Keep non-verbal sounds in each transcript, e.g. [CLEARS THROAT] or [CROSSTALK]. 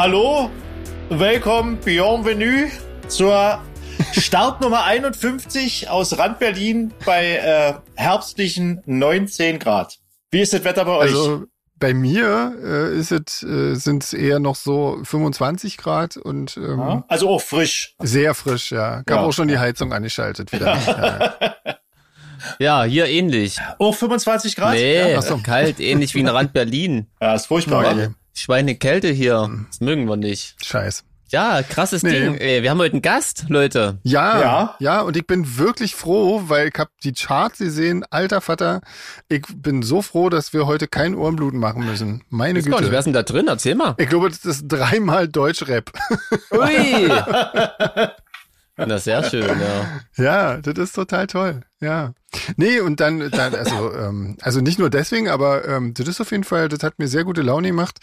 hallo, willkommen, bienvenue zur Startnummer 51 aus Rand Berlin bei äh, herbstlichen 19 Grad. Wie ist das Wetter bei euch? Also bei mir äh, ist es, äh, sind es eher noch so 25 Grad und ähm, also auch frisch. Sehr frisch, ja. Gab Ja. auch schon die Heizung angeschaltet wieder. [LAUGHS] Ja. Ja, hier ähnlich. Auch 25 Grad? Nee, Ja, so. kalt, ähnlich wie in Rand Berlin. ja ist furchtbar. Okay. Schweinekälte hier. Das mögen wir nicht. Scheiß. Ja, krasses Nee. Ding. Ey, wir haben heute einen Gast, Leute. Ja, Ja. ja, und ich bin wirklich froh, weil ich habe die Charts gesehen, alter Vater. Ich bin so froh, dass wir heute kein Ohrenbluten machen müssen. Meine gar nicht, wer Güte. ist denn da drin? Erzähl mal. Ich glaube, das ist dreimal Deutschrap. Ui. [LAUGHS] Na, sehr schön, ja. Ja, das ist total toll. Ja. Nee, und dann, dann also, ähm, also nicht nur deswegen, aber ähm, das ist auf jeden Fall, das hat mir sehr gute Laune gemacht.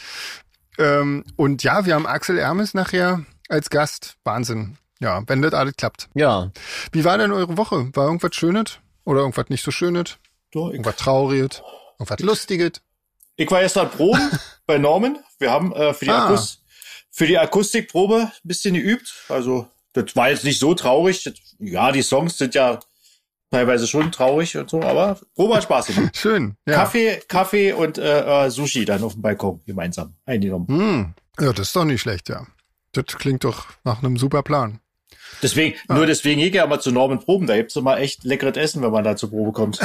Ähm, und ja, wir haben Axel Ermes nachher als Gast. Wahnsinn. Ja, wenn das alles klappt. Ja, Wie war denn eure Woche? War irgendwas Schönes? Oder irgendwas nicht so Schönes? Du, ich, Irgendwas Trauriges? Irgendwas Lustiges? ich war gestern proben [LAUGHS] bei Norman. Wir haben äh, für, die Ah. Akus für die Akustikprobe ein bisschen geübt. Also das war jetzt nicht so traurig. Das, ja, die Songs sind ja teilweise schon traurig und so, aber Probe hat Spaß gemacht. [LAUGHS] Schön. Ja. Kaffee, Kaffee und äh, äh, Sushi dann auf dem Balkon gemeinsam eingenommen. Hm. Ja, das ist doch nicht schlecht, ja. Das klingt doch nach einem super Plan. Deswegen, nur deswegen gehe ich ja mal zu Norman Proben. Da gibt's immer echt leckeres Essen, wenn man da zur Probe kommt.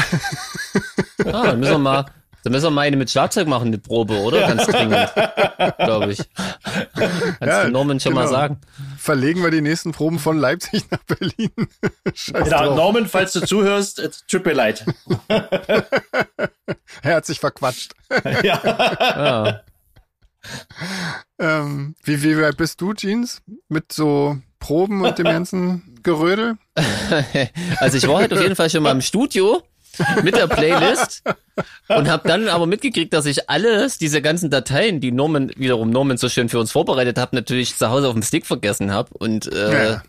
ah, dann müssen wir mal, dann müssen wir mal eine mit Schlagzeug machen, eine Probe, oder? Ganz dringend, glaube ich. Kannst Ja, du Norman schon mal genau. sagen? Verlegen wir die nächsten Proben von Leipzig nach Berlin. [LAUGHS] Scheiß Ja, drauf. Norman, falls du zuhörst, äh, tut mir leid. [LAUGHS] Herzlich verquatscht. [LAUGHS] ja. Ja. Ähm, wie, wie weit bist du, Jeans? Mit so Proben und dem ganzen Gerödel? Also ich war heute auf jeden Fall schon mal im Studio mit der Playlist und habe dann aber mitgekriegt, dass ich alles, diese ganzen Dateien, die Norman, wiederum Norman so schön für uns vorbereitet hat, natürlich zu Hause auf dem Stick vergessen habe. Und äh, Ja.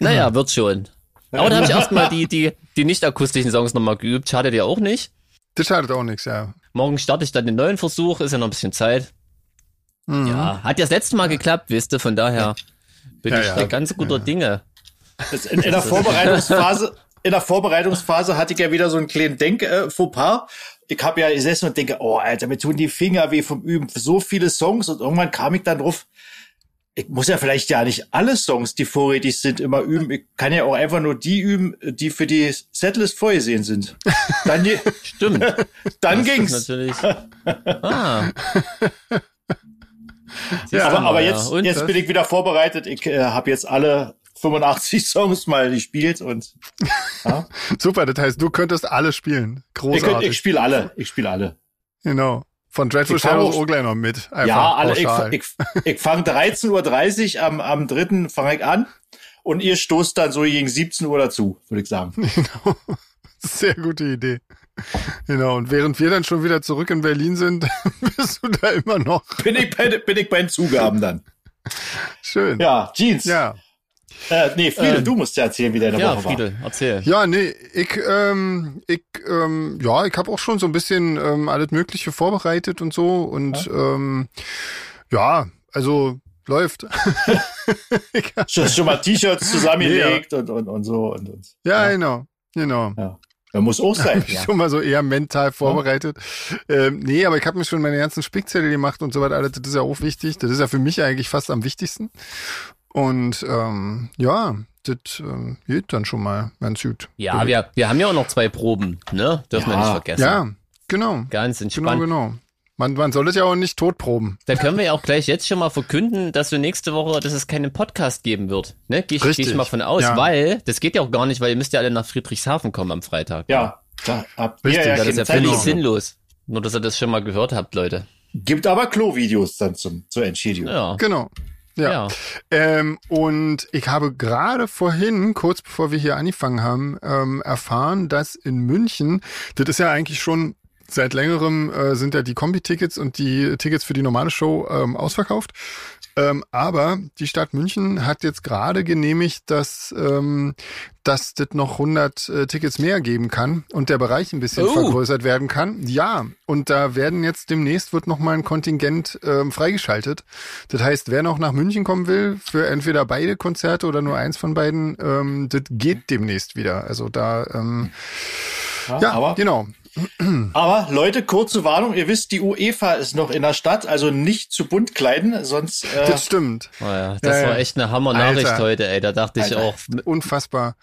naja, wird schon. Aber da habe ich erstmal die, die, die nicht akustischen Songs nochmal geübt. Schadet ja auch nicht. Das schadet auch nichts, ja. Morgen starte ich dann den neuen Versuch, ist ja noch ein bisschen Zeit. Mhm. Ja, hat ja das letzte Mal geklappt, wisst ihr, von daher bin Ja, ich ja. da ganz guter Dinge. Das in, in der Vorbereitungsphase, in der Vorbereitungsphase hatte ich ja wieder so einen kleinen Denk äh. Ich habe ja gesessen und denke, oh Alter, mir tun die Finger weh vom Üben. So viele Songs und irgendwann kam ich dann drauf, ich muss ja vielleicht ja nicht alle Songs, die vorrätig sind, immer üben. Ich kann ja auch einfach nur die üben, die für die Setlist vorgesehen sind. Dann, [LAUGHS] Stimmt. [LAUGHS] dann Das ging's. natürlich. [LAUGHS] Ah. Du Aber, aber ja. jetzt, Und? jetzt bin ich wieder vorbereitet. Ich äh, habe jetzt alle 85 [LAUGHS] Songs mal gespielt und ja, [LAUGHS] Super, das heißt, du könntest alle spielen. ich, könnt- Großartig. ich spiele alle. Ich spiele alle. genau. Von Dreadful Ich Shadows auch- gleich noch mit. Einfach ja, alle. Ich, ich, ich fange 13.30 Uhr am, am 3. fange ich an und ihr stoßt dann so gegen 17 Uhr dazu, würde ich sagen. [LAUGHS] Genau. Sehr gute Idee. Genau. Und während wir dann schon wieder zurück in Berlin sind, bist du da immer noch. Bin ich bei, bin ich bei den Zugaben dann. Schön. Ja, Jeans. Ja. Äh, nee, Friede, Ähm, du musst ja erzählen, wie deine Ja, Woche war. Friedel, erzähl. Ja, nee, ich, ähm, ich, ähm, ja, ich habe auch schon so ein bisschen ähm, alles Mögliche vorbereitet und so und ja, ähm, ja also läuft. [LAUGHS] ich hab, Schon, schon mal T-Shirts zusammengelegt und, und, und so. Und, und. ja, Ja. genau, genau. Ja. Da muss auch sein. Ich [LAUGHS] Ja. schon mal so eher mental vorbereitet. Ähm, nee, aber ich habe mir schon meine ganzen Spickzettel gemacht und so weiter. Alles, das ist ja auch wichtig. Das ist ja für mich eigentlich fast am wichtigsten. Und ähm, ja, das ähm, geht dann schon mal ganz gut. Ja, wir, wir haben ja auch noch zwei Proben, ne? Dürfen wir Ja. nicht vergessen. Ja, genau. Ganz Genau, entspannt. genau. Man, man soll es ja auch nicht totproben. Da können wir ja auch gleich jetzt schon mal verkünden, dass wir nächste Woche, dass es keinen Podcast geben wird. Ne? Gehe ich, geh ich mal von aus, Ja. weil das geht ja auch gar nicht, weil ihr müsst ja alle nach Friedrichshafen kommen am Freitag. Ja, da habt ihr Richtig, ja Das ist ja Zeit völlig dafür. sinnlos. Nur, dass ihr das schon mal gehört habt, Leute. Gibt aber Klo-Videos dann zum, zur Entschädigung. Ja. Genau. Ja. Ja. Ähm, und ich habe gerade vorhin, kurz bevor wir hier angefangen haben, ähm, erfahren, dass in München, das ist ja eigentlich schon seit längerem, äh, sind ja die Kombi-Tickets und die Tickets für die normale Show ähm, ausverkauft. Ähm, aber die Stadt München hat jetzt gerade genehmigt, dass, ähm, dass das noch 100 äh, Tickets mehr geben kann und der Bereich ein bisschen Oh. vergrößert werden kann. Ja, und da werden jetzt demnächst wird noch mal ein Kontingent ähm, freigeschaltet. Das heißt, wer noch nach München kommen will, für entweder beide Konzerte oder nur eins von beiden, ähm, das geht demnächst wieder. Also da, ähm, ja, aber, genau. Aber Leute, kurze Warnung, ihr wisst, die UEFA ist noch in der Stadt, also nicht zu bunt kleiden, sonst äh, Das stimmt. Oh ja, das Ja, war ja. echt eine Hammer-Nachricht heute, ey. Da dachte ich Alter. auch, Unfassbar.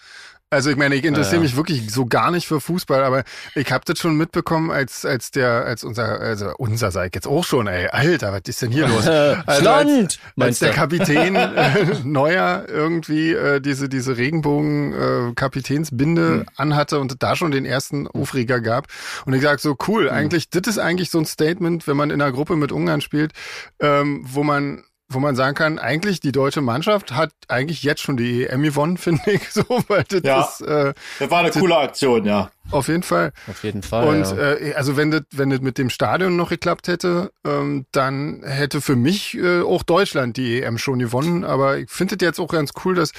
Also ich meine, ich interessiere Ja, mich wirklich so gar nicht für Fußball, aber ich habe das schon mitbekommen, als als der als unser also unser sag ich jetzt auch schon, ey, Alter, was ist denn hier los? [LAUGHS] Also als, als der? Kapitän äh, Neuer irgendwie äh, diese diese Regenbogen äh, Kapitänsbinde Hm. anhatte und da schon den ersten Aufreger gab und ich sag so cool, Hm. eigentlich das ist eigentlich so ein Statement, wenn man in einer Gruppe mit Ungarn spielt, ähm, wo man wo man sagen kann, eigentlich die deutsche Mannschaft hat eigentlich jetzt schon die EM gewonnen, [LAUGHS] finde ich so, weil das Ja. ist äh, das war eine coole Aktion, ja. Auf jeden Fall. auf jeden Fall. Und ja. äh, also wenn das wenn das mit dem Stadion noch geklappt hätte, ähm, dann hätte für mich äh, auch Deutschland die EM schon gewonnen. Aber ich finde das jetzt auch ganz cool, dass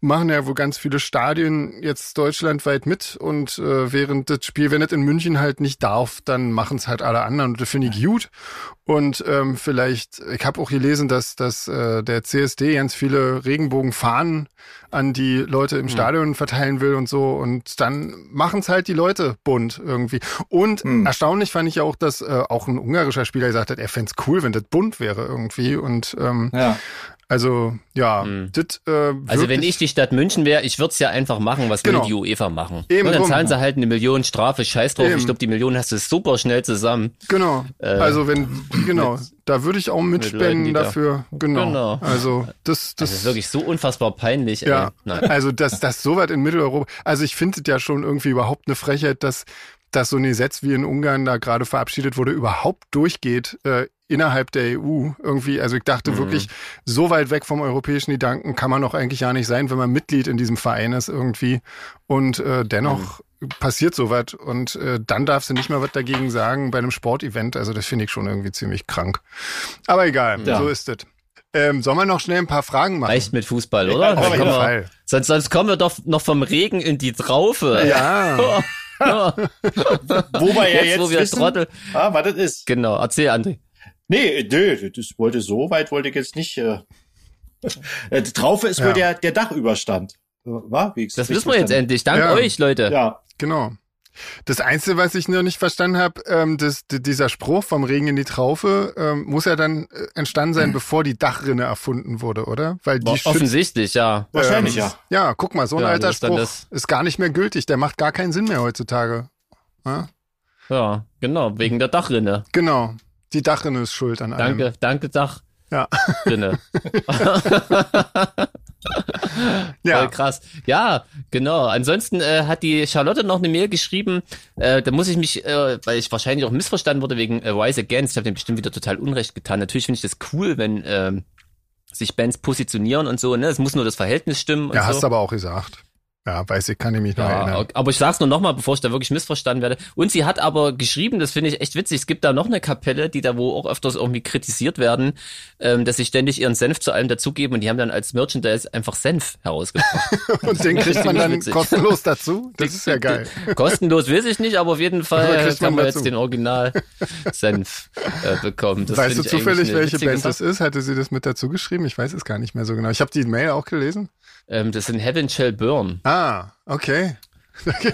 machen ja wohl ganz viele Stadien jetzt deutschlandweit mit und äh, während das Spiel, wenn es in München halt nicht darf, dann machen es halt alle anderen und das finde ich gut. Und ähm, vielleicht, ich habe auch gelesen, dass, dass äh, der CSD ganz viele Regenbogenfahnen an die Leute im Stadion verteilen will und so. Und dann machen es halt die Leute bunt irgendwie. Und erstaunlich fand ich ja auch, dass äh, auch ein ungarischer Spieler gesagt hat, er fänd's cool, wenn das bunt wäre irgendwie. Und ähm, Ja. Also ja, das äh, Also wenn ich die Stadt München wäre, ich würde es ja einfach machen, was Genau. will die UEFA machen. Eben Und dann drum. zahlen sie halt eine Million Strafe, scheiß drauf. Eben. Ich glaube, die Million hast du super schnell zusammen. Genau. also wenn, genau, da würde ich auch Leuten, mitspenden die da- dafür. Genau. Genau. Also das, das, Das ist wirklich so unfassbar peinlich. Ja, also dass das so weit in Mitteleuropa, also ich finde es ja schon irgendwie überhaupt eine Frechheit, dass, dass so ein Gesetz wie in Ungarn da gerade verabschiedet wurde, überhaupt durchgeht äh, innerhalb der EU irgendwie. Also ich dachte wirklich, so weit weg vom europäischen Gedanken kann man doch eigentlich ja nicht sein, wenn man Mitglied in diesem Verein ist irgendwie. Und äh, dennoch passiert sowas und äh, dann darfst du nicht mal was dagegen sagen bei einem Sportevent. Also das finde ich schon irgendwie ziemlich krank. Aber egal, Ja. so ist es. Ähm, sollen wir noch schnell ein paar Fragen machen? Reicht mit Fußball, oder? auf Dann jeden Fall. Sonst, sonst kommen wir doch noch vom Regen in die Traufe. Ja. Ja. [LAUGHS] Wo wir ja Jetzt, jetzt, wo wir wissen, Trottel. ah, was das ist. Genau, erzähl, André. Nee, nö, das wollte so weit wollte ich jetzt nicht. Äh, äh, die Traufe ist Ja. wohl der, der Dachüberstand. War? Wie Das wissen wir jetzt endlich. Dank Ja. euch, Leute. Ja. Genau. Das Einzige, was ich noch nicht verstanden habe, ähm, das, dieser Spruch vom Regen in die Traufe, ähm, muss ja dann äh, entstanden sein, [CLEARS THROAT] bevor die Dachrinne erfunden wurde, oder? Weil die Boah, Offensichtlich, ja. Wahrscheinlich, ähm, ja. Ja, guck mal, so ein Ja, alter Spruch das- ist gar nicht mehr gültig. Der macht gar keinen Sinn mehr heutzutage. Ja? Ja, genau, wegen der Dachrinne. Genau. Die Dachrinne ist schuld an allem. Danke, danke, Dachrinne. Ja. [LAUGHS] [LAUGHS] Ja. Voll krass. Ja, genau. Ansonsten äh, hat die Charlotte noch eine Mail geschrieben. Äh, da muss ich mich, äh, weil ich wahrscheinlich auch missverstanden wurde wegen äh, Rise Against. Ich habe dem bestimmt wieder total Unrecht getan. Natürlich finde ich das cool, wenn ähm, sich Bands positionieren und so. Ne, es muss nur das Verhältnis stimmen. Und Ja, so. hast aber auch gesagt. Ja, weiß ich, kann ich mich noch Ja, erinnern. aber ich sag's nur nochmal, bevor ich da wirklich missverstanden werde. Und sie hat aber geschrieben, das finde ich echt witzig, es gibt da noch eine Kapelle, die da wo auch öfters irgendwie kritisiert werden, ähm, dass sie ständig ihren Senf zu allem dazugeben und die haben dann als Merchandise einfach Senf herausgebracht. [LAUGHS] Und den kriegt man dann witzig. kostenlos dazu? [LAUGHS] Das ist ja geil. Kostenlos weiß ich nicht, aber auf jeden Fall man man dazu. jetzt den Original Senf äh, bekommen. Das weißt du zufällig, welche Band Sache. das ist? Hatte sie das mit dazu geschrieben? Ich weiß es gar nicht mehr so genau. Ich habe die Mail auch gelesen. Ähm, das sind Heaven Shall Burn. Ah, okay.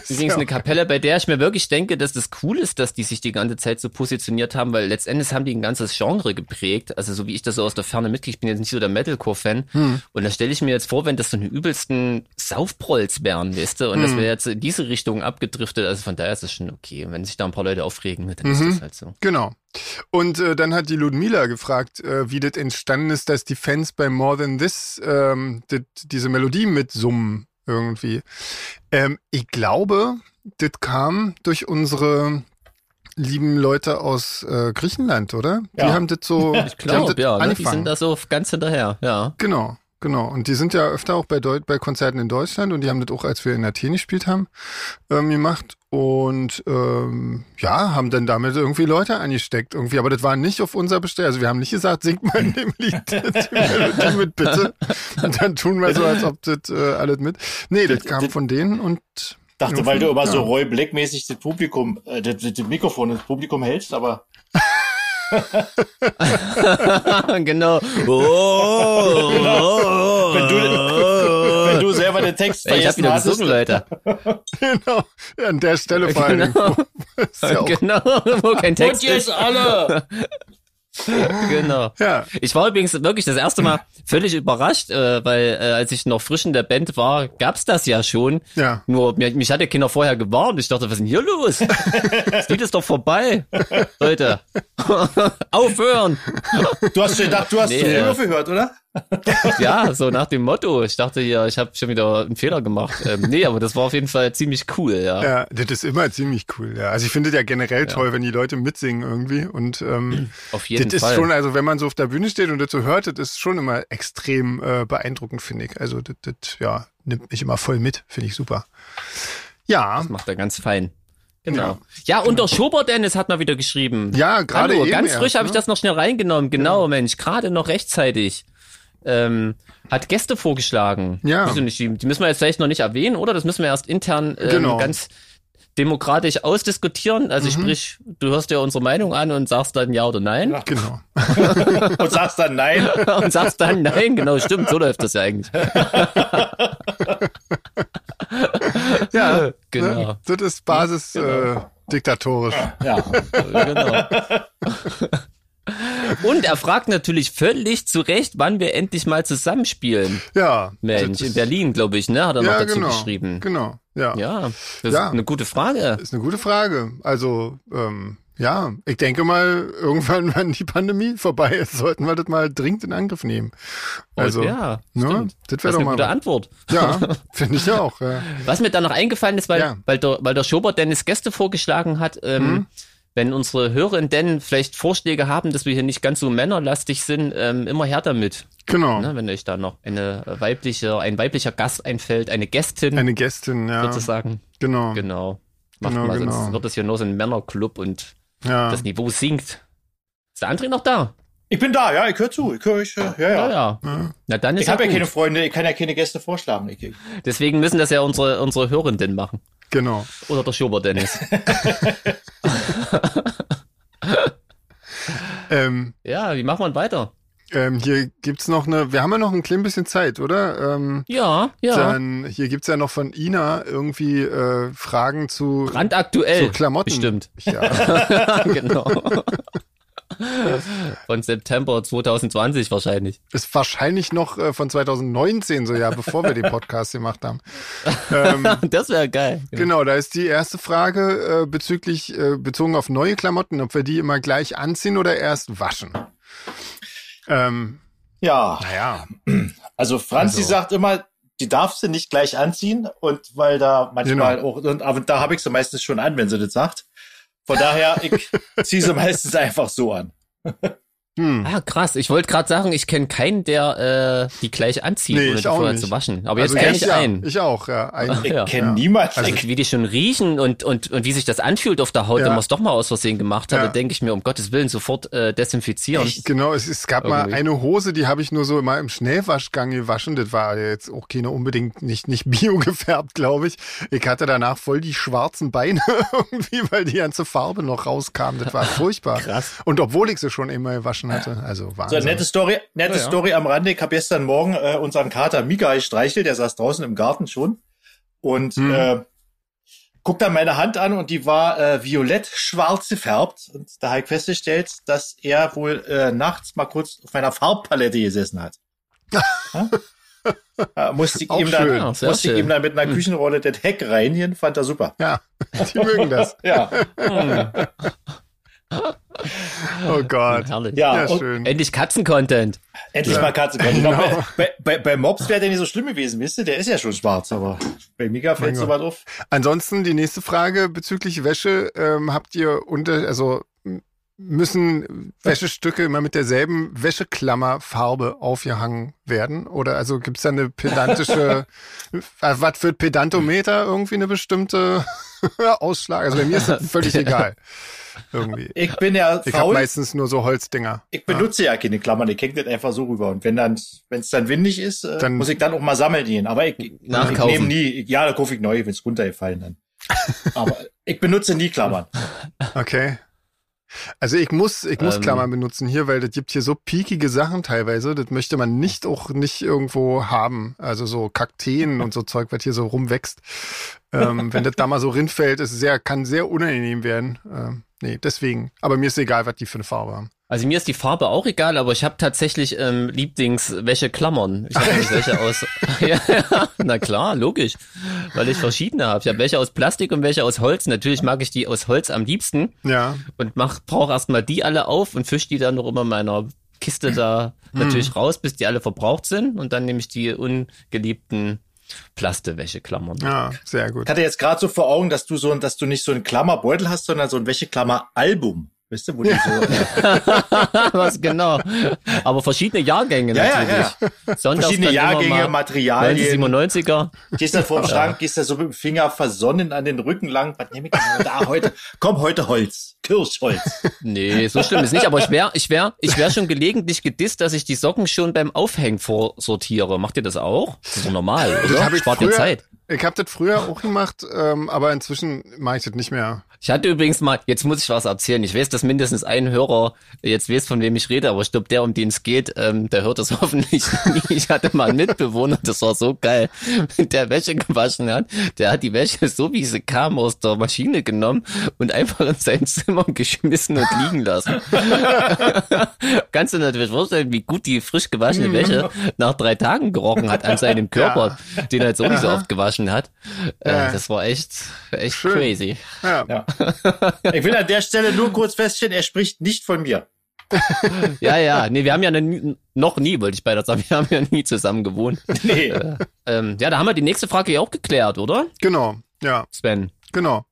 Übrigens eine Kapelle, bei der ich mir wirklich denke, dass das cool ist, dass die sich die ganze Zeit so positioniert haben, weil letztendlich haben die ein ganzes Genre geprägt. Also so wie ich das so aus der Ferne mitkriege, ich bin jetzt nicht so der Metalcore-Fan. Hm. Und da stelle ich mir jetzt vor, wenn das so eine übelsten Saufprolls wären, weißt du, und Hm. das wäre jetzt in diese Richtung abgedriftet. Also von daher ist es schon okay. Und wenn sich da ein paar Leute aufregen, dann ist Mhm. das halt so. Genau. Und äh, dann hat die Ludmila gefragt, äh, wie das entstanden ist, dass die Fans bei More Than This ähm, dit, diese Melodie mitsummen irgendwie. Ähm, ich glaube, das kam durch unsere lieben Leute aus äh, Griechenland, oder? Die Ja. haben das so, [LAUGHS] Ich die haben glaube, das ja, ne? die sind da so ganz hinterher, ja. Genau. Genau. Und die sind ja öfter auch bei, Deu bei Konzerten in Deutschland und die haben das auch, als wir in Athen gespielt haben, ähm, gemacht. Und ähm, ja, haben dann damit irgendwie Leute angesteckt irgendwie. Aber das war nicht auf unser Bestell. Also wir haben nicht gesagt, singt mal in dem Lied [LAUGHS] die Melodie mit, bitte. Und dann tun wir so, als ob das äh, alles mit. Nee, das kam von denen und Dachte, weil du immer ja. so Roy Black-mäßig das Publikum, äh, das, das Mikrofon ins Publikum hältst, aber [LAUGHS] [LAUGHS] genau. Oh, wenn, du, wenn du selber den Text ich hab vergessen wieder gesungen, Leute. [LAUGHS] genau, ja, an der Stelle vor Dingen. Genau. [LAUGHS] Ist ja auch, Genau, wo kein und Text ist. jetzt alle! [LAUGHS] Genau. ja, Ich war übrigens wirklich das erste Mal völlig überrascht, äh, weil äh, als ich noch frisch in der Band war, gab's das ja schon. ja. Nur mir, mich hatte Kinder vorher gewarnt. Ich dachte, was ist denn hier los? Das Lied ist doch vorbei. Leute, [LAUGHS] aufhören. Du hast schon gedacht, du hast Nee, zu äh, aufgehört, oder? [LAUGHS] Ja, so nach dem Motto. Ich dachte hier, ich habe schon wieder einen Fehler gemacht. Ähm, nee, aber das war auf jeden Fall ziemlich cool, ja. Ja, das ist immer ziemlich cool. Ja. Also ich finde es ja generell toll, wenn die Leute mitsingen irgendwie. Und ähm, [CLEARS THROAT] Auf jeden das ist Fall. schon, also wenn man so auf der Bühne steht und das so hört, das ist schon immer extrem äh, beeindruckend, finde ich. Also das, das ja, nimmt mich immer voll mit, finde ich super. Ja, Macht er ganz fein. Genau. Ja, und der Schober Dennis hat mal wieder geschrieben. ja, gerade ganz frisch habe ich ne? das noch schnell reingenommen. Genau, Mensch, gerade noch rechtzeitig. Ähm, hat Gäste vorgeschlagen. Ja. Wieso nicht? Die, die müssen wir jetzt vielleicht noch nicht erwähnen, oder? Das müssen wir erst intern ähm, Genau. ganz demokratisch ausdiskutieren. Also Mhm. sprich, du hörst dir unsere Meinung an und sagst dann ja oder nein. Genau. [LAUGHS] Und sagst dann nein. [LAUGHS] und sagst dann nein. Genau, stimmt, so läuft das ja eigentlich. [LAUGHS] Ja, Genau. ne? das ist Basis äh, diktatorisch. Ja. genau. Und er fragt natürlich völlig zu Recht, wann wir endlich mal zusammenspielen. Ja. Mensch, in Berlin, glaube ich, ne? Hat er noch Ja, dazu genau. geschrieben. Genau. Ja. Ja, das Ja. ist eine gute Frage. Ist eine gute Frage. Also, ähm, ja, ich denke mal, irgendwann, [LAUGHS] wenn die Pandemie vorbei ist, sollten wir das mal dringend in Angriff nehmen. Also, ja, ne? Das wäre ist doch eine mal. gute. Antwort. Ja, [LAUGHS] finde ich auch. Ja. Was mir dann noch eingefallen ist, weil, Ja. weil, der, weil der Schobert Dennis Gäste vorgeschlagen hat, ähm, Mhm. Wenn unsere Hörerinnen vielleicht Vorschläge haben, dass wir hier nicht ganz so männerlastig sind, ähm, immer her damit. Genau. Ne? Wenn euch da noch eine weibliche, ein weiblicher Gast einfällt, eine Gästin Eine Gästin, ja. sozusagen. Genau. Genau. Macht Genau, mal, genau. sonst wird das hier nur so ein Männerclub und Ja. das Niveau sinkt. Ist der André noch da? Ich bin da, ja, ich höre zu. Ich höre, ich, äh, ja, Ja, ja. ja. Na dann ist Ich habe ja keine Freunde, ich kann ja keine Gäste vorschlagen. Ich, Deswegen müssen das ja unsere, unsere Hörenden machen. Genau. Oder der Schober Dennis. [LAUGHS] [LAUGHS] Ähm, ja, wie machen wir denn weiter? ähm, hier gibt's noch eine, wir haben ja noch ein klein bisschen Zeit, oder? Ähm, Ja, ja. Dann, hier gibt's ja noch von Ina irgendwie äh, Fragen zu, Brandaktuell. zu Klamotten. Bestimmt. Ja, [LAUGHS] genau. [LAUGHS] Von September 2020 wahrscheinlich. ist wahrscheinlich noch äh, von 2019, so ja, bevor wir den Podcast gemacht haben. Ähm, [LAUGHS] Das wäre geil. Genau, da ist die erste Frage äh, bezüglich, äh, bezogen auf neue Klamotten, ob wir die immer gleich anziehen oder erst waschen. Ähm, ja, naja, also Franzi Also- sagt immer, die darfst du nicht gleich anziehen und weil da manchmal Genau. auch, und, aber da habe ich sie meistens schon an, wenn sie das sagt. Von daher, ich [LAUGHS] ziehe sie meistens einfach so an. Hm. Ah, krass. Ich wollte gerade sagen, ich kenne keinen, der äh, die gleich anzieht, Nee, ohne die auch vorher nicht. zu waschen. Aber jetzt also kenne jetzt ich ja, einen. Ich auch, ja. Einen. Ich Ja. kenne Ja. niemanden. Also wie die schon riechen und, und, und wie sich das anfühlt auf der Haut, Ja. wenn man es doch mal aus Versehen gemacht hat, Ja. da denke ich mir, um Gottes Willen, sofort äh, desinfizieren. Genau, es, es gab mal Irgendwie. eine Hose, die habe ich nur so immer im Schnellwaschgang gewaschen. Das war jetzt auch keine unbedingt nicht, nicht bio gefärbt, glaube ich. Ich hatte danach voll die schwarzen Beine [LAUGHS] irgendwie, weil die ganze Farbe noch rauskam. Das war furchtbar. Krass. Und obwohl ich sie schon immer gewaschen hatte. Also so, Wahnsinn. nette Story, nette Ja, ja. Story am Rande. Ich habe gestern Morgen äh, unseren Kater Mika gestreichelt, der saß draußen im Garten schon. Und Hm. äh, guckt dann meine Hand an und die war äh, violett-schwarz gefärbt. Und da habe ich festgestellt, dass er wohl äh, nachts mal kurz auf meiner Farbpalette gesessen hat. ja? [LAUGHS] Äh, musste ich, Auch ihm dann, musste ich schön. ihm dann mit einer Küchenrolle das Heck reinigen, fand er super. Ja, [LAUGHS] die mögen das. Ja, [LAUGHS] Hm, Oh Gott. herrlich. ja, Ja, schön. Endlich Katzen-Content. endlich Ja. mal Katze. Ich glaub, bei, bei, bei Mops wäre der nicht so schlimm gewesen, wisst ihr? Der ist ja schon schwarz, aber bei Mika fällt so Gott. was auf. Ansonsten die nächste Frage bezüglich Wäsche. Ähm, habt ihr unter, also müssen Wäschestücke immer mit derselben Wäscheklammerfarbe aufgehangen werden? Oder also gibt's da eine pedantische, [LAUGHS] äh, was für Pedantometer irgendwie eine bestimmte [LAUGHS] Ausschlag? Also bei mir ist das [LAUGHS] völlig egal. Irgendwie. Ich bin ja Ich habe meistens nur so Holzdinger. Ich benutze ja. keine Klammern, ich hänge das einfach so rüber. Und wenn dann, wenn es dann windig ist, äh, Dann- muss ich dann auch mal sammeln gehen. Aber ich, ich, nehme nie, ich, ja, da kaufe ich neu, wenn es runtergefallen dann. [LAUGHS] Aber ich benutze nie Klammern. Okay. Also ich muss, ich muss Ähm. Klammern benutzen hier, weil das gibt hier so piekige Sachen teilweise. Das möchte man nicht auch nicht irgendwo haben. Also so Kakteen und so Zeug, was hier so rumwächst. Ähm, wenn das da mal so rinfällt, ist sehr, kann sehr unangenehm werden. Ähm, nee, deswegen. Aber mir ist egal, was die für eine Farbe haben. Also mir ist die Farbe auch egal, aber ich habe tatsächlich ähm, Lieblingswäscheklammern. Ich habe nämlich welche [LAUGHS] aus. [LAUGHS] ja, ja, na klar, logisch, weil ich verschiedene habe. Ich habe welche aus Plastik und welche aus Holz. Natürlich mag ich die aus Holz am liebsten Ja, und mach brauche erstmal die alle auf und fisch die dann noch immer in meiner Kiste da [CLEARS THROAT] natürlich raus, bis die alle verbraucht sind und dann nehme ich die ungeliebten Plastewäscheklammern. ja, sehr gut. Ich hatte jetzt gerade so vor Augen, dass du so, dass du nicht so ein Klammerbeutel hast, sondern so ein Wäscheklammer-Album. Weißt du, wo die so, [LAUGHS] Was genau? Aber verschiedene Jahrgänge Ja, ja, natürlich. Sonntags verschiedene dann immer Jahrgänge, mal Materialien. 1997er. Gehst dann vor dem Schrank, gehst da so mit dem Finger versonnen an den Rücken lang. Was nehme ich denn da heute? Komm, heute Holz. Kirschholz. Nee, so schlimm ist nicht, aber ich wär, ich wär, ich wär schon gelegentlich gedisst, dass ich die Socken schon beim Aufhängen vorsortiere. Macht ihr das auch? Das ist doch normal, Das oder? ich Spart ihr früher, Zeit. ich habe das früher auch gemacht, ähm, aber inzwischen mache ich das nicht mehr. Ich hatte übrigens mal, jetzt muss ich was erzählen. Ich weiß, dass mindestens ein Hörer jetzt weiß, von wem ich rede, aber ich glaube, der, um den es geht, ähm, der hört das [LAUGHS] hoffentlich nie. Ich hatte mal einen Mitbewohner, das war so geil, [LAUGHS] der Wäsche gewaschen hat. Der hat die Wäsche, so wie sie kam, aus der Maschine genommen und einfach in sein Zimmer geschmissen und liegen lassen. [LAUGHS] Kannst du natürlich vorstellen, wie gut die frisch gewaschene Wäsche nach drei Tagen gerochen hat an seinem Körper, den er sowieso oft gewaschen hat. Äh, Ja. Das war echt, echt Schön. crazy. Ja. Ja. [LAUGHS] Ich will an der Stelle nur kurz feststellen, er spricht nicht von mir. [LAUGHS] Ja, ja, nee, wir haben ja noch nie, wollte ich beinahe sagen, wir haben ja nie zusammen gewohnt. Nee. [LAUGHS] Ähm, ja, da haben wir die nächste Frage ja auch geklärt, oder, Genau, ja. Sven? Genau.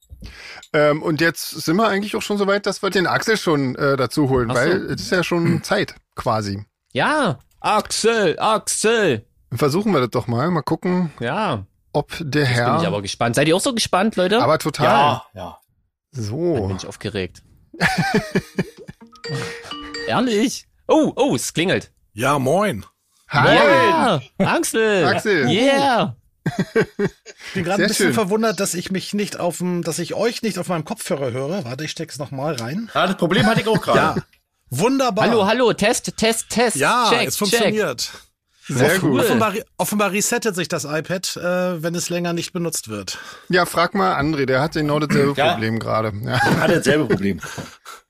Ähm, und jetzt sind wir eigentlich auch schon so weit, dass wir den Axel schon äh, dazu holen, so. weil es ist ja schon Zeit quasi. Ja, Axel, Axel. Versuchen wir das doch mal. Mal gucken, Ja, ob der bin Herr. ich aber gespannt. Seid ihr auch so gespannt, Leute? aber total. Ja, ja. Dann So. bin ich aufgeregt. [LAUGHS] Ehrlich? Oh, oh, es klingelt. Ja, moin. Hi. Ja, Axel. Axel. Yeah. Ich bin gerade ein bisschen schön. verwundert, dass ich mich nicht auf dem, dass ich euch nicht auf meinem Kopfhörer höre. Warte, ich steck's noch mal rein. ja. Das Problem hatte ich auch gerade. Ja. Wunderbar. Hallo, hallo, Test, Test, Test. Ja, check, es check. Sehr cool. gut. Offenbar, offenbar resettet sich das iPad, äh, wenn es länger nicht benutzt wird. Ja, frag mal André, der hat genau dasselbe Ja. Problem gerade. Ja. Hatte dasselbe Problem.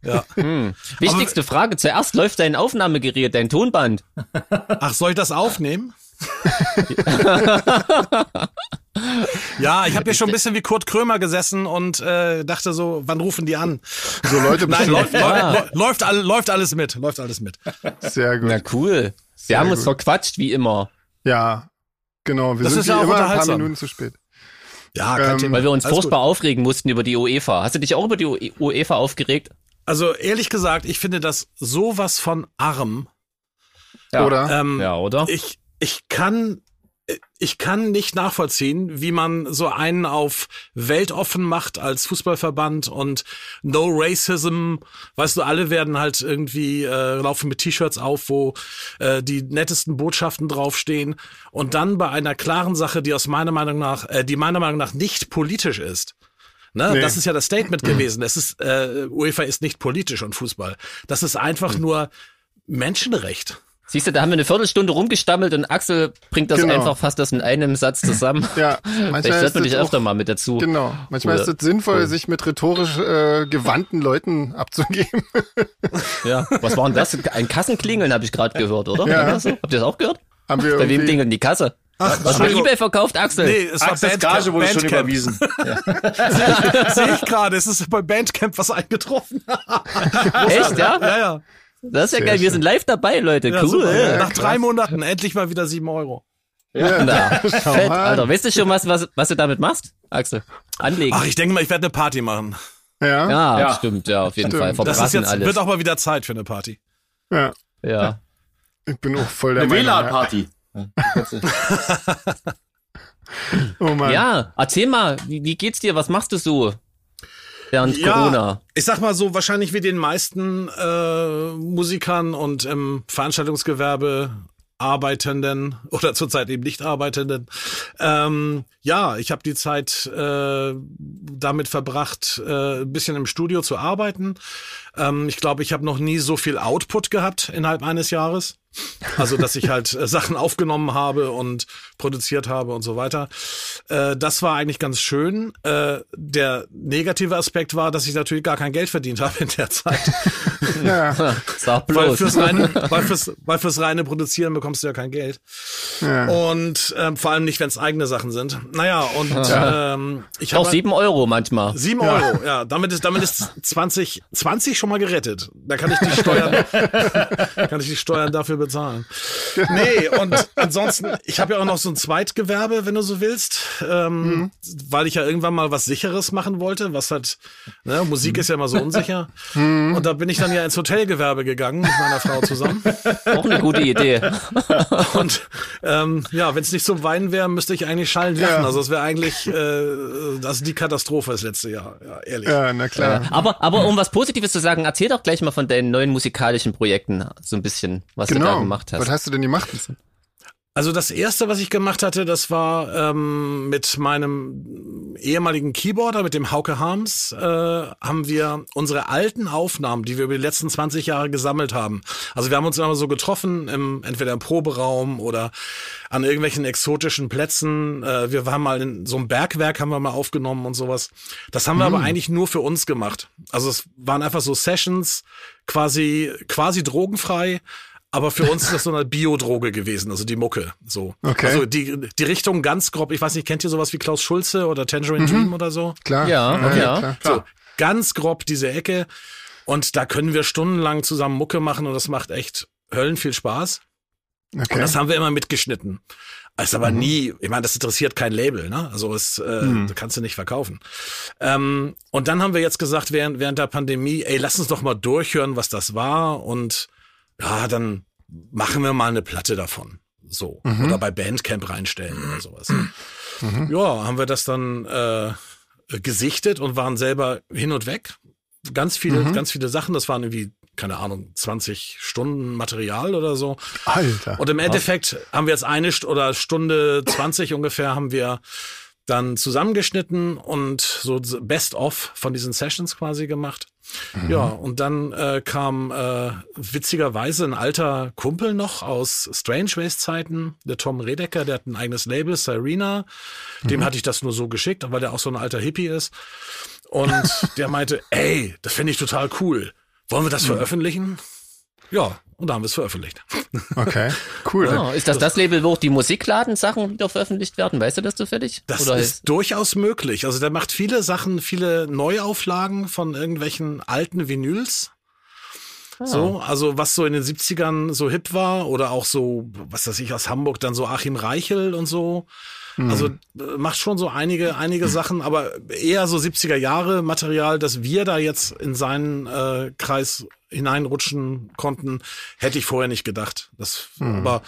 Ja. Hm. Wichtigste Frage. Zuerst läuft dein Aufnahmegerät, dein Tonband. Ach, soll ich das aufnehmen? [LAUGHS] ja, ich habe hier schon ein bisschen wie Kurt Krömer gesessen und äh, dachte so, wann rufen die an? So Leute Nein, läuft, Ja. läuft, läuft, läuft alles mit, läuft alles mit. Sehr gut. Na cool. Wir Sehr haben uns gut. verquatscht, wie immer. Ja, genau. Wir Das sind ist wie ja auch immer ein paar. Minuten zu spät. Ja, kein Ähm, Thema. Weil wir uns furchtbar gut. aufregen mussten über die UEFA. Hast du dich auch über die UE UEFA aufgeregt? Also ehrlich gesagt, ich finde das sowas von arm. Ja. Oder? Ähm, Ja, oder? Ich, ich kann, ich kann nicht nachvollziehen, wie man so einen auf weltoffen macht als Fußballverband und No Racism. Weißt du, alle werden halt irgendwie äh, laufen mit T-Shirts auf, wo äh, die nettesten Botschaften draufstehen. Und dann bei einer klaren Sache, die aus meiner Meinung nach, äh, die meiner Meinung nach nicht politisch ist. Ne? Nee. Das ist ja das Statement gewesen. Es ist, äh, UEFA ist nicht politisch und Fußball. Das ist einfach nur Menschenrecht. Siehst du, da haben wir eine Viertelstunde rumgestammelt und Axel bringt das Genau. einfach fast das in einem Satz zusammen. [LAUGHS] Ja, Vielleicht manchmal hört ist man dich öfter mal mit dazu. Genau. Manchmal ist Oder- es sinnvoll, Cool. sich mit rhetorisch äh, gewandten Leuten abzugeben. [LAUGHS] Ja. Was war denn das? Ein Kassenklingeln habe ich gerade gehört, oder? Ja. Habt ihr das auch gehört? Haben wir Bei wem klingelt die Kasse? Was bei eBay verkauft, Axel? Nee, es war Axels Gage wurde schon Bandcamp. überwiesen. [LAUGHS] Sehe ich gerade, es ist bei Bandcamp was eingetroffen. Echt, ja? ja, ja. Das ist ja Sehr geil. Wir schön. sind live dabei, Leute. ja cool. super. Ja, Nach krass. drei Monaten endlich mal wieder sieben Euro. Ja, Na, [LAUGHS] fett. Alter. Weißt du schon, was, was, was du damit machst, Axel? Anlegen. Ach, ich denke mal, ich werde eine Party machen. Ja. Ja, Ja. stimmt, ja, auf jeden Stimmt. Fall. Das Verbraten ist jetzt, alles. wird auch mal wieder Zeit für eine Party. ja. ja. Ich bin auch voll der Eine. WLAN-Party. [LAUGHS] Oh Mann. ja, erzähl mal, wie, wie geht's dir? Was machst du so während Ja. Corona? Ich sag mal so, wahrscheinlich wie den meisten äh, Musikern und im Veranstaltungsgewerbe Arbeitenden [LAUGHS] oder zurzeit eben nicht Arbeitenden. Ähm, ja, ich habe die Zeit äh, damit verbracht, äh, ein bisschen im Studio zu arbeiten. Ähm, ich glaube, ich habe noch nie so viel Output gehabt innerhalb eines Jahres. Also, dass ich halt äh, Sachen aufgenommen habe und produziert habe und so weiter. Äh, das war eigentlich ganz schön. Äh, der negative Aspekt war, dass ich natürlich gar kein Geld verdient habe in der Zeit. [LAUGHS] Ja. Sag weil, bloß. fürs reine, weil, fürs, weil fürs reine Produzieren bekommst du ja kein Geld. ja. Und ähm, vor allem nicht, wenn es eigene Sachen sind. Naja, und ähm, ich Auch habe sieben Euro manchmal. Sieben Euro, ja. Damit ist, damit ist 20, 20 schon mal gerettet. Da kann ich die [LAUGHS] Steuern, kann ich die Steuern dafür bezahlen. [LAUGHS] Nee, und ansonsten, ich habe ja auch noch so ein Zweitgewerbe, wenn du so willst, ähm, weil ich ja irgendwann mal was Sicheres machen wollte, was halt, ne, Musik ist ja immer so unsicher. [LAUGHS] Und da bin ich dann ja ins Hotelgewerbe gegangen mit meiner Frau zusammen. [LAUGHS] Auch eine gute Idee. Und ähm, ja, wenn es nicht zum Weinen wäre, müsste ich eigentlich schallend lachen. Ja. Also es wäre eigentlich äh, das ist die Katastrophe das letzte Jahr, ja, ehrlich. ja, na klar. Aber, aber um was Positives zu sagen, erzähl doch gleich mal von deinen neuen musikalischen Projekten so ein bisschen, was du da Genau. gemacht hast. Was hast du denn gemacht? Also das erste, was ich gemacht hatte, das war ähm, mit meinem ehemaligen Keyboarder, mit dem Hauke Harms, äh, haben wir unsere alten Aufnahmen, die wir über die letzten 20 Jahre gesammelt haben. Also wir haben uns immer so getroffen, im, entweder im Proberaum oder an irgendwelchen exotischen Plätzen. Äh, wir waren mal in so einem Bergwerk, haben wir mal aufgenommen und sowas. Das haben wir aber eigentlich nur für uns gemacht. Also es waren einfach so Sessions, quasi quasi drogenfrei. Aber für uns ist das so eine Biodroge gewesen, also die Mucke. So. Okay. Also die, die Richtung ganz grob, ich weiß nicht, kennt ihr sowas wie Klaus Schulze oder Tangerine Dream oder so? Klar. Ja, ja. klar. So, ganz grob diese Ecke. Und da können wir stundenlang zusammen Mucke machen und das macht echt Höllen viel Spaß. Und Okay. das haben wir immer mitgeschnitten. Ist aber nie, ich meine, das interessiert kein Label, ne? Also es äh, kannst du nicht verkaufen. Ähm, und dann haben wir jetzt gesagt, während, während der Pandemie, ey, lass uns doch mal durchhören, was das war. Und ja, dann machen wir mal eine Platte davon. So. Oder bei Bandcamp reinstellen oder sowas. Ja, haben wir das dann äh, gesichtet und waren selber hin und weg. Ganz viele, ganz viele Sachen. Das waren irgendwie, keine Ahnung, 20 Stunden Material oder so. Alter. Und im Endeffekt haben wir jetzt eine St oder Stunde 20 ungefähr haben wir dann zusammengeschnitten und so Best of von diesen Sessions quasi gemacht. Ja, und dann äh, kam äh, witzigerweise ein alter Kumpel noch aus Strange Ways Zeiten, der Tom Redecker, der hat ein eigenes Label, Sirena. Dem hatte ich das nur so geschickt, weil der auch so ein alter Hippie ist. Und [LAUGHS] der meinte, ey, das finde ich total cool. Wollen wir das veröffentlichen? Ja, und da haben wir es veröffentlicht. [LAUGHS] Okay. Cool. Ah, ist das das Label, wo auch die Musikladen-Sachen wieder veröffentlicht werden? Weißt du das zufällig? Das Oder ist durchaus möglich. Also der macht viele Sachen, viele Neuauflagen von irgendwelchen alten Vinyls. So, also was so in den 70ern so hip war oder auch so, was weiß ich, aus Hamburg dann so Achim Reichel und so. Also äh, macht schon so einige, einige Sachen, aber eher so 70er Jahre Material, dass wir da jetzt in seinen äh, Kreis hineinrutschen konnten, hätte ich vorher nicht gedacht. Das, aber,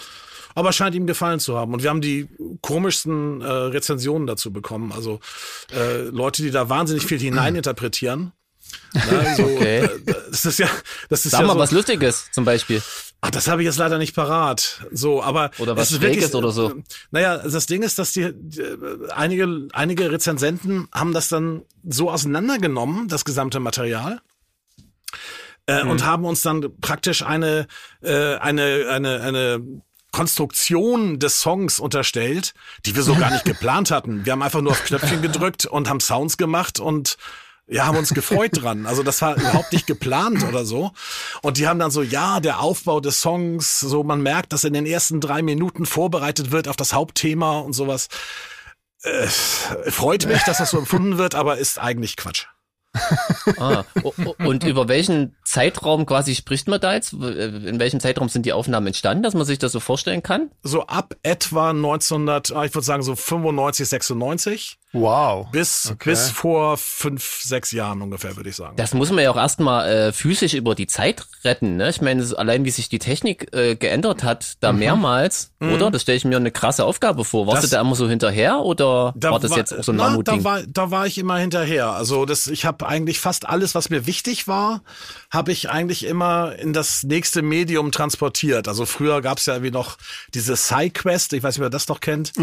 aber scheint ihm gefallen zu haben. Und wir haben die komischsten äh, Rezensionen dazu bekommen. Also äh, Leute, die da wahnsinnig viel hineininterpretieren. [LAUGHS] So, Okay. äh, das ist ja, das ist Sag ja mal so, was Lustiges zum Beispiel. Ach, das habe ich jetzt leider nicht parat. So, aber Oder was ist wirklich, oder so. Naja, das Ding ist, dass die, die einige einige Rezensenten haben das dann so auseinandergenommen, das gesamte Material. Äh, Mhm. Und haben uns dann praktisch eine äh, eine eine eine Konstruktion des Songs unterstellt, die wir so [LAUGHS] gar nicht geplant hatten. Wir haben einfach nur auf Knöpfchen gedrückt und haben Sounds gemacht und ja, haben uns gefreut dran. Also das war überhaupt nicht geplant oder so. Und die haben dann so, ja, der Aufbau des Songs, so man merkt, dass in den ersten drei Minuten vorbereitet wird auf das Hauptthema und sowas. Äh, freut mich, dass das so empfunden wird, aber ist eigentlich Quatsch. Ah, und über welchen Zeitraum quasi spricht man da jetzt? In welchem Zeitraum sind die Aufnahmen entstanden, dass man sich das so vorstellen kann? So ab etwa 1900, ah, ich würde sagen so 95, 96. Wow. Bis, Okay. bis vor fünf, sechs Jahren ungefähr, würde ich sagen. Das muss man ja auch erstmal äh, physisch über die Zeit retten. Ne? Ich meine, allein wie sich die Technik äh, geändert hat, da mehrmals, oder? Das stelle ich mir eine krasse Aufgabe vor. Warst Mhm. Das- du da immer so hinterher oder Da war das jetzt auch so ein na, da war, da war ich immer hinterher. Also das, ich habe eigentlich fast alles, was mir wichtig war, habe ich eigentlich immer in das nächste Medium transportiert. Also früher gab es ja irgendwie noch diese SciQuest, ich weiß nicht, wer das noch kennt, so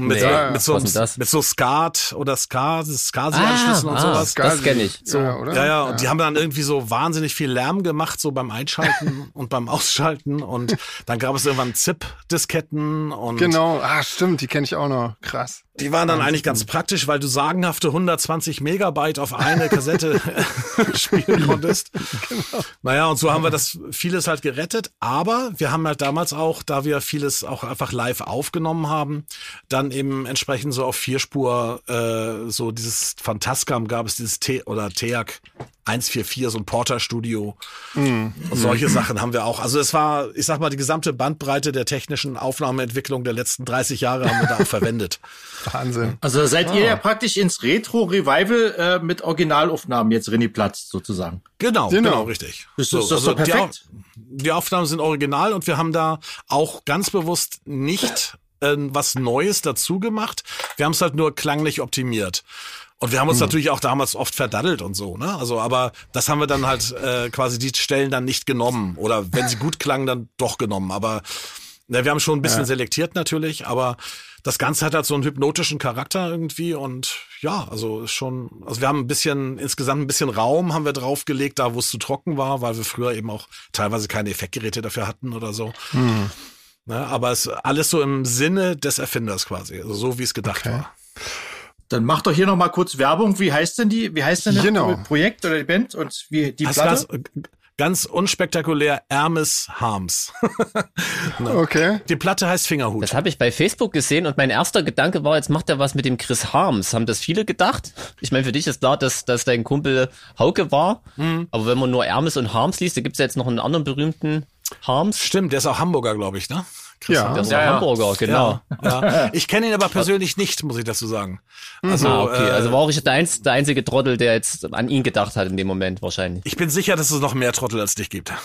mit, Nee, so, mit, so, mit so Skat oder Ska, SCSI-Anschlüssen und ah, sowas. das kenne ich. So, ja, oder? Ja, ja, und die haben dann irgendwie so wahnsinnig viel Lärm gemacht, so beim Einschalten [LAUGHS] und beim Ausschalten. Und dann gab es irgendwann ZIP-Disketten und Genau, ah, stimmt, die kenne ich auch noch. Krass. Die waren dann eigentlich ganz praktisch, weil du sagenhafte 120 Megabyte auf eine Kassette [LAUGHS] spielen konntest. Naja, und so haben wir das vieles halt gerettet. Aber wir haben halt damals auch, da wir vieles auch einfach live aufgenommen haben, dann eben entsprechend so auf Vierspur, äh, so dieses Phantascam gab es dieses T oder TEAC 144, so ein Porter-Studio. Und solche Sachen haben wir auch. Also es war, ich sag mal, die gesamte Bandbreite der technischen Aufnahmeentwicklung der letzten 30 Jahre haben wir da auch verwendet. [LAUGHS] Wahnsinn. Also seid ihr ja praktisch ins Retro-Revival äh, mit Originalaufnahmen jetzt Rinni platzt, sozusagen. Genau, Genau. genau, richtig. Ist das- ist das doch die, perfekt? Au- die Aufnahmen sind original und wir haben da auch ganz bewusst nicht äh, was Neues dazu gemacht. Wir haben es halt nur klanglich optimiert. Und wir haben uns natürlich auch damals oft verdaddelt und so, ne? Also, aber das haben wir dann halt äh, quasi die Stellen dann nicht genommen. Oder wenn sie gut klangen, dann doch genommen. Aber ne, wir haben schon ein bisschen selektiert natürlich, aber das Ganze hat halt so einen hypnotischen Charakter irgendwie und ja, also schon, also wir haben ein bisschen, insgesamt ein bisschen Raum haben wir draufgelegt, da wo es zu trocken war, weil wir früher eben auch teilweise keine Effektgeräte dafür hatten oder so. Ne, aber es ist alles so im Sinne des Erfinders quasi, also so wie es gedacht Okay. war. Dann macht doch hier noch mal kurz Werbung. Wie heißt denn die? Wie heißt denn das Genau. Projekt oder die Band und wie die Das Platte? ganz unspektakulär Hermes Harms. [LAUGHS] Okay. Die Platte heißt Fingerhut. Das habe ich bei Facebook gesehen und mein erster Gedanke war, jetzt macht er was mit dem Chris Harms. Haben das viele gedacht? Ich meine, für dich ist klar, dass, dass dein Kumpel Hauke war. Mhm. Aber wenn man nur Hermes und Harms liest, da gibt's ja jetzt noch einen anderen berühmten Harms. Stimmt, der ist auch Hamburger, glaube ich, ne? Chris Ja. Der ist ein Hamburger, genau. Ja. Ich kenne ihn aber persönlich nicht, muss ich dazu sagen. Also, ah, okay. äh, Also war auch ich der, einz, der einzige Trottel, der jetzt an ihn gedacht hat in dem Moment wahrscheinlich. ich bin sicher, dass es noch mehr Trottel als dich gibt. [LAUGHS] [LAUGHS]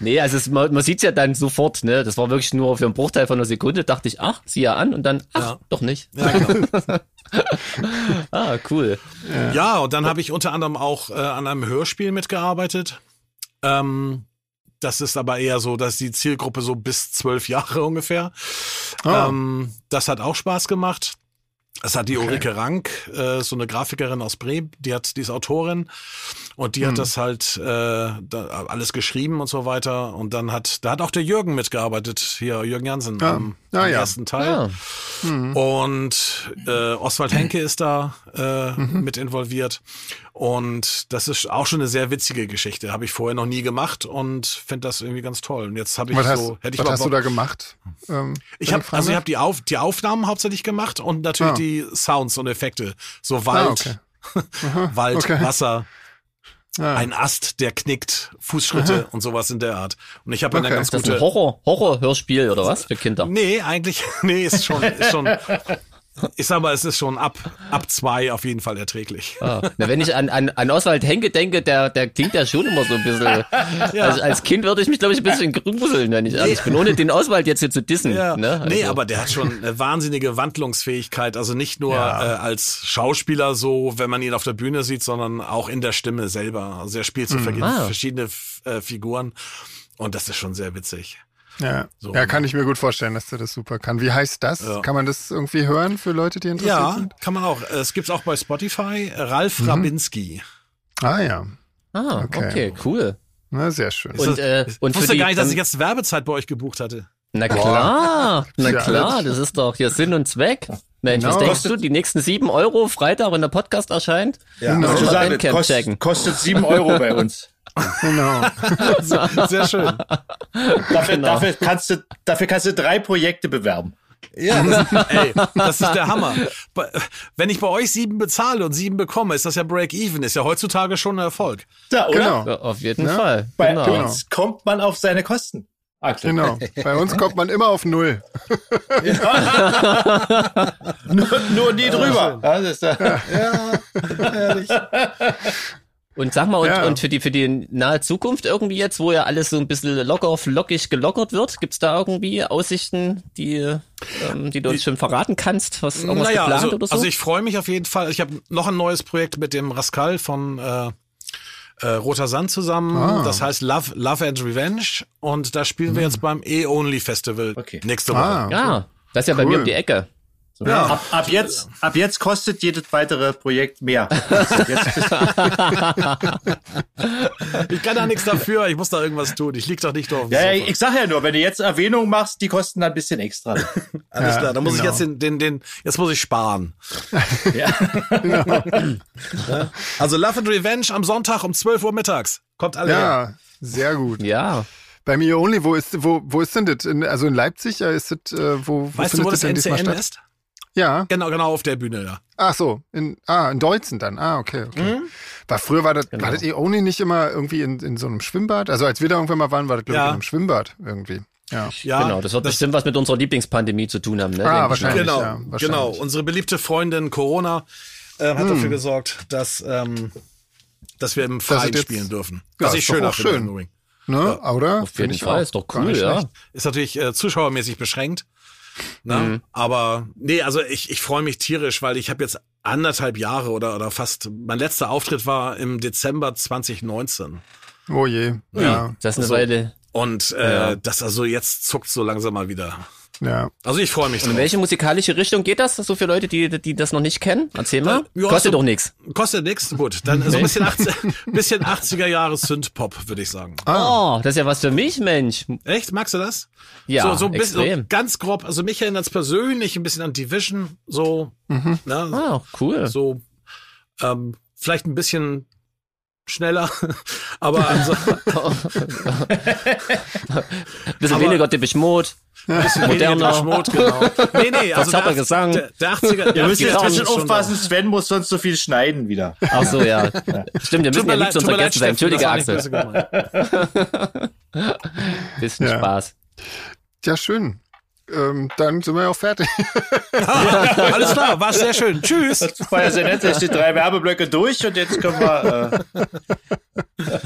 Nee, also es, man, man sieht's ja dann sofort, ne? Das war wirklich nur für einen Bruchteil von einer Sekunde, dachte ich, ach, sieh ja an und dann, ach, Ja. doch nicht. Ja, genau. [LAUGHS] Ah, cool. ja und dann habe ich unter anderem auch äh, an einem Hörspiel mitgearbeitet. Ähm, das ist aber eher so, dass die Zielgruppe so bis zwölf Jahre ungefähr. Ah. Ähm, das hat auch Spaß gemacht. Das hat die Ulrike Rank, äh, so eine Grafikerin aus Bremen, die hat, die ist Autorin und die hat das halt äh, da, alles geschrieben und so weiter. Und dann hat, da hat auch der Jürgen mitgearbeitet, hier Jürgen Jansen Ah. am, Ah, am ja. ersten Teil. Ah, Und äh, Oswald Henke ist da äh, mit involviert. Und das ist auch schon eine sehr witzige Geschichte. Habe ich vorher noch nie gemacht und finde das irgendwie ganz toll. Und jetzt habe ich Was, hast, so, hätte ich was hast du da gemacht? Ähm, ich habe also ich habe die Auf die Aufnahmen hauptsächlich gemacht und natürlich Ah. die Sounds und Effekte. So Wald, okay. [LAUGHS] Wald, okay. Wasser, Ah. ein Ast, der knickt, Fußschritte und sowas in der Art. Und ich habe eine Okay. ganz ist das gute ein Horror, Horror-Hörspiel oder was für Kinder? Nee, eigentlich, [LAUGHS] nee, ist schon, ist schon, [LAUGHS] ich sag mal, es ist schon ab, ab zwei auf jeden Fall erträglich. Ah. Na, wenn ich an, an, an Oswald Henke denke, der, der klingt ja schon immer so ein bisschen. [LAUGHS] Also als Kind würde ich mich, glaube ich, ein bisschen gruseln, wenn ich ehrlich bin, ohne den Oswald jetzt hier zu dissen. Ja. Ne? Also, Nee, aber der hat schon eine wahnsinnige Wandlungsfähigkeit. Also nicht nur Ja. äh, als Schauspieler so, wenn man ihn auf der Bühne sieht, sondern auch in der Stimme selber. Also er spielt so ver- Ah. verschiedene äh, Figuren. Und das ist schon sehr witzig. Ja. So, ja, ne? kann ich mir gut vorstellen, dass der das super kann. Wie heißt das? Ja. Kann man das irgendwie hören für Leute, die interessiert Ja, sind? kann man auch. Es gibt's auch bei Spotify. Ralf Mhm. Rabinski. Ah ja, Ah, Okay. okay, cool. na sehr schön. Und, äh, ich und für wusste die, gar nicht, dass ich jetzt Werbezeit bei euch gebucht hatte. Na klar, na Ja, klar, das ist doch hier Sinn und Zweck. Mensch, was Genau. denkst du, die nächsten sieben Euro Freitag, wenn der Podcast erscheint? Ja, Genau. sagen, Bandcamp kostet, kostet sieben Euro bei uns. [LAUGHS] Genau. [LAUGHS] Sehr schön. Dafür, Genau. dafür, kannst du, dafür kannst du drei Projekte bewerben. Ja, das, [LAUGHS] ey, das ist der Hammer. Wenn ich bei euch sieben bezahle und sieben bekomme, ist das ja Break-Even. Ist ja heutzutage schon ein Erfolg. Ja, oder? Genau. Ja, auf jeden Ja. Fall. Bei genau. uns kommt man auf seine Kosten. Klar. Genau. [LAUGHS] Bei uns kommt man immer auf Null. nur, nur nie drüber. Ja, das ist, äh, Ehrlich. Und sag mal, und, Ja. und für die für die nahe Zukunft irgendwie jetzt, wo ja alles so ein bisschen locker, flockig gelockert wird, gibt's da irgendwie Aussichten, die, ähm, die du uns schon verraten kannst? Was irgendwas Naja, geplant also, oder so? also ich freue mich auf jeden Fall. Ich habe noch ein neues Projekt mit dem Rascal von äh, äh, Roter Sand zusammen. Ah. Das heißt Love, Love and Revenge. Und da spielen wir jetzt beim E-Only Festival Okay. nächste Woche. Ah, ja, das ist ja bei Cool. mir um die Ecke. Ja. ab, ab jetzt, ab jetzt kostet jedes weitere Projekt mehr. Bist, [LAUGHS] Ich kann da nichts dafür. Ich muss da irgendwas tun. Ich lieg doch nicht auf dem ja, ja, Sofa. ich sag ja nur, wenn du jetzt Erwähnung machst, die kosten dann ein bisschen extra. [LAUGHS] Alles Ja, klar. Da muss ich genau. jetzt den, den, den, jetzt muss ich sparen. [LAUGHS] ja. Also Love and Revenge am Sonntag um 12 Uhr mittags. Kommt alle her. ja, sehr gut. Ja. Bei mir only, wo ist, wo, wo ist denn das? In, also in Leipzig, ja, ist das, äh, wo, wo Weißt du, wo das diesmal NCN statt? ist? Ja. Genau, genau auf der Bühne, ja. Ach so, in, ah, in Deutzen dann. Ah, okay, okay. War früher war das, Genau. war das eh only nicht immer irgendwie in, in so einem Schwimmbad? Also als wir da irgendwann mal waren, war das glaube ich Ja. in einem Schwimmbad irgendwie. Ja. Ja, genau, das wird bestimmt was mit unserer Lieblingspandemie zu tun haben, ne? Ah, wahrscheinlich. Genau, ja, wahrscheinlich. genau. Unsere beliebte Freundin Corona äh, hat dafür gesorgt, dass, ähm, dass wir im Verein spielen dürfen. Ja, Was ist ich doch schöner auch schön. Ne? Oder? Auf Find jeden ich Fall, auch. ist doch cool, nicht ja. schlecht. Ist natürlich äh, zuschauermäßig beschränkt. Ne? Mhm. Aber nee, also ich, ich freue mich tierisch, weil ich habe jetzt anderthalb Jahre oder, oder fast, mein letzter Auftritt war im Dezember 2019. Oh je. Ja. Das ist eine So. Weile. Und äh, Ja. das also jetzt zuckt so langsam mal wieder. Ja. Also ich freue mich Und in drauf. welche musikalische Richtung geht das? So für Leute, die, die das noch nicht kennen? Erzähl mal. Ja, Kostet so- doch nichts. Kostet nix, gut. Dann so ein bisschen, 80, [LAUGHS] bisschen 80er Jahre Synth-Pop, würde ich sagen. Oh, das ist ja was für mich, Mensch. Echt? Magst du das? Ja, so, so ein bisschen, so ganz grob. Also mich erinnert es persönlich ein bisschen an Division, so, ne, Ah, cool. so, ähm, vielleicht ein bisschen schneller, [LAUGHS] aber also, [LAUGHS] Bisschen aber- weniger Depeche Mode. Bisschen Moderner. Schmut, genau. Nee, nee, also Verzerrter der, Gesang. Der, der 80er, Ihr müsst jetzt ein bisschen aufpassen, Sven muss sonst so viel schneiden wieder. Ach so, ja. [LAUGHS] Stimmt, wir müssen mir ja nicht zu Gäste sein. Entschuldige, Axel. [LAUGHS] Bisschen Ja. Spaß. Ja, schön. Ähm, dann sind wir ja auch fertig. Alles klar, war sehr schön. Tschüss. Das war ja sehr nett, jetzt die drei Werbeblöcke durch und jetzt können wir. Äh, [LAUGHS]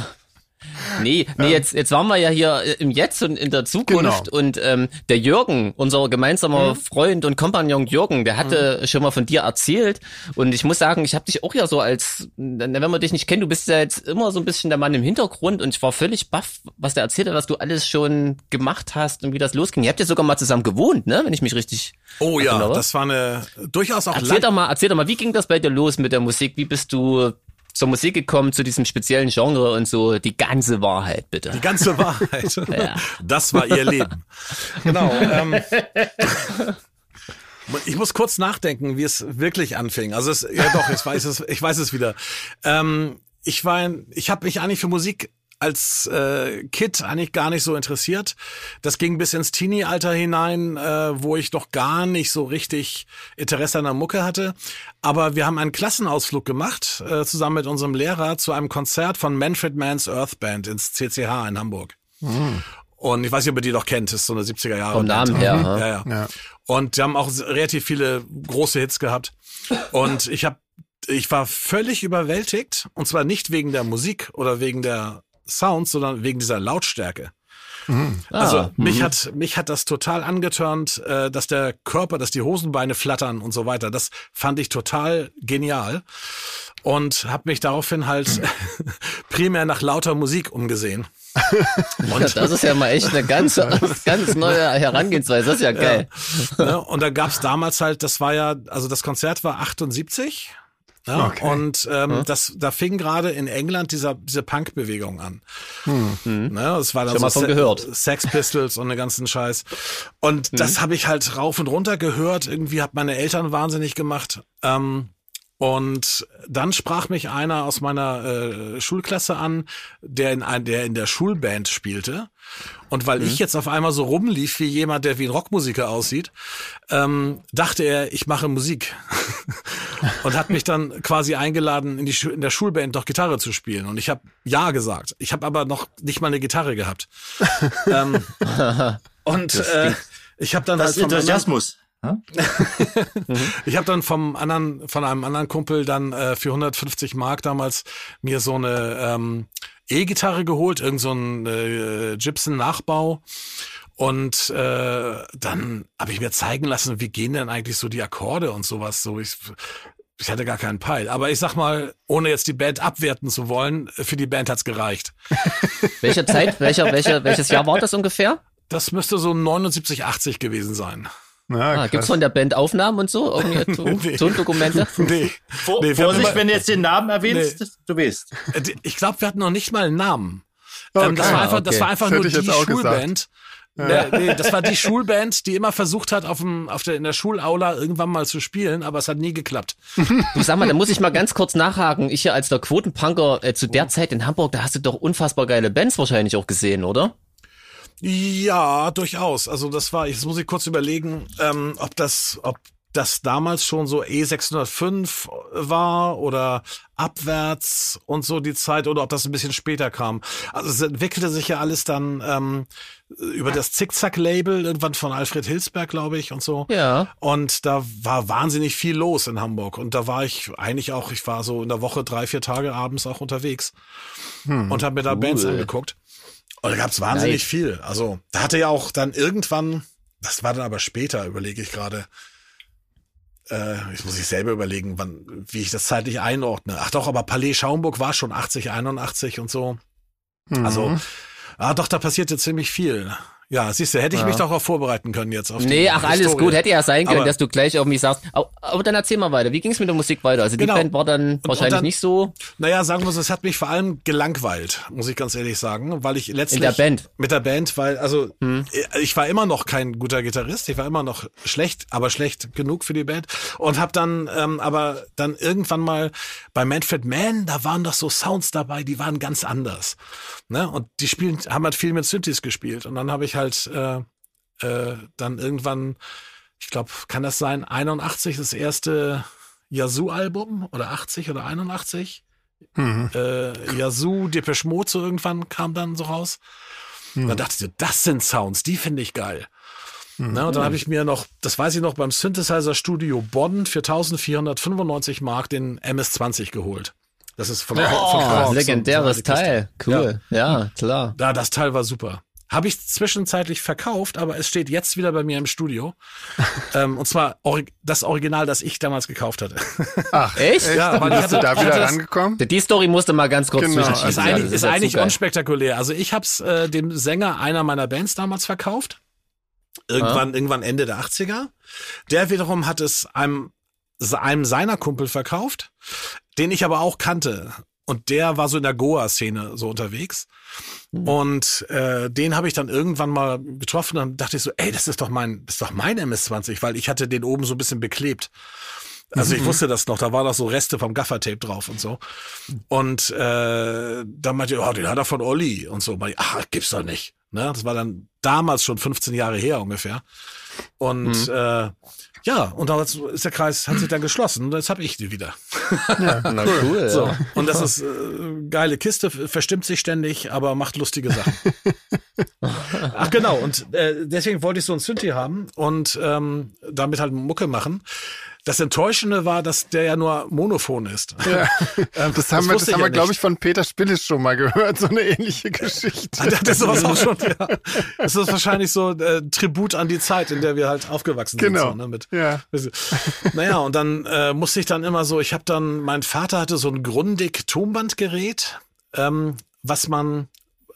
Nee, nee, jetzt, jetzt waren wir ja hier äh, im Jetzt und in der Zukunft Genau. und ähm, der Jürgen, unser gemeinsamer Mhm. Freund und Kompagnon Jürgen, der hatte schon mal von dir erzählt und ich muss sagen, ich habe dich auch ja so als, na, wenn man dich nicht kennt, du bist ja jetzt immer so ein bisschen der Mann im Hintergrund und ich war völlig baff, was der erzählt hat, was du alles schon gemacht hast und wie das losging. Ihr habt ja sogar mal zusammen gewohnt, ne, wenn ich mich richtig Oh ja, das war eine durchaus auch Erzähl lang, doch mal, erzähl doch mal, wie ging das bei dir los mit der Musik? Wie bist du zur Musik gekommen, zu diesem speziellen Genre und so die ganze Wahrheit, bitte. Die ganze Wahrheit. [LAUGHS] Ja. Das war ihr Leben. Genau. Ähm, [LAUGHS] ich muss kurz nachdenken, wie es wirklich anfing. Also es, ja doch, ich weiß es, ich weiß es wieder. Ähm, ich war, ich habe mich eigentlich für Musik als äh, Kid eigentlich gar nicht so interessiert. Das ging bis ins Teenie-Alter hinein, äh, wo ich doch gar nicht so richtig Interesse an der Mucke hatte. Aber wir haben einen Klassenausflug gemacht, äh, zusammen mit unserem Lehrer, zu einem Konzert von Manfred Mann's Earth Band ins CCH in Hamburg. Und ich weiß nicht, ob ihr die noch kennt, das ist so eine 70er Jahre. Vom. Namen her, ha? Ja, ja. Ja. Und die haben auch relativ viele große Hits gehabt. Und ich habe, ich war völlig überwältigt. Und zwar nicht wegen der Musik oder wegen der Sounds, sondern wegen dieser Lautstärke. Also Ah, mich hat mich hat das total angetörnt, äh, dass der Körper, dass die Hosenbeine flattern und so weiter. Das fand ich total genial und habe mich daraufhin halt [LAUGHS] primär nach lauter Musik umgesehen. [LAUGHS] das ist ja mal echt eine ganz, [LAUGHS] ganz neue Herangehensweise. Das ist ja geil. ne? Und da gab's damals halt, das war ja, also das Konzert war 78. Ja, Okay. Und ähm, das, da fing gerade in England dieser, diese Punk-Bewegung an. Ne, das war dann mal so Se- gehört. Sex Pistols und den ganzen Scheiß. Und das habe ich halt rauf und runter gehört. Irgendwie hat meine Eltern wahnsinnig gemacht. Ähm, Und dann sprach mich einer aus meiner äh, Schulklasse an, der in, ein, der in der Schulband spielte. Und weil mhm. ich jetzt auf einmal so rumlief wie jemand, der wie ein Rockmusiker aussieht, ähm, dachte er, ich mache Musik. [LAUGHS] und hat mich dann quasi eingeladen, in, die in der Schulband doch Gitarre zu spielen. Und ich habe ja gesagt. Ich habe aber noch nicht mal eine Gitarre gehabt. [LAUGHS] ähm, und äh, ich habe dann das halt Enthusiasmus. [LAUGHS] ich habe dann vom anderen, von einem anderen Kumpel dann äh, für 150 Mark damals mir so eine ähm, E-Gitarre geholt, irgend so ein äh, Gibson-Nachbau. Und äh, dann habe ich mir zeigen lassen, wie gehen denn eigentlich so die Akkorde und sowas. So ich, ich hatte gar keinen Peil. Aber ich sag mal, ohne jetzt die Band abwerten zu wollen, für die Band hat's gereicht. [LAUGHS] Welche Zeit, welcher, welcher, welches Jahr war das ungefähr? Das müsste so 79, 80 gewesen sein. Ja, ah, gibt's von der Band Aufnahmen und so? Irgendwie. [LAUGHS] Tondokumente? [LAUGHS] nee. Vor, nee Vorsicht, wenn du jetzt den Namen erwähnst, nee. du weißt. Äh, ich glaube, wir hatten noch nicht mal einen Namen. Okay. Ähm, das war einfach, okay. das war einfach das nur die Schulband. Ja. Nee, nee, das war die Schulband, die immer versucht hat, auf dem, auf der, in der Schulaula irgendwann mal zu spielen, aber es hat nie geklappt. Du sag mal, da muss ich mal ganz kurz nachhaken. Ich hier als der Quotenpunker äh, zu der oh. Zeit in Hamburg, da hast du doch unfassbar geile Bands wahrscheinlich auch gesehen, oder? Ja, durchaus. Also das war, jetzt muss ich kurz überlegen, ähm, ob das, ob das damals schon so E605 war oder abwärts und so die Zeit oder ob das ein bisschen später kam. Also es entwickelte sich ja alles dann ähm, über das Zickzack-Label irgendwann von Alfred Hilsberg, glaube ich, und so. Ja. Und da war wahnsinnig viel los in Hamburg. Und da war ich eigentlich auch, ich war so in der Woche drei, vier Tage abends auch unterwegs hm, und habe mir da cool. Bands angeguckt. Und da gab's wahnsinnig Nein. viel. Also da hatte ja auch dann irgendwann, das war dann aber später, überlege ich gerade, äh, ich muss ich selber überlegen, wann, wie ich das zeitlich einordne. Ach doch, aber Palais Schaumburg war schon 80, 81 und so. Mhm. Also, ah doch, da passierte ziemlich viel. Ja, siehst du, hätte ich ja. mich doch auch vorbereiten können jetzt auf Nee, ach, alles Historie. gut. Hätte ja sein können, aber, dass du gleich auf mich sagst. Aber, aber, dann erzähl mal weiter. Wie ging es mit der Musik weiter? Also genau. die Band war dann und, wahrscheinlich und dann, nicht so. Naja, sagen wir so, es hat mich vor allem gelangweilt, muss ich ganz ehrlich sagen, weil ich letztlich. In der Band. Mit der Band, weil, also, hm. ich war immer noch kein guter Gitarrist. Ich war immer noch schlecht, aber schlecht genug für die Band. Und hab dann, ähm, aber dann irgendwann mal bei Manfred Mann, da waren doch so Sounds dabei, die waren ganz anders. Ne? Und die spielen, haben halt viel mit Synthes gespielt. Und dann habe ich halt äh, äh, dann irgendwann, ich glaube, kann das sein, 81 das erste Yazoo-Album oder 80 oder 81? Mhm. Äh, Yazoo, Depeche Mode so irgendwann kam dann so raus. Mhm. Dann dachte ich so, das sind Sounds, die finde ich geil. Mhm. Na, und dann habe ich mir noch, das weiß ich noch, beim Synthesizer Studio Bonn für 1495 Mark den MS-20 geholt. Das ist von, oh, von Quarks legendäres Teil. Cool. Ja. ja, klar. Ja, das Teil war super. Habe ich zwischenzeitlich verkauft, aber es steht jetzt wieder bei mir im Studio. [LAUGHS] ähm, und zwar das Original, das ich damals gekauft hatte. [LAUGHS] Ach, echt? Ja, aber bist du da wieder rangekommen? Die Story musste mal ganz kurz genau. zwischenschieben. Ist eigentlich, ist, ist eigentlich unspektakulär. Also ich habe es äh, dem Sänger einer meiner Bands damals verkauft. Irgendwann, ah. irgendwann Ende der 80er. Der wiederum hat es einem, einem seiner Kumpel verkauft, den ich aber auch kannte. Und der war so in der Goa-Szene so unterwegs. Mhm. Und äh, den habe ich dann irgendwann mal getroffen. Dann dachte ich so, ey, das ist doch mein, das ist doch mein MS-20, weil ich hatte den oben so ein bisschen beklebt. Also mhm. ich wusste das noch, da war doch so Reste vom Gaffertape drauf und so. Und äh, dann meinte ich, oh, den hat er von Olli und so. Ach, gibt's doch nicht. Ne? Das war dann damals schon 15 Jahre her ungefähr. Und mhm. äh, ja, und da ist der Kreis, hat sich dann geschlossen und jetzt habe ich die wieder. [LAUGHS] Ja, na cool. So, und das ist äh, geile Kiste, verstimmt sich ständig, aber macht lustige Sachen. [LAUGHS] Ach genau, und äh, deswegen wollte ich so ein Synthi haben und ähm, damit halt Mucke machen. Das Enttäuschende war, dass der ja nur monophon ist. Ja. [LAUGHS] Ähm, das haben das wir, das haben wir, glaube ich, von Peter Spillis schon mal gehört, [LAUGHS] so eine ähnliche Geschichte. Ah, der sowas auch schon, ja. Das ist wahrscheinlich so äh, Tribut an die Zeit, in der wir halt aufgewachsen genau. sind. So, ne, mit, ja. [LAUGHS] Naja, und dann äh, musste ich dann immer so, ich habe dann, mein Vater hatte so ein Grundig Tonbandgerät, ähm, was man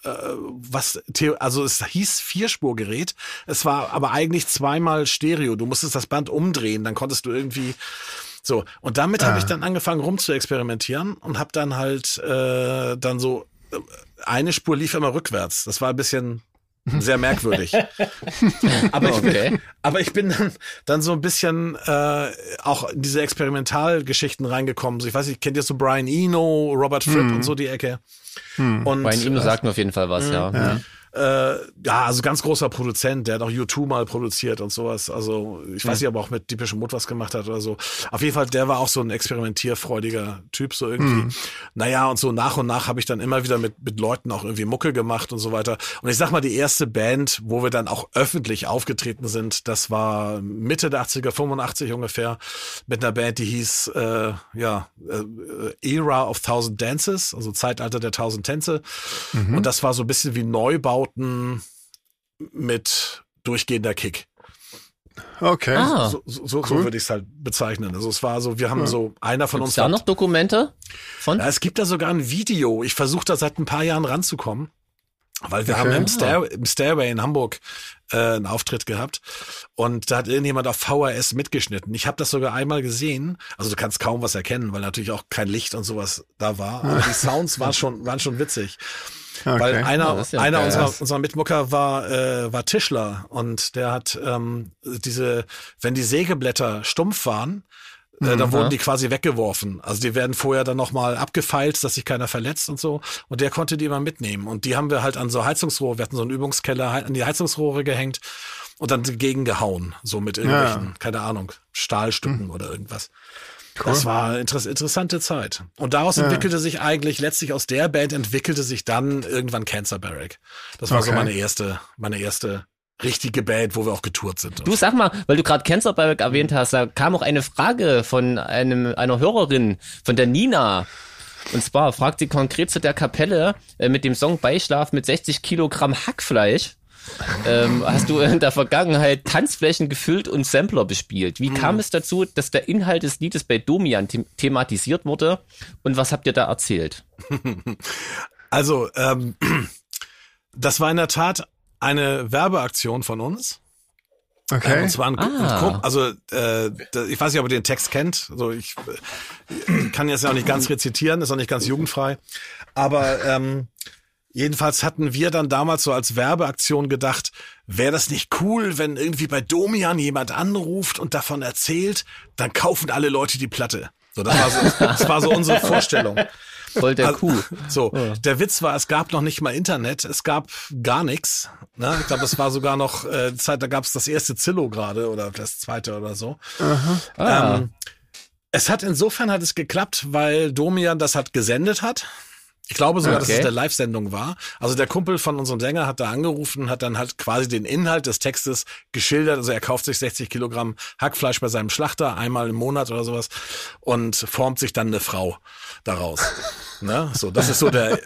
was, also es hieß Vierspurgerät, es war aber eigentlich zweimal Stereo. Du musstest das Band umdrehen, dann konntest du irgendwie so. Und damit ah. habe ich dann angefangen rum zu experimentieren und habe dann halt äh, dann so äh, eine Spur lief immer rückwärts. Das war ein bisschen Sehr merkwürdig. [LAUGHS] aber, ich Okay. bin, aber ich bin dann, dann so ein bisschen äh, auch in diese Experimentalgeschichten reingekommen. So, ich weiß nicht, kennt ihr so Brian Eno, Robert Fripp und so die Ecke? Und, Bei ihm sagt mir auf jeden Fall was, ja. Äh, ja, also ganz großer Produzent, der hat auch U2 mal produziert und sowas. Also ich weiß nicht, ob er auch mit Depeche Mode was gemacht hat oder so. Auf jeden Fall, der war auch so ein experimentierfreudiger Typ so irgendwie. Naja, und so nach und nach habe ich dann immer wieder mit, mit Leuten auch irgendwie Mucke gemacht und so weiter. Und ich sag mal, die erste Band, wo wir dann auch öffentlich aufgetreten sind, das war Mitte der 80er, 85 ungefähr, mit einer Band, die hieß äh, ja äh, Era of Thousand Dances, also Zeitalter der tausend Tänze. Und das war so ein bisschen wie Neubauten mit durchgehender Kick. Okay. Ah, So, so, so, so würde ich es halt bezeichnen. Also es war so, wir haben so, einer von gibt's uns da hat- noch Dokumente von? ja, es gibt da sogar ein Video. Ich versuche da seit ein paar Jahren ranzukommen. Weil wir Okay. haben im, Stair im Stairway in Hamburg äh, einen Auftritt gehabt und da hat irgendjemand auf VHS mitgeschnitten. Ich habe das sogar einmal gesehen. Also du kannst kaum was erkennen, weil natürlich auch kein Licht und sowas da war. Aber die Sounds waren schon, waren schon witzig. Weil Okay. einer, das ist ja einer unserer, unserer Mitmucker war, äh, war Tischler und der hat ähm, diese, wenn die Sägeblätter stumpf waren, äh, dann wurden die quasi weggeworfen. Also die werden vorher dann nochmal abgefeilt, dass sich keiner verletzt und so. Und der konnte die immer mitnehmen. Und die haben wir halt an so Heizungsrohre, wir hatten so einen Übungskeller, halt an die Heizungsrohre gehängt und dann dagegen gehauen. So mit irgendwelchen, keine Ahnung, Stahlstücken oder irgendwas. Das war eine interess interessante Zeit. Und daraus entwickelte sich eigentlich, letztlich aus der Band entwickelte sich dann irgendwann Cancer Barrack. Das war so Okay. meine erste, meine erste richtige Band, wo wir auch getourt sind. Du sag mal, weil du gerade Cancerberg erwähnt hast, da kam auch eine Frage von einem einer Hörerin, von der Nina. Und zwar fragt sie konkret zu der Kapelle äh, mit dem Song Beischlaf mit 60 Kilogramm Hackfleisch. Ähm, hast du in der Vergangenheit Tanzflächen gefüllt und Sampler bespielt? Wie kam es dazu, dass der Inhalt des Liedes bei Domian them thematisiert wurde? Und was habt ihr da erzählt? [LAUGHS] Also, ähm, das war in der Tat eine Werbeaktion von uns. Äh, Okay. Und zwar ein, ein Ah. Kumpel, also äh, ich weiß nicht, ob ihr den Text kennt. So, ich äh, kann jetzt ja auch nicht ganz rezitieren, ist auch nicht ganz jugendfrei. Aber ähm, jedenfalls hatten wir dann damals so als Werbeaktion gedacht, wäre das nicht cool, wenn irgendwie bei Domian jemand anruft und davon erzählt, dann kaufen alle Leute die Platte. So, das war so, das war so unsere Vorstellung. Voll der Also, Kuh. So, der Witz war, es gab noch nicht mal Internet, es gab gar nichts. Ne? Ich glaube, es war sogar noch äh, Zeit, da gab es das erste Zillow gerade oder das zweite oder so. Ah. Ähm, es hat insofern hat es geklappt, weil Domian das hat gesendet hat. Ich glaube sogar, dass Okay. es der Live-Sendung war. Also der Kumpel von unserem Sänger hat da angerufen und hat dann halt quasi den Inhalt des Textes geschildert. Also er kauft sich 60 Kilogramm Hackfleisch bei seinem Schlachter einmal im Monat oder sowas und formt sich dann eine Frau daraus. [LAUGHS] ne? So, das ist so der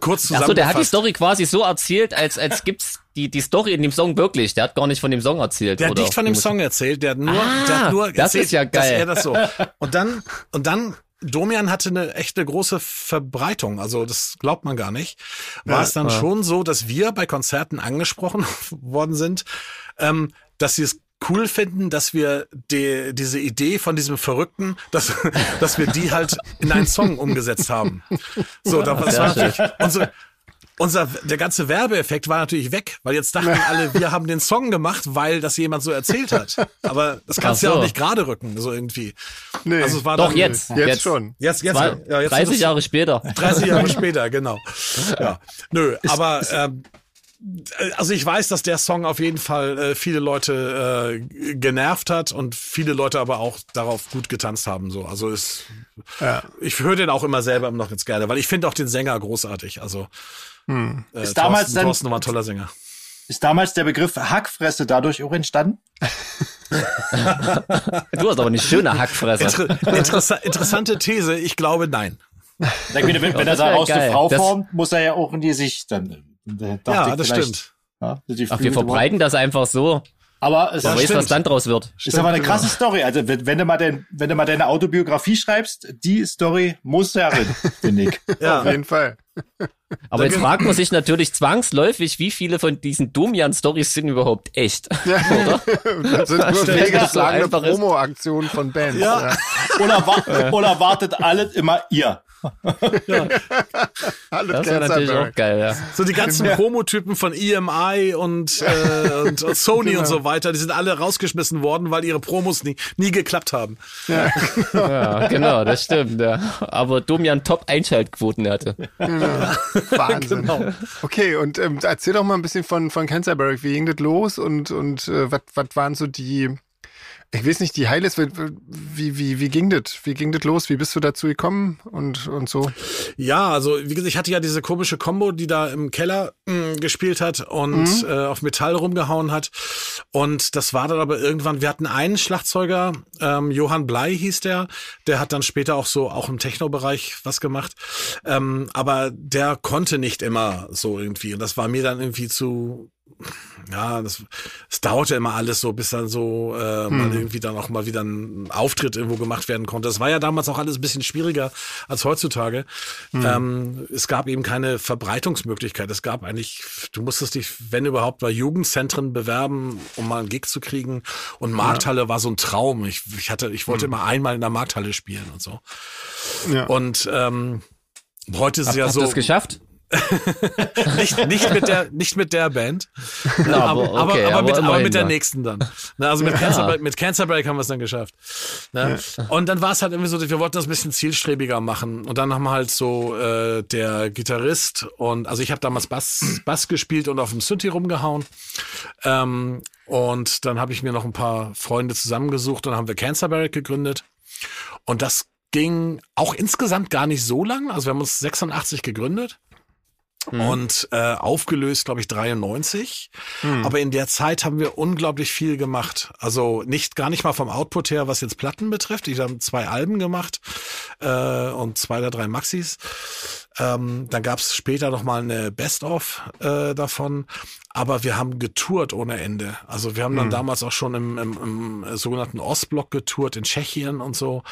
kurz Ach so, der hat die zusammengefasst. Story quasi so erzählt, als, als gibt's die, die Story in dem Song wirklich. Der hat gar nicht von dem Song erzählt. Der hat oder? nicht von dem Song erzählt, der hat nur, Ah, der hat nur das erzählt, ist ja dass geil. er das so. Und dann, und dann, Domian hatte eine echte große Verbreitung, also das glaubt man gar nicht. War es dann schon so, dass wir bei Konzerten angesprochen [LAUGHS] worden sind, ähm, dass sie es cool finden, dass wir die, diese Idee von diesem Verrückten, dass, [LAUGHS] dass wir die halt in einen Song umgesetzt haben. So, da, das war natürlich unsere, unser, der ganze Werbeeffekt war natürlich weg, weil jetzt dachten alle, wir haben den Song gemacht, weil das jemand so erzählt hat. Aber das kannst du Ach ja so. auch nicht gerade rücken, so irgendwie. Nee. Also es war Doch, dann, jetzt. Jetzt schon. Jetzt, jetzt, Zwei, ja, jetzt 30 ist- Jahre später. 30 Jahre später, genau. Ja. Nö, aber ähm, also ich weiß, dass der Song auf jeden Fall äh, viele Leute äh, genervt hat und viele Leute aber auch darauf gut getanzt haben. So, also ist, Ja. ich höre den auch immer selber noch ganz gerne, weil ich finde auch den Sänger großartig. Also Hm. äh, Ist damals Thorsten, dann- Thorsten war ein toller Sänger. Ist damals der Begriff Hackfresse dadurch auch entstanden? Du hast aber eine schöne Hackfresse. Inter interessa interessante These. Ich glaube, nein. Na, wenn, wenn er das da wär aus der geil. Frau Das- formt, muss er ja auch in die Sicht dann. Dachte Ja, das stimmt. Ja, Ach, wir verbreiten das einfach so. Aber es weiß, stimmt. was dann draus wird. ist aber eine Stimmt, krasse Story. Also wenn, wenn du mal dein, wenn du mal deine Autobiografie schreibst, die Story muss ja rein, [LAUGHS] finde ich. Auf jeden Fall. Aber jetzt fragt man sich natürlich zwangsläufig, wie viele von diesen Domian-Stories sind überhaupt echt. [LAUGHS] Das sind nur so fehlgeschlagene ist. Promo-Aktionen von Bands. Ja. Ja. Oder, wa oder wartet alles immer ihr? Ja. [LAUGHS] Hallo, Das wäre natürlich auch geil, ja. So die ganzen Promotypen von EMI und, äh, und, [LAUGHS] Sony Genau. und so weiter, die sind alle rausgeschmissen worden, weil ihre Promos nie, nie geklappt haben. Ja, [LAUGHS] genau, das stimmt, ja. Aber Domian top Einschaltquoten hatte. Wahnsinn. Genau. Okay, und ähm, erzähl doch mal ein bisschen von, von Canterbury. Wie ging das los und, und äh, was waren so die, ich weiß nicht, die Highlights, wie, wie, wie, wie ging das? Wie ging das los? Wie bist du dazu gekommen und, und so? Ja, also wie gesagt, ich hatte ja diese komische Combo, die da im Keller mh, gespielt hat und äh, auf Metall rumgehauen hat. Und das war dann aber irgendwann, wir hatten einen Schlagzeuger, ähm, Johann Blei hieß der, der hat dann später auch so, auch im Techno-Bereich was gemacht. Ähm, aber der konnte nicht immer so irgendwie. Und das war mir dann irgendwie zu, ja, das, es dauerte immer alles so, bis dann so äh, mal irgendwie dann auch mal wieder ein Auftritt irgendwo gemacht werden konnte. Das war ja damals auch alles ein bisschen schwieriger als heutzutage. Ähm, es gab eben keine Verbreitungsmöglichkeit. Es gab eigentlich, du musstest dich, wenn überhaupt, bei Jugendzentren bewerben, um mal einen Gig zu kriegen. Und Markthalle war so ein Traum. Ich, ich hatte, ich wollte immer einmal in der Markthalle spielen und so. Ja. Und ähm, heute ist es ja Hast so du es geschafft? [LAUGHS] nicht, nicht mit der nicht mit der Band, Na, aber, aber, okay, aber, mit, aber mit der nächsten dann. Na, also mit Cancer, Break, mit Cancer Break haben wir es dann geschafft. Ne? Und dann war es halt irgendwie so, wir wollten das ein bisschen zielstrebiger machen. Und dann haben wir halt so äh, der Gitarrist und also ich habe damals Bass, Bass gespielt und auf dem Synthi rumgehauen. Ähm, und dann habe ich mir noch ein paar Freunde zusammengesucht und dann haben wir Cancer Barrack gegründet. Und das ging auch insgesamt gar nicht so lang. Also wir haben uns 86 gegründet und äh, aufgelöst, glaube ich, 93. Aber in der Zeit haben wir unglaublich viel gemacht. Also nicht gar nicht mal vom Output her, was jetzt Platten betrifft. Ich habe zwei Alben gemacht äh, und zwei oder drei Maxis. Ähm, dann gab es später noch mal eine Best-of äh, davon. Aber wir haben getourt ohne Ende. Also wir haben dann damals auch schon im, im, im sogenannten Ostblock getourt in Tschechien und so.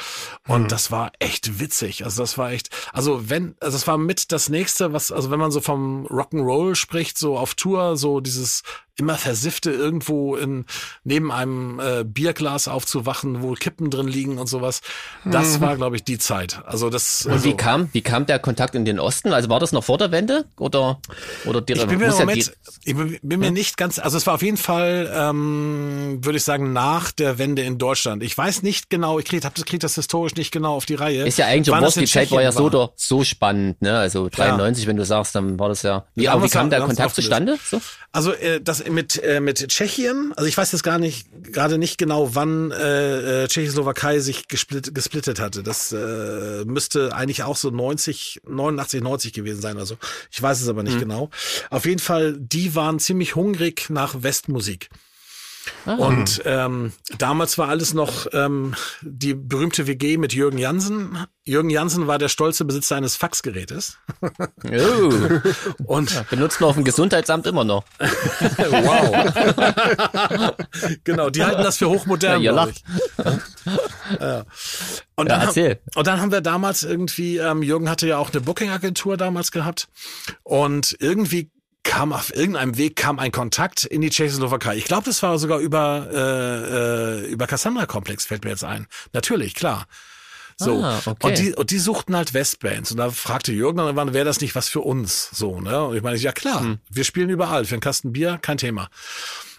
Und das war echt witzig. Also das war echt, also wenn, also das war mit das nächste, was, also wenn man so vom Rock'n'Roll spricht, so auf Tour, so dieses immer versiffte irgendwo in neben einem äh, Bierglas aufzuwachen, wo Kippen drin liegen und sowas. Das war, glaube ich, die Zeit. Also das. Und also, wie kam, wie kam der Kontakt in den Osten? Also war das noch vor der Wende? Oder, oder die, Ich bin mir muss ja Moment, ich bin, bin mir nicht ganz, also es war auf jeden Fall, ähm, würde ich sagen, nach der Wende in Deutschland. Ich weiß nicht genau, ich krieg, hab das, krieg das historisch nicht genau auf die Reihe. Ist ja eigentlich wann die Zeit war ja so, oder, so spannend, ne? Also 93, wenn du sagst, dann war das ja. Wie, aber wie kam ja- der Kontakt zustande? So? Also äh, das mit äh, mit Tschechien, also ich weiß jetzt gar nicht gerade nicht genau, wann äh, äh, Tschechoslowakei sich gesplit, gesplittet hatte. Das äh, müsste eigentlich auch so 90, 89, 90 gewesen sein. Also ich weiß es aber nicht genau. Auf jeden Fall, die waren ziemlich hungrig nach Westmusik. Und ähm, damals war alles noch ähm, die berühmte WG mit Jürgen Jansen. Jürgen Jansen war der stolze Besitzer eines Faxgerätes. Oh, [LAUGHS] Und benutzt man auf dem Gesundheitsamt immer noch. [LAUGHS] Wow. genau, die halten das für hochmodern. Ja, ihr ich. Ja. Und, Ja, dann, und dann haben wir damals irgendwie, ähm, Jürgen hatte ja auch eine Booking-Agentur damals gehabt und irgendwie kam auf irgendeinem Weg kam ein Kontakt in die Tschechoslowakei. Ich glaube, das war sogar über äh, äh, über Cassandra Komplex fällt mir jetzt ein. Natürlich, klar. So. Ah, okay. Und die und die suchten halt Westbands und da fragte Jürgen dann wäre das nicht was für uns so, ne? Und ich meine, ja klar, Hm. wir spielen überall, für einen Kasten Bier kein Thema.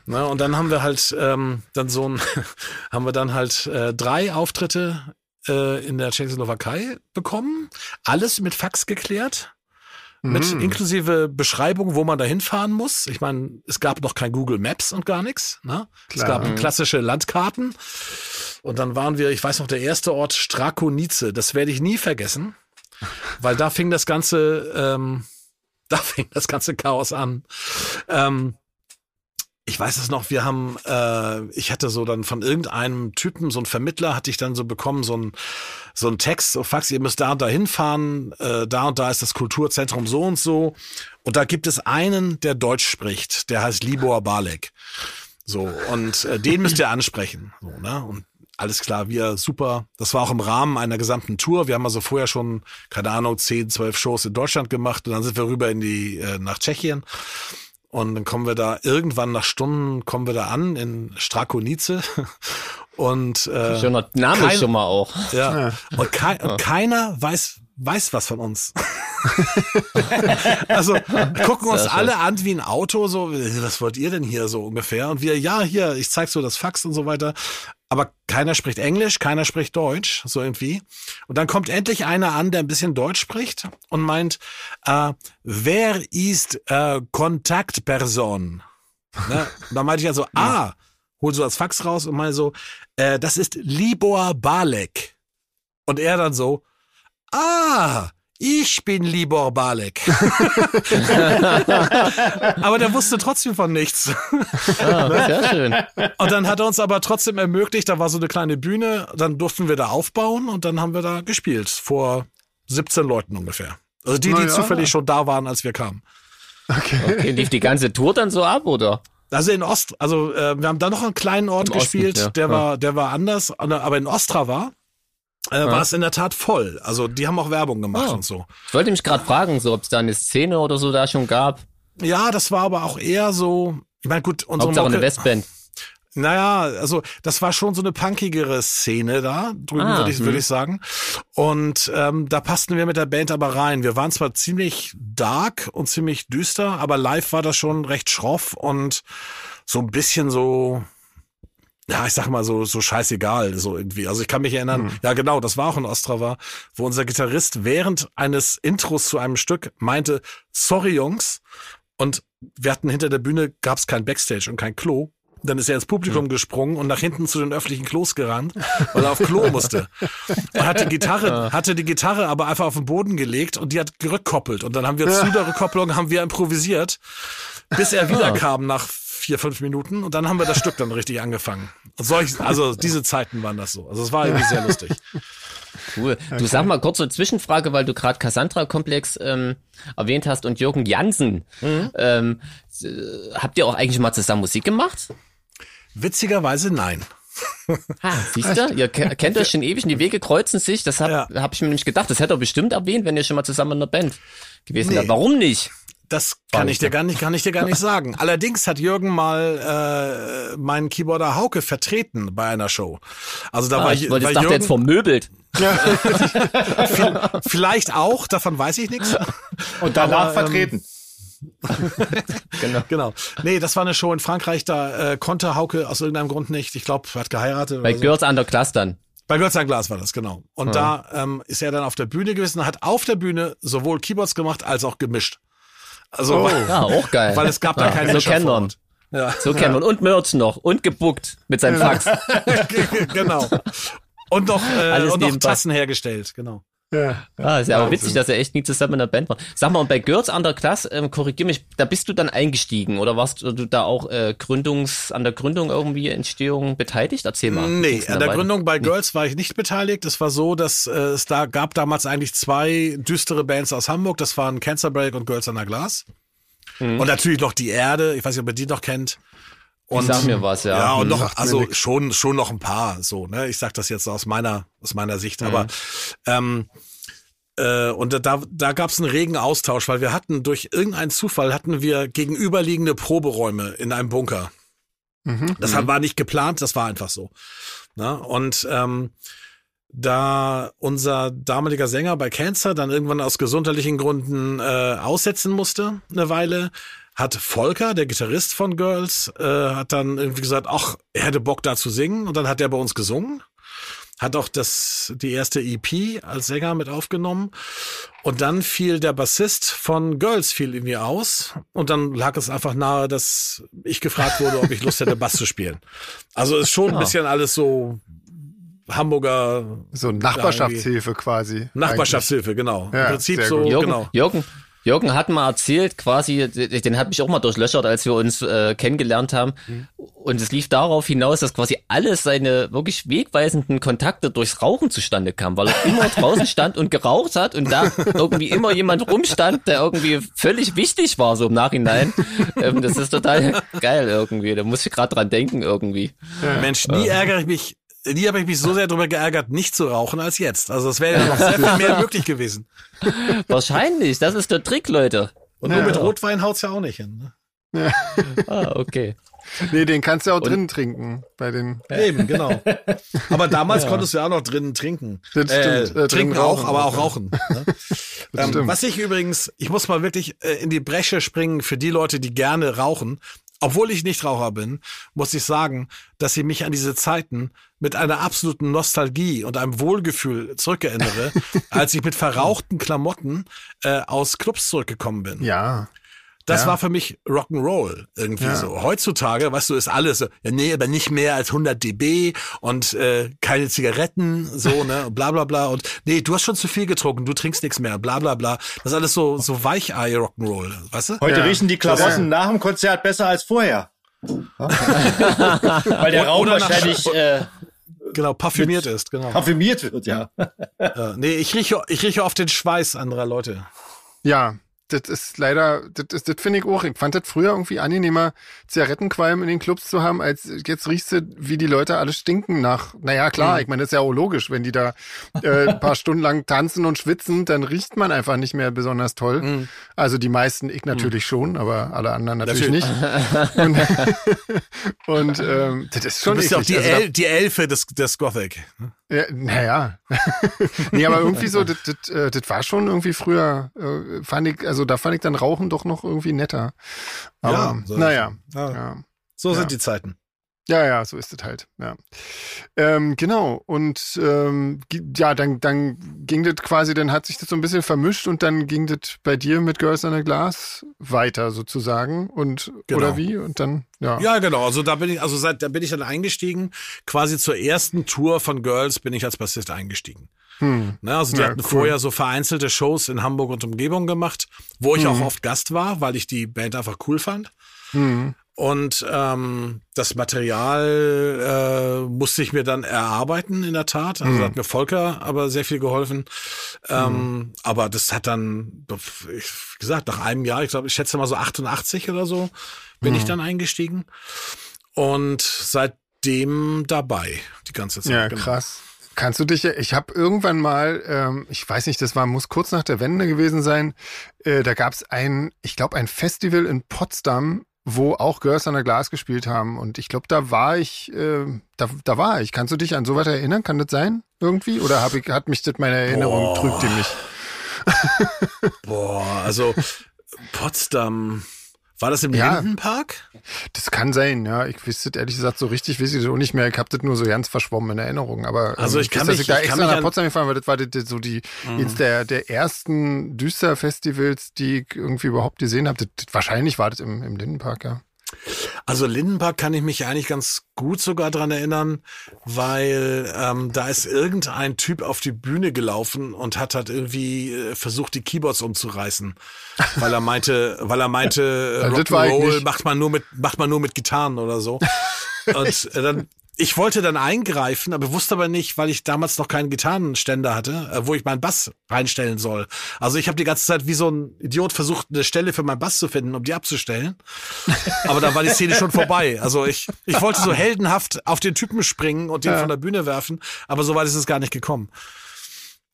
Ne, und dann haben wir halt ähm, dann so ein, [LAUGHS] haben wir dann halt äh, drei Auftritte äh, in der Tschechoslowakei bekommen, alles mit Fax geklärt. Mit inklusive Beschreibung, wo man da hinfahren muss. Ich meine, es gab noch kein Google Maps und gar nichts. Ne? Es gab klassische Landkarten. Und dann waren wir, ich weiß noch, der erste Ort Strakonice. Das werde ich nie vergessen, [LAUGHS] weil da fing das ganze, ähm, da fing das ganze Chaos an. Ähm, ich weiß es noch, wir haben, äh, ich hatte so dann von irgendeinem Typen, so ein Vermittler, hatte ich dann so bekommen, so ein, so ein Text, so Fax, ihr müsst da und da hinfahren, äh, da und da ist das Kulturzentrum so und so. Und da gibt es einen, der Deutsch spricht, der heißt Libor Balek. So, und äh, den müsst ihr ansprechen. So, ne? Und alles klar, wir super. Das war auch im Rahmen einer gesamten Tour. Wir haben also vorher schon, keine Ahnung, 10, 12 Shows in Deutschland gemacht und dann sind wir rüber in die, äh, nach Tschechien. Und dann kommen wir da irgendwann nach Stunden kommen wir da an in Strakonice [LAUGHS] und äh, Schöner Name kein- schon mal auch. ja. Und, kei und keiner weiß, weiß was von uns. [LAUGHS] also gucken uns alle an wie ein Auto, so, was wollt ihr denn hier so ungefähr? Und wir, ja, hier, ich zeig so das Fax und so weiter. Aber keiner spricht Englisch, keiner spricht Deutsch, so irgendwie. Und dann kommt endlich einer an, der ein bisschen Deutsch spricht und meint, äh, wer ist äh, Kontaktperson? Ne? Und dann meinte ich also, ah, hol so das Fax raus und meine so, äh, das ist Libor Balek. Und er dann so, ah, ich bin Libor Balek. [LAUGHS] aber der wusste trotzdem von nichts. Ah, sehr schön. Und dann hat er uns aber trotzdem ermöglicht, da war so eine kleine Bühne, dann durften wir da aufbauen und dann haben wir da gespielt. Vor 17 Leuten ungefähr. Also die, die ja. zufällig schon da waren, als wir kamen. Okay, lief die ganze Tour dann so ab, oder? Also in Ost, also äh, wir haben da noch einen kleinen Ort Im Osten, gespielt, ja. der Ja. war, der war anders, aber in Ostrava äh, war es in der Tat voll. Also die haben auch Werbung gemacht Oh. und so. Ich wollte mich gerade fragen, so ob es da eine Szene oder so da schon gab. Ja, das war aber auch eher so. Ich meine, gut, unsere Hauptsache eine Westband. Naja, also das war schon so eine punkigere Szene da drüben, Ah, würde ich, hm. würde ich sagen. Und ähm, da passten wir mit der Band aber rein. Wir waren zwar ziemlich dark und ziemlich düster, aber live war das schon recht schroff und so ein bisschen so, ja, ich sag mal so, so scheißegal, so irgendwie. Also ich kann mich erinnern, ja genau, das war auch in Ostrava, wo unser Gitarrist während eines Intros zu einem Stück meinte, sorry Jungs, und wir hatten hinter der Bühne, gab's kein Backstage und kein Klo. Dann ist er ins Publikum gesprungen und nach hinten zu den öffentlichen Klos gerannt, weil er auf Klo musste. Und hat die Gitarre, hatte die Gitarre aber einfach auf den Boden gelegt und die hat gerückkoppelt. Und dann haben wir [LAUGHS] zu der Rückkopplung haben wir improvisiert, bis er [LAUGHS] wiederkam nach vier, fünf Minuten und dann haben wir das Stück dann richtig angefangen. Solch, also diese Zeiten waren das so. Also es war irgendwie sehr lustig. Cool. Du sag mal kurz so eine Zwischenfrage, weil du gerade Cassandra-Komplex ähm, erwähnt hast und Jürgen Jansen. Ähm, äh, habt ihr auch eigentlich mal zusammen Musik gemacht? Witzigerweise nein. [LAUGHS] Ah, siehst du? Ihr ke- kennt euch schon ewig und die Wege kreuzen sich. Das hab, Ja. hab ich mir nämlich gedacht. Das hätte er bestimmt erwähnt, wenn ihr schon mal zusammen in einer Band gewesen Nee. wärt. Warum nicht? Das kann ich dir gar nicht, kann ich dir gar nicht [LAUGHS] sagen. Allerdings hat Jürgen mal äh, meinen Keyboarder Hauke vertreten bei einer Show. Also da Ah, war, ich war ich dachte Jürgen jetzt vermöbelt. [LAUGHS] viel, vielleicht auch, davon weiß ich nichts. [LAUGHS] Und danach Aber, ähm, vertreten. Genau. Genau. Nee, das war eine Show in Frankreich, da äh, konnte Hauke aus irgendeinem Grund nicht. Ich glaube, er hat geheiratet. Bei oder so. Girls Under Class dann. Bei Götz ein Glas war das, genau. Und da ähm, ist er dann auf der Bühne gewesen und hat auf der Bühne sowohl Keyboards gemacht als auch gemischt. Also, weil, Ja, auch geil. weil es gab da Ja, keinen so Mischer kennen. Ja. So kennen wir. Und Merch noch. Und gebuckt mit seinem Fax. [LAUGHS] genau. Und noch, äh, und noch. Tassen hergestellt, genau. Ja. Ah, ist ja aber witzig, dass er echt nie zusammen in der Band war. Sag mal, und bei Girls Under Class, ähm, korrigier mich, da bist du dann eingestiegen oder warst du da auch äh, Gründungs, an der Gründung irgendwie Entstehung beteiligt? Erzähl mal. Nee, an der? Gründung bei Girls war ich nicht beteiligt. Es war so, dass äh, es da gab damals eigentlich zwei düstere Bands aus Hamburg. Das waren Cancer Break und Girls Under Glass. Mhm. Und natürlich noch die Erde. Ich weiß nicht, ob ihr die noch kennt. Und, Sag mir was, ja. Ja, und Hm. noch, also schon, schon noch ein paar, so, ne? Ich sag das jetzt aus meiner, aus meiner Mhm. Sicht, aber, ähm, äh, und da, da gab es einen regen Austausch, weil wir hatten durch irgendeinen Zufall hatten wir gegenüberliegende Proberäume in einem Bunker. Mhm. Das war nicht geplant, das war einfach so. Na, und ähm, da unser damaliger Sänger bei Cancer dann irgendwann aus gesundheitlichen Gründen äh, aussetzen musste, eine Weile, hat Volker, der Gitarrist von Girls, äh, hat dann irgendwie gesagt, ach, er hätte Bock da zu singen. Und dann hat er bei uns gesungen. Hat auch das, die erste EP als Sänger mit aufgenommen. Und dann fiel der Bassist von Girls fiel irgendwie aus. Und dann lag es einfach nahe, dass ich gefragt wurde, ob ich Lust hätte, Bass zu spielen. Also ist schon ein Ja. bisschen alles so Hamburger So Nachbarschaftshilfe quasi. Nachbarschaftshilfe, genau. Ja, Im Prinzip so. Jürgen, genau. Jürgen, Jürgen hat mal erzählt, quasi, den hat mich auch mal durchlöchert, als wir uns äh, kennengelernt haben. Und es lief darauf hinaus, dass quasi alle seine wirklich wegweisenden Kontakte durchs Rauchen zustande kamen, weil er immer [LAUGHS] draußen stand und geraucht hat und da irgendwie immer jemand rumstand, der irgendwie völlig wichtig war, so im Nachhinein. Ähm, das ist total geil irgendwie. Da muss ich gerade dran denken irgendwie. Mensch, nie ärgere ich mich, nie habe ich mich so sehr darüber geärgert, nicht zu rauchen als jetzt. Also es wäre ja noch sehr viel mehr [LAUGHS] möglich gewesen. Wahrscheinlich, das ist der Trick, Leute. Und nur mit Rotwein haut's ja auch nicht hin. Ne? [LAUGHS] Ah, okay. Nee, den kannst du auch drinnen trinken bei den. Eben, genau. Aber damals konntest du ja auch noch drinnen trinken. Das stimmt. Äh, trinken drinnen auch, rauchen. aber auch rauchen. Ne? [LAUGHS] ähm, stimmt. was ich übrigens, ich muss mal wirklich äh, in die Bresche springen für die Leute, die gerne rauchen. Obwohl ich nicht Raucher bin, muss ich sagen, dass ich mich an diese Zeiten mit einer absoluten Nostalgie und einem Wohlgefühl zurückerinnere, [LAUGHS] als ich mit verrauchten Klamotten äh, aus Clubs zurückgekommen bin. Ja. Das Ja. war für mich Rock'n'Roll irgendwie Ja. so. Heutzutage, weißt du, ist alles so, ja, nee, aber nicht mehr als 100 dB und äh, keine Zigaretten, so, ne, [LAUGHS] bla bla bla. Und nee, du hast schon zu viel getrunken, du trinkst nichts mehr, bla bla bla. Das ist alles so, so Weichei Rock'n'Roll, weißt du? Heute Ja. riechen die Klamotten Ja. nach dem Konzert besser als vorher. [LAUGHS] Weil der Raum wahrscheinlich äh, Genau, parfümiert ist, genau. parfümiert wird, ja. Äh, nee, ich rieche, ich rieche oft den Schweiß anderer Leute. Ja, das ist leider, das, ist- das finde ich auch. Ich fand das früher irgendwie angenehmer, Zigarettenqualm in den Clubs zu haben, als jetzt riechst du, wie die Leute alle stinken nach. Naja, klar, ich meine, das ist ja auch logisch, wenn die da äh, ein [LAUGHS] paar Stunden lang tanzen und schwitzen, dann riecht man einfach nicht mehr besonders toll. Also die meisten, ich natürlich schon, aber alle anderen natürlich, nicht. Und, [LAUGHS] und ähm, das ist Du schon bist ja auch die, Also El die Elfe des, des Gothic. Ja, naja. [LAUGHS] nee, aber irgendwie so, das, äh, das war schon irgendwie früher, äh, fand ich, also da fand ich dann Rauchen doch noch irgendwie netter. Aber Ja, so naja. Ja. Ja. So sind die Zeiten. Ja, ja, so ist es halt. Ja. Ähm, genau. Und ähm, ja, dann, dann ging das quasi, dann hat sich das so ein bisschen vermischt und dann ging das bei dir mit Girls on a Glass weiter sozusagen. Und Genau. oder wie? Und dann, ja. Ja, genau. Also da bin ich, also seit, da bin ich dann eingestiegen. Quasi zur ersten Tour von Girls bin ich als Bassist eingestiegen. Hm. Ne, also die Ja, hatten cool. vorher so vereinzelte Shows in Hamburg und Umgebung gemacht, wo ich Mhm. auch oft Gast war, weil ich die Band einfach cool fand. Hm. Und ähm, das Material äh, musste ich mir dann erarbeiten, in der Tat. Also Mhm. hat mir Volker aber sehr viel geholfen. Ähm, aber das hat dann, ich, wie gesagt, nach einem Jahr, ich glaube, ich schätze mal so 88 oder so, bin Mhm. ich dann eingestiegen. Und seitdem dabei, die ganze Zeit. Ja, genau. krass. Kannst du dich, ich habe irgendwann mal, ähm, ich weiß nicht, das war, muss kurz nach der Wende gewesen sein, äh, da gab es ein, ich glaube, ein Festival in Potsdam, wo auch Girls on a Glass gespielt haben. Und ich glaube, da war ich, äh, da, da war ich. Kannst du dich an sowas erinnern? Kann das sein? Irgendwie? Oder hab ich, hat mich das meine Erinnerung, Boah. trügt die mich? [LAUGHS] Boah, also Potsdam. War das im Ja. Lindenpark? Das kann sein, ja. Ich wüsste ehrlich gesagt so richtig, weiß ich das auch nicht mehr. Ich habe das nur so ganz verschwommen in Erinnerung. Aber ähm, Also ich kann weiß, mich- ich da ich kann extra mich nach Potsdam gefahren, weil das war das, das so die eins der, der ersten Düster-Festivals, die ich irgendwie überhaupt gesehen habe. Das, das, wahrscheinlich war das im, im Lindenpark, ja. Also Lindenpark kann ich mich eigentlich ganz gut sogar dran erinnern, weil ähm, da ist irgendein Typ auf die Bühne gelaufen und hat halt irgendwie äh, versucht, die Keyboards umzureißen, weil er meinte, weil er meinte, [LAUGHS] äh, Rock'n'Roll macht man nur mit macht man nur mit Gitarren oder so. [LAUGHS] Und äh, dann ich wollte dann eingreifen, aber wusste aber nicht, weil ich damals noch keinen Gitarrenständer hatte, äh, wo ich meinen Bass reinstellen soll. Also ich habe die ganze Zeit wie so ein Idiot versucht, eine Stelle für meinen Bass zu finden, um die abzustellen. Aber da war die Szene schon vorbei. Also ich, ich wollte so heldenhaft auf den Typen springen und den Ja. von der Bühne werfen, aber so weit ist es gar nicht gekommen.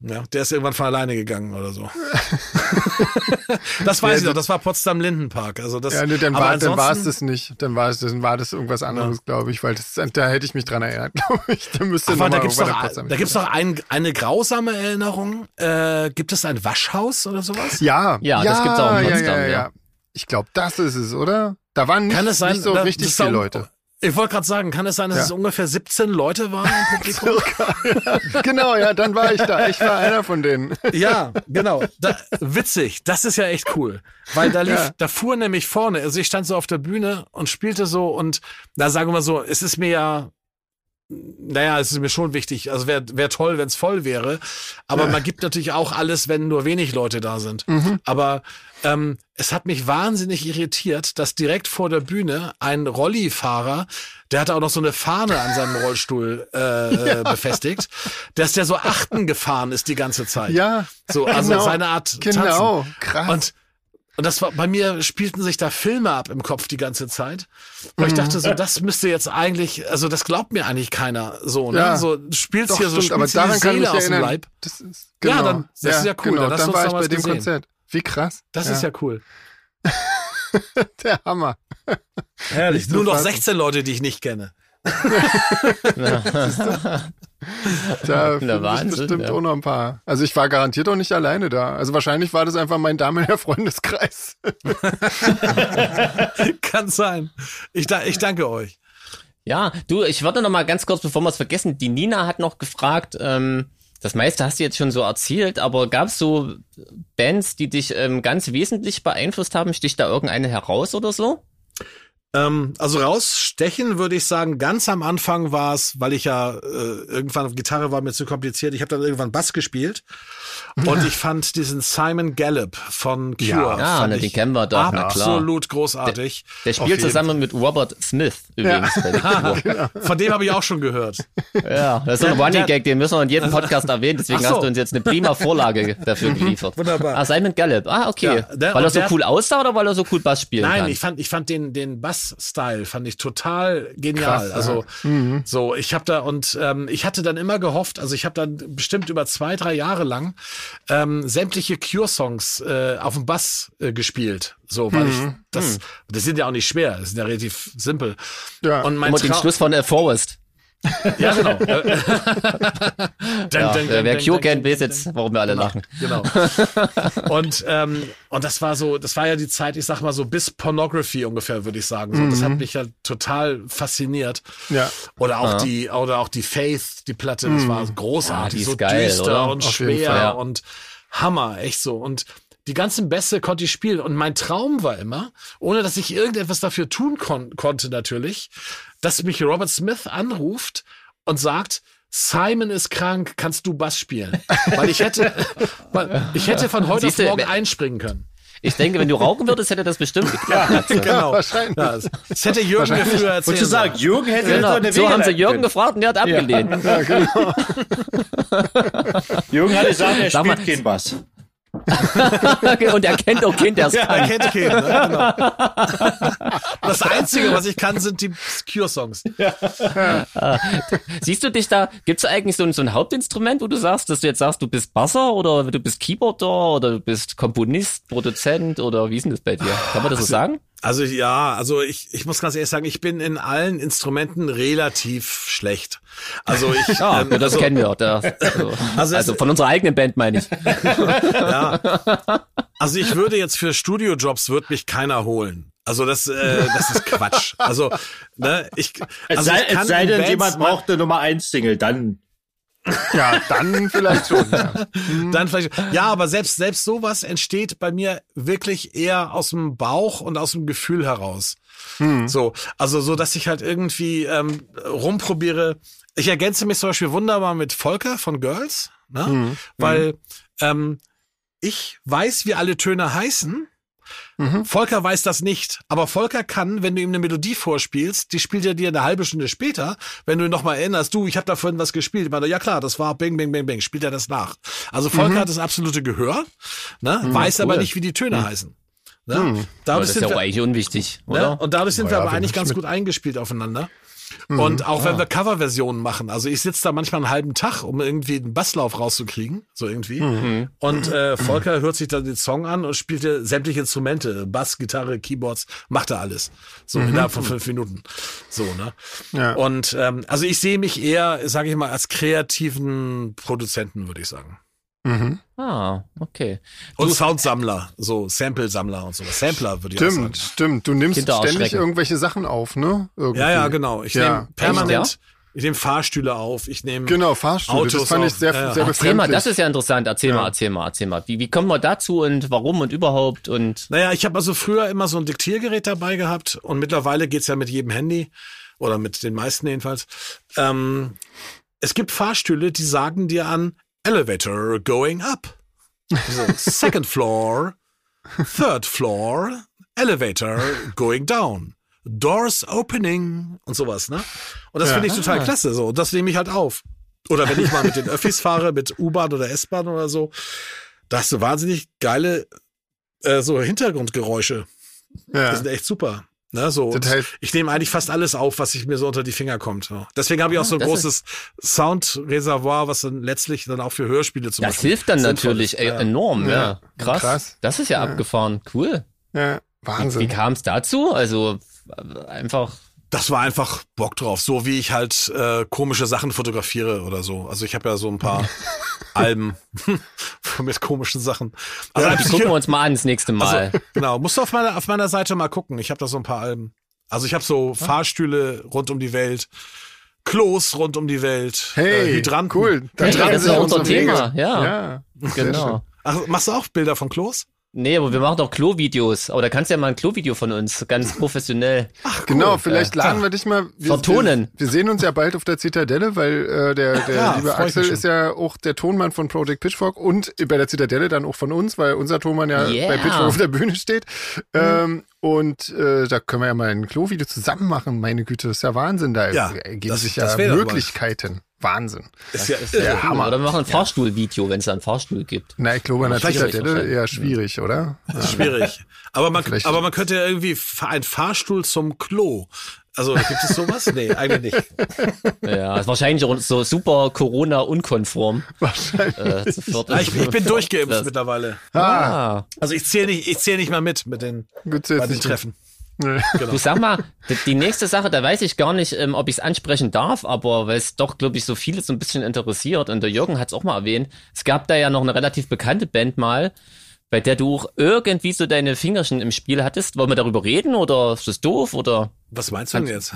Ja, der ist irgendwann von alleine gegangen oder so. [LAUGHS] das weiß Ja, ich noch, das- war Potsdam Lindenpark. Also das, Ja, nee, dann aber war, dann war es das nicht. Dann war es, dann war das irgendwas anderes, glaube ich, weil das, da hätte ich mich dran erinnert, [LAUGHS] glaube ich. Da müsste Ach, da gibt's irgendwann doch, da gibt's doch ein, eine grausame Erinnerung. Äh, gibt es ein Waschhaus oder sowas? Ja, Ja, das gibt's auch in ja, Potsdam, ja, ja. ja. Ich glaube, das ist es, oder? Da waren nicht, Kann es sein, nicht so da- richtig viele Leute. Ich wollte gerade sagen, kann es sein, dass Ja. es ungefähr 17 Leute waren im Publikum? [LAUGHS] genau, ja, dann war ich da. Ich war einer von denen. Ja, genau. Da, witzig. Das ist ja echt cool. Weil da lief, Ja. da fuhr nämlich vorne, also ich stand so auf der Bühne und spielte so und da sagen wir mal so, es ist mir ja, naja, es ist mir schon wichtig. Also wäre wär toll, wenn es voll wäre. Aber man gibt natürlich auch alles, wenn nur wenig Leute da sind. Aber ähm, es hat mich wahnsinnig irritiert, dass direkt vor der Bühne ein Rollifahrer, der hatte auch noch so eine Fahne an seinem Rollstuhl äh, [LAUGHS] befestigt, dass der so achten gefahren ist die ganze Zeit. Ja. So, also genau, seine Art Genau, Tanzen. krass. Und, und das war, bei mir spielten sich da Filme ab im Kopf die ganze Zeit. Weil ich Mhm. dachte so, das müsste jetzt eigentlich, also das glaubt mir eigentlich keiner so, ne? Ja. So, du spielst Doch, hier so, stimmt, aber spielst die daran ich Seele aus dem. Leib. Das ist, Ja, genau. dann- das ist ja cool, Genau, dann dann war ich bei dem gesehen. Konzert. Wie krass. Das ja. ist ja cool. [LAUGHS] Der Hammer. Herrlich. Nur noch fassen. 16 Leute, die ich nicht kenne. Da finden Wahnsinn, bestimmt ja. auch noch ein paar. Also ich war garantiert auch nicht alleine da. Also wahrscheinlich war das einfach mein damaliger Freundeskreis. [LAUGHS] Kann sein. Ich, da, ich danke euch. Ja, du, ich würde noch mal ganz kurz, bevor wir es vergessen, die Nina hat noch gefragt, ähm, das meiste hast du jetzt schon so erzählt, aber gab es so Bands, die dich ähm, ganz wesentlich beeinflusst haben? Stich da irgendeine heraus oder so? Ähm, also rausstechen würde ich sagen, ganz am Anfang war es, weil ich ja äh, irgendwann auf Gitarre war mir zu kompliziert. Ich habe dann irgendwann Bass gespielt und ich fand diesen Simon Gallup von Cure Ja. Na, ich den kennen wir doch, absolut großartig. Der Auf spielt zusammen mit Robert Smith übrigens. The [LAUGHS] Cure. Von dem habe ich auch schon gehört. Ja, das ist so ein Der- Running Gag, den müssen wir in jedem Podcast erwähnen, deswegen so. hast du uns jetzt eine prima Vorlage dafür geliefert. Wunderbar. Ah, Simon Gallup. Ah, okay. Ja, der- weil er so der- cool aussah oder weil er so cool Bass spielen Nein, kann? ich fand, ich fand den, den Bass-Style fand ich total genial. Krass, also ja. so, ich habe da und ähm, ich hatte dann immer gehofft, also ich habe dann bestimmt über zwei, drei Jahre lang ähm, sämtliche Cure-Songs äh, auf dem Bass äh, gespielt. So, weil ich das, das sind ja auch nicht schwer, das sind ja relativ simpel. Ja. Und mein Immer den Schluss von äh, Forrest. [LAUGHS] Ja, genau. [LAUGHS] Ja, wer dun, kennt, weiß jetzt, warum wir alle lachen. Genau. [LAUGHS] und, ähm, und das war so, das war ja die Zeit, ich sag mal so bis Pornography ungefähr, würde ich sagen. So, Das hat mich ja total fasziniert. Ja. Oder auch die, oder auch die Faith, die Platte, das war Ah, großartig, die ist so geil, düster oder? und Auf schwer ja. und Hammer, echt so. Und die ganzen Bässe konnte ich spielen. Und mein Traum war immer, ohne dass ich irgendetwas dafür tun kon konnte natürlich, dass mich Robert Smith anruft und sagt, Simon ist krank, kannst du Bass spielen? [LAUGHS] Weil ich hätte, weil ich hätte von heute Siehst du, auf morgen einspringen können. Ich denke, wenn du rauchen würdest, hätte das bestimmt geklappt. Genau. wahrscheinlich. Ja, das das hätte Jürgen mir früher erzählt. Wolltest du sagen, Jürgen hätte Genau. so eine So haben sie Jürgen leiten gefragt und der hat abgelehnt. können. [LAUGHS] Jürgen hat gesagt, er Sag mal- spielt keinen Bass. [LAUGHS] und er kennt auch Kind, der es Er kann. kennt keinen, ne? genau. [LAUGHS] Das Einzige, was ich kann, sind die Cure-Songs. Siehst du dich da, gibt's da eigentlich so ein, so ein Hauptinstrument, wo du sagst, dass du jetzt sagst, du bist Basser oder du bist Keyboarder oder du bist Komponist, Produzent oder wie ist denn das bei dir? Kann man das so sagen? Also ja, also ich, ich muss ganz ehrlich sagen, ich bin in allen Instrumenten relativ schlecht. Also ich, [LAUGHS] Ja, ähm, das also, kennen wir. Da, also, Also [LAUGHS] also, es- von unserer eigenen Band meine ich. [LAUGHS] ja. also ich würde jetzt für Studiojobs wird mich keiner holen. Also das, äh, das ist Quatsch. Also ne, ich, Es also sei, ich kann es sei denn, Bands jemand braucht eine Nummer 1 Single, dann. Ja, dann vielleicht schon. Ja. [LAUGHS] Dann vielleicht. Ja, aber selbst, selbst sowas entsteht bei mir wirklich eher aus dem Bauch und aus dem Gefühl heraus. So, also so, dass ich halt irgendwie ähm, rumprobiere. Ich ergänze mich zum Beispiel wunderbar mit Volker von Girls, ne? weil ähm, ich weiß, wie alle Töne heißen. Volker weiß das nicht, aber Volker kann, wenn du ihm eine Melodie vorspielst, die spielt er dir eine halbe Stunde später, wenn du ihn nochmal erinnerst, du, ich habe da vorhin was gespielt, ich meine, ja klar, das war Bing, Bing, Bing, Bing, spielt er das nach. Also Volker hat das absolute Gehör, ne, weiß aber cool. nicht, wie die Töne heißen. Ne? Aber Dadurch das ist sind ja wir, auch eigentlich unwichtig, Ne? oder? Und dadurch sind Na wir ja, aber eigentlich ich ganz mit- gut eingespielt aufeinander. Und auch wenn wir Coverversionen machen, also ich sitze da manchmal einen halben Tag, um irgendwie einen Basslauf rauszukriegen, so irgendwie. Und äh, Volker hört sich dann den Song an und spielte sämtliche Instrumente, Bass, Gitarre, Keyboards, macht er alles. So innerhalb von fünf Minuten. So, ne? Ja. Und ähm, also ich sehe mich eher, sage ich mal, als kreativen Produzenten, würde ich sagen. Mhm. Ah, okay. Und Soundsammler, so Sample-Sammler und sowas. Sampler, würde ich auch Stimmt, sagen. stimmt. Du nimmst ständig irgendwelche Sachen auf, ne? Irgendwie. Ja, ja, genau. Ich Ja. nehme permanent, Echt, ich nehme Fahrstühle auf, ich nehme Genau, Fahrstühle. Autos das fand ich auch. sehr, Ja, ja. sehr Erzähl mal, das ist ja interessant. Erzähl mal, erzähl mal, erzähl mal. Wie, wie kommen wir dazu und warum und überhaupt und Naja, ich habe also früher immer so ein Diktiergerät dabei gehabt und mittlerweile geht's ja mit jedem Handy oder mit den meisten jedenfalls. Ähm, es gibt Fahrstühle, die sagen dir an Elevator going up. So, second floor, third floor, elevator going down. Doors opening und sowas, ne? Und das Ja. finde ich total klasse, so. Und das nehme ich halt auf. Oder wenn ich mal mit den Öffis fahre, mit U-Bahn oder S-Bahn oder so, da hast du wahnsinnig geile äh, so Hintergrundgeräusche. Die ja. sind echt super. Ne, so. Das heißt- ich nehme eigentlich fast alles auf, was ich mir so unter die Finger kommt. Deswegen habe ich auch so ein das großes Soundreservoir, was dann letztlich dann auch für Hörspiele zum das Beispiel hilft dann natürlich ey, Ja. enorm, ja. Ja. Krass. Krass. Das ist ja, abgefahren. Cool. ja. Wie, Wahnsinn. wie kam es dazu? Also einfach. Das war einfach Bock drauf, so wie ich halt äh, komische Sachen fotografiere oder so. Also ich habe ja so ein paar [LAUGHS] Alben [LAUGHS] mit komischen Sachen. Also, Die als ich- gucken wir uns mal an das nächste Mal. also genau, musst du auf meiner auf meiner Seite mal gucken. Ich habe da so ein paar Alben. Also ich habe so Fahrstühle rund um die Welt, Klos rund um die Welt, Hey, äh, Hydranten. cool. Da Hey, das ist ja unser. Thema, ja. ja. genau. Ach, machst du auch Bilder von Klos? Nee, aber wir machen doch Klo-Videos. Aber da kannst du ja mal ein Klo-Video von uns, ganz professionell. Genau, vielleicht laden wir dich mal. Wir, Vertonen. Wir, wir sehen uns ja bald auf der Zitadelle, weil äh, der, der Ja, liebe Axel ist ja auch der Tonmann von Project Pitchfork und bei der Zitadelle dann auch von uns, weil unser Tonmann ja Yeah. bei Pitchfork auf der Bühne steht. Ähm, und äh, da können wir ja mal ein Klo-Video zusammen machen. Meine Güte, das ist ja Wahnsinn. Da Ja, ergeben das- sich ja. Möglichkeiten. Wahnsinn. Ist ja, Ja, Hammer. Oder wir machen ein Fahrstuhl-Video, wenn es da einen Fahrstuhl gibt. Na, ich glaube, an der Vielleicht- Zitadelle eher schwierig, oder? ist schwierig. Aber man, Vielleicht- aber man könnte ja irgendwie fa- ein Fahrstuhl zum Klo. Also gibt es sowas? Nee, eigentlich nicht. Ja, ist wahrscheinlich auch so super Corona-unkonform. Wahrscheinlich. Äh, ich, ich bin durchgeimpft mittlerweile. Ah, Ah, Also ich zähle nicht, ich zähle nicht mal mit mit den, gut, bei den nicht. Treffen. du sag mal, die, nächste Sache, da weiß ich gar nicht, ähm, ob ich es ansprechen darf, aber weil es doch, glaube ich, so viele so ein bisschen interessiert und der Jürgen hat es auch mal erwähnt, es gab da ja noch eine relativ bekannte Band mal, bei der du auch irgendwie so deine Fingerchen im Spiel hattest. Wollen wir darüber reden oder ist das doof oder? Was meinst du denn jetzt?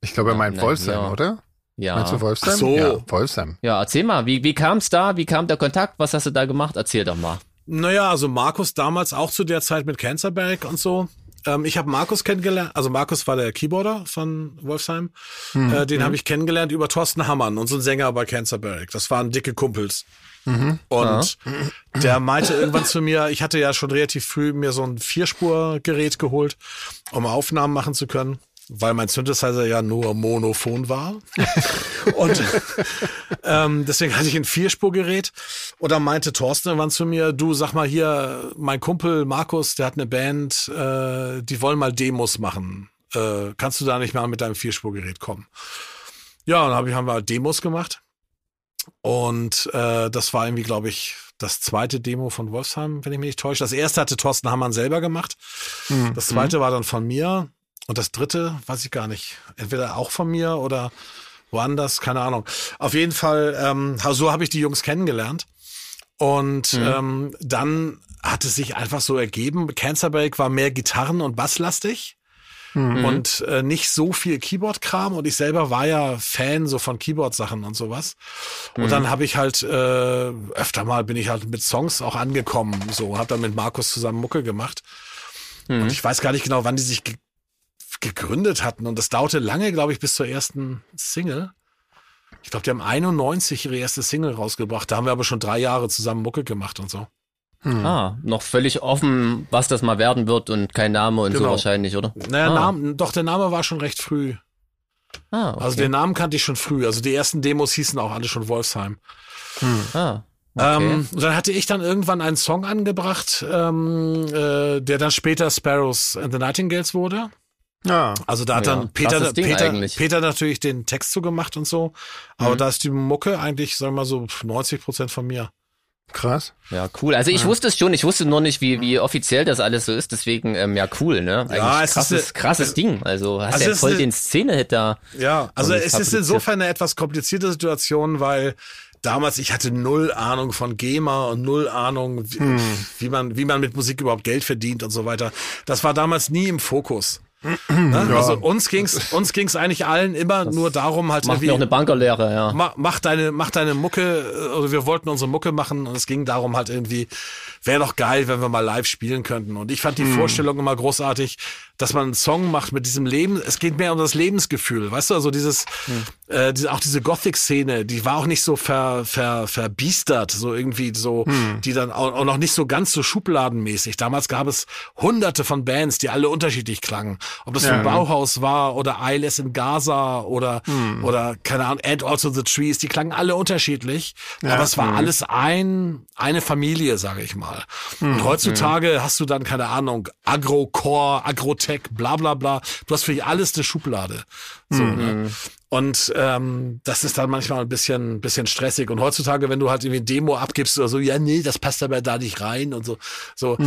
Ich glaube, er meint Na, Wolfsheim, ja. oder? Ja. Meinst du Wolfsheim? Ach so. Ja, Wolfsheim. Ja, erzähl mal, wie, wie kam es da? Wie kam der Kontakt? Was hast du da gemacht? Erzähl doch mal. Naja, also Markus damals auch zu der Zeit mit Cancerberg und so. Ähm, ich habe Markus kennengelernt, also Markus war der Keyboarder von Wolfsheim. Äh, den habe ich kennengelernt über Thorsten Hammann, unseren Sänger bei Cancerberg. Das waren dicke Kumpels. Und der meinte irgendwann zu mir, ich hatte ja schon relativ früh mir so ein Vierspurgerät geholt, um Aufnahmen machen zu können, weil mein Synthesizer ja nur monophon war. [LAUGHS] Und ähm, deswegen hatte ich ein Vierspurgerät. Und dann meinte Thorsten irgendwann zu mir, du sag mal hier, mein Kumpel Markus, der hat eine Band, äh, die wollen mal Demos machen. Äh, kannst du da nicht mal mit deinem Vierspurgerät kommen? Ja, und dann hab ich, haben wir halt Demos gemacht. Und äh, das war irgendwie, glaube ich, das zweite Demo von Wolfsheim, wenn ich mich nicht täusche. Das erste hatte Thorsten Hammann selber gemacht. Das zweite war dann von mir. Und das dritte, weiß ich gar nicht. Entweder auch von mir oder woanders, keine Ahnung. Auf jeden Fall, ähm, so habe ich die Jungs kennengelernt. Und ähm, dann hat es sich einfach so ergeben. Cancerbake war mehr Gitarren- und Basslastig und äh, nicht so viel Keyboard-Kram. Und ich selber war ja Fan so von Keyboard-Sachen und sowas. Und dann habe ich halt äh, öfter mal bin ich halt mit Songs auch angekommen. So habe dann mit Markus zusammen Mucke gemacht. Und ich weiß gar nicht genau, wann die sich gegründet hatten. Und das dauerte lange, glaube ich, bis zur ersten Single. Ich glaube, die haben 91 ihre erste Single rausgebracht. Da haben wir aber schon drei Jahre zusammen Mucke gemacht und so. Ah, noch völlig offen, was das mal werden wird und kein Name und so Genau. wahrscheinlich, oder? Naja, ah. Namen, doch, der Name war schon recht früh. Ah, okay. Also den Namen kannte ich schon früh. Also die ersten Demos hießen auch alle schon Wolfsheim. ah, okay. Ähm, und dann hatte ich dann irgendwann einen Song angebracht, ähm, äh, der dann später Sparrows and the Nightingales wurde. Ja. Also da hat Ja, dann Peter, Peter, eigentlich. Peter natürlich den Text zugemacht und so. Aber da ist die Mucke eigentlich, sagen wir mal so 90 Prozent von mir. Krass. Ja, cool. Also ich wusste es schon, ich wusste nur nicht, wie, wie offiziell das alles so ist, deswegen, ähm, ja, cool, ne? Eigentlich Ja, es ist krasses, eine- krasses Ding. Also hast Also ja es voll ist eine- den Szene-Hit da. Ja, also es ist insofern eine etwas komplizierte Situation, weil damals ich hatte null Ahnung von GEMA und null Ahnung, wie, wie man wie man mit Musik überhaupt Geld verdient und so weiter. Das war damals nie im Fokus. Ne? Also uns ging's uns ging's eigentlich allen immer nur darum halt Macht auch eine Bankerlehre, ja. mach, mach deine, mach deine Mucke, äh, oder wir wollten unsere Mucke machen und es ging darum halt irgendwie, wäre doch geil, wenn wir mal live spielen könnten. Und ich fand die Vorstellung immer großartig, dass man einen Song macht mit diesem Leben, es geht mehr um das Lebensgefühl, weißt du, also dieses, äh, diese, auch diese Gothic-Szene, die war auch nicht so ver, ver, verbiestert, so irgendwie so, die dann auch, auch noch nicht so ganz so schubladenmäßig. Damals gab es hunderte von Bands, die alle unterschiedlich klangen. Ob das von Bauhaus war oder ILS in Gaza oder, oder keine Ahnung, And Also the Trees, die klangen alle unterschiedlich. Aber es war alles ein, eine Familie, sage ich mal. Und heutzutage hast du dann, keine Ahnung, Agro-Core, Agrotech, bla bla bla. Du hast für alles eine Schublade. So, ne? Und ähm, das ist dann manchmal ein bisschen, bisschen stressig. Und heutzutage, wenn du halt irgendwie Demo abgibst oder so, ja, nee, das passt aber da nicht rein und so. So,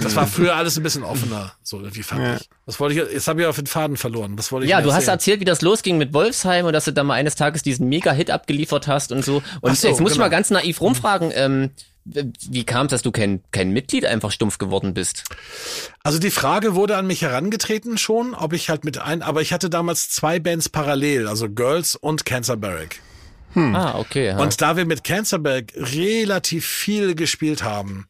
das war früher alles ein bisschen offener, so irgendwie fand Ja. ich. Was wollte ich, jetzt habe ich auf den Faden verloren. Was wollte ich Ja, du hast erzählt, wie das losging mit Wolfsheim und dass du da mal eines Tages diesen Mega-Hit abgeliefert hast und so. Und so, jetzt muss ich genau. mal ganz naiv rumfragen, ähm, wie kam es, dass du kein, kein Mitglied einfach stumpf geworden bist? Also die Frage wurde an mich herangetreten schon, ob ich halt mit ein, aber ich hatte damals zwei Bands parallel, also Girls und Cancer Barrack. Ah, okay. Ja. Und da wir mit Cancerberg relativ viel gespielt haben,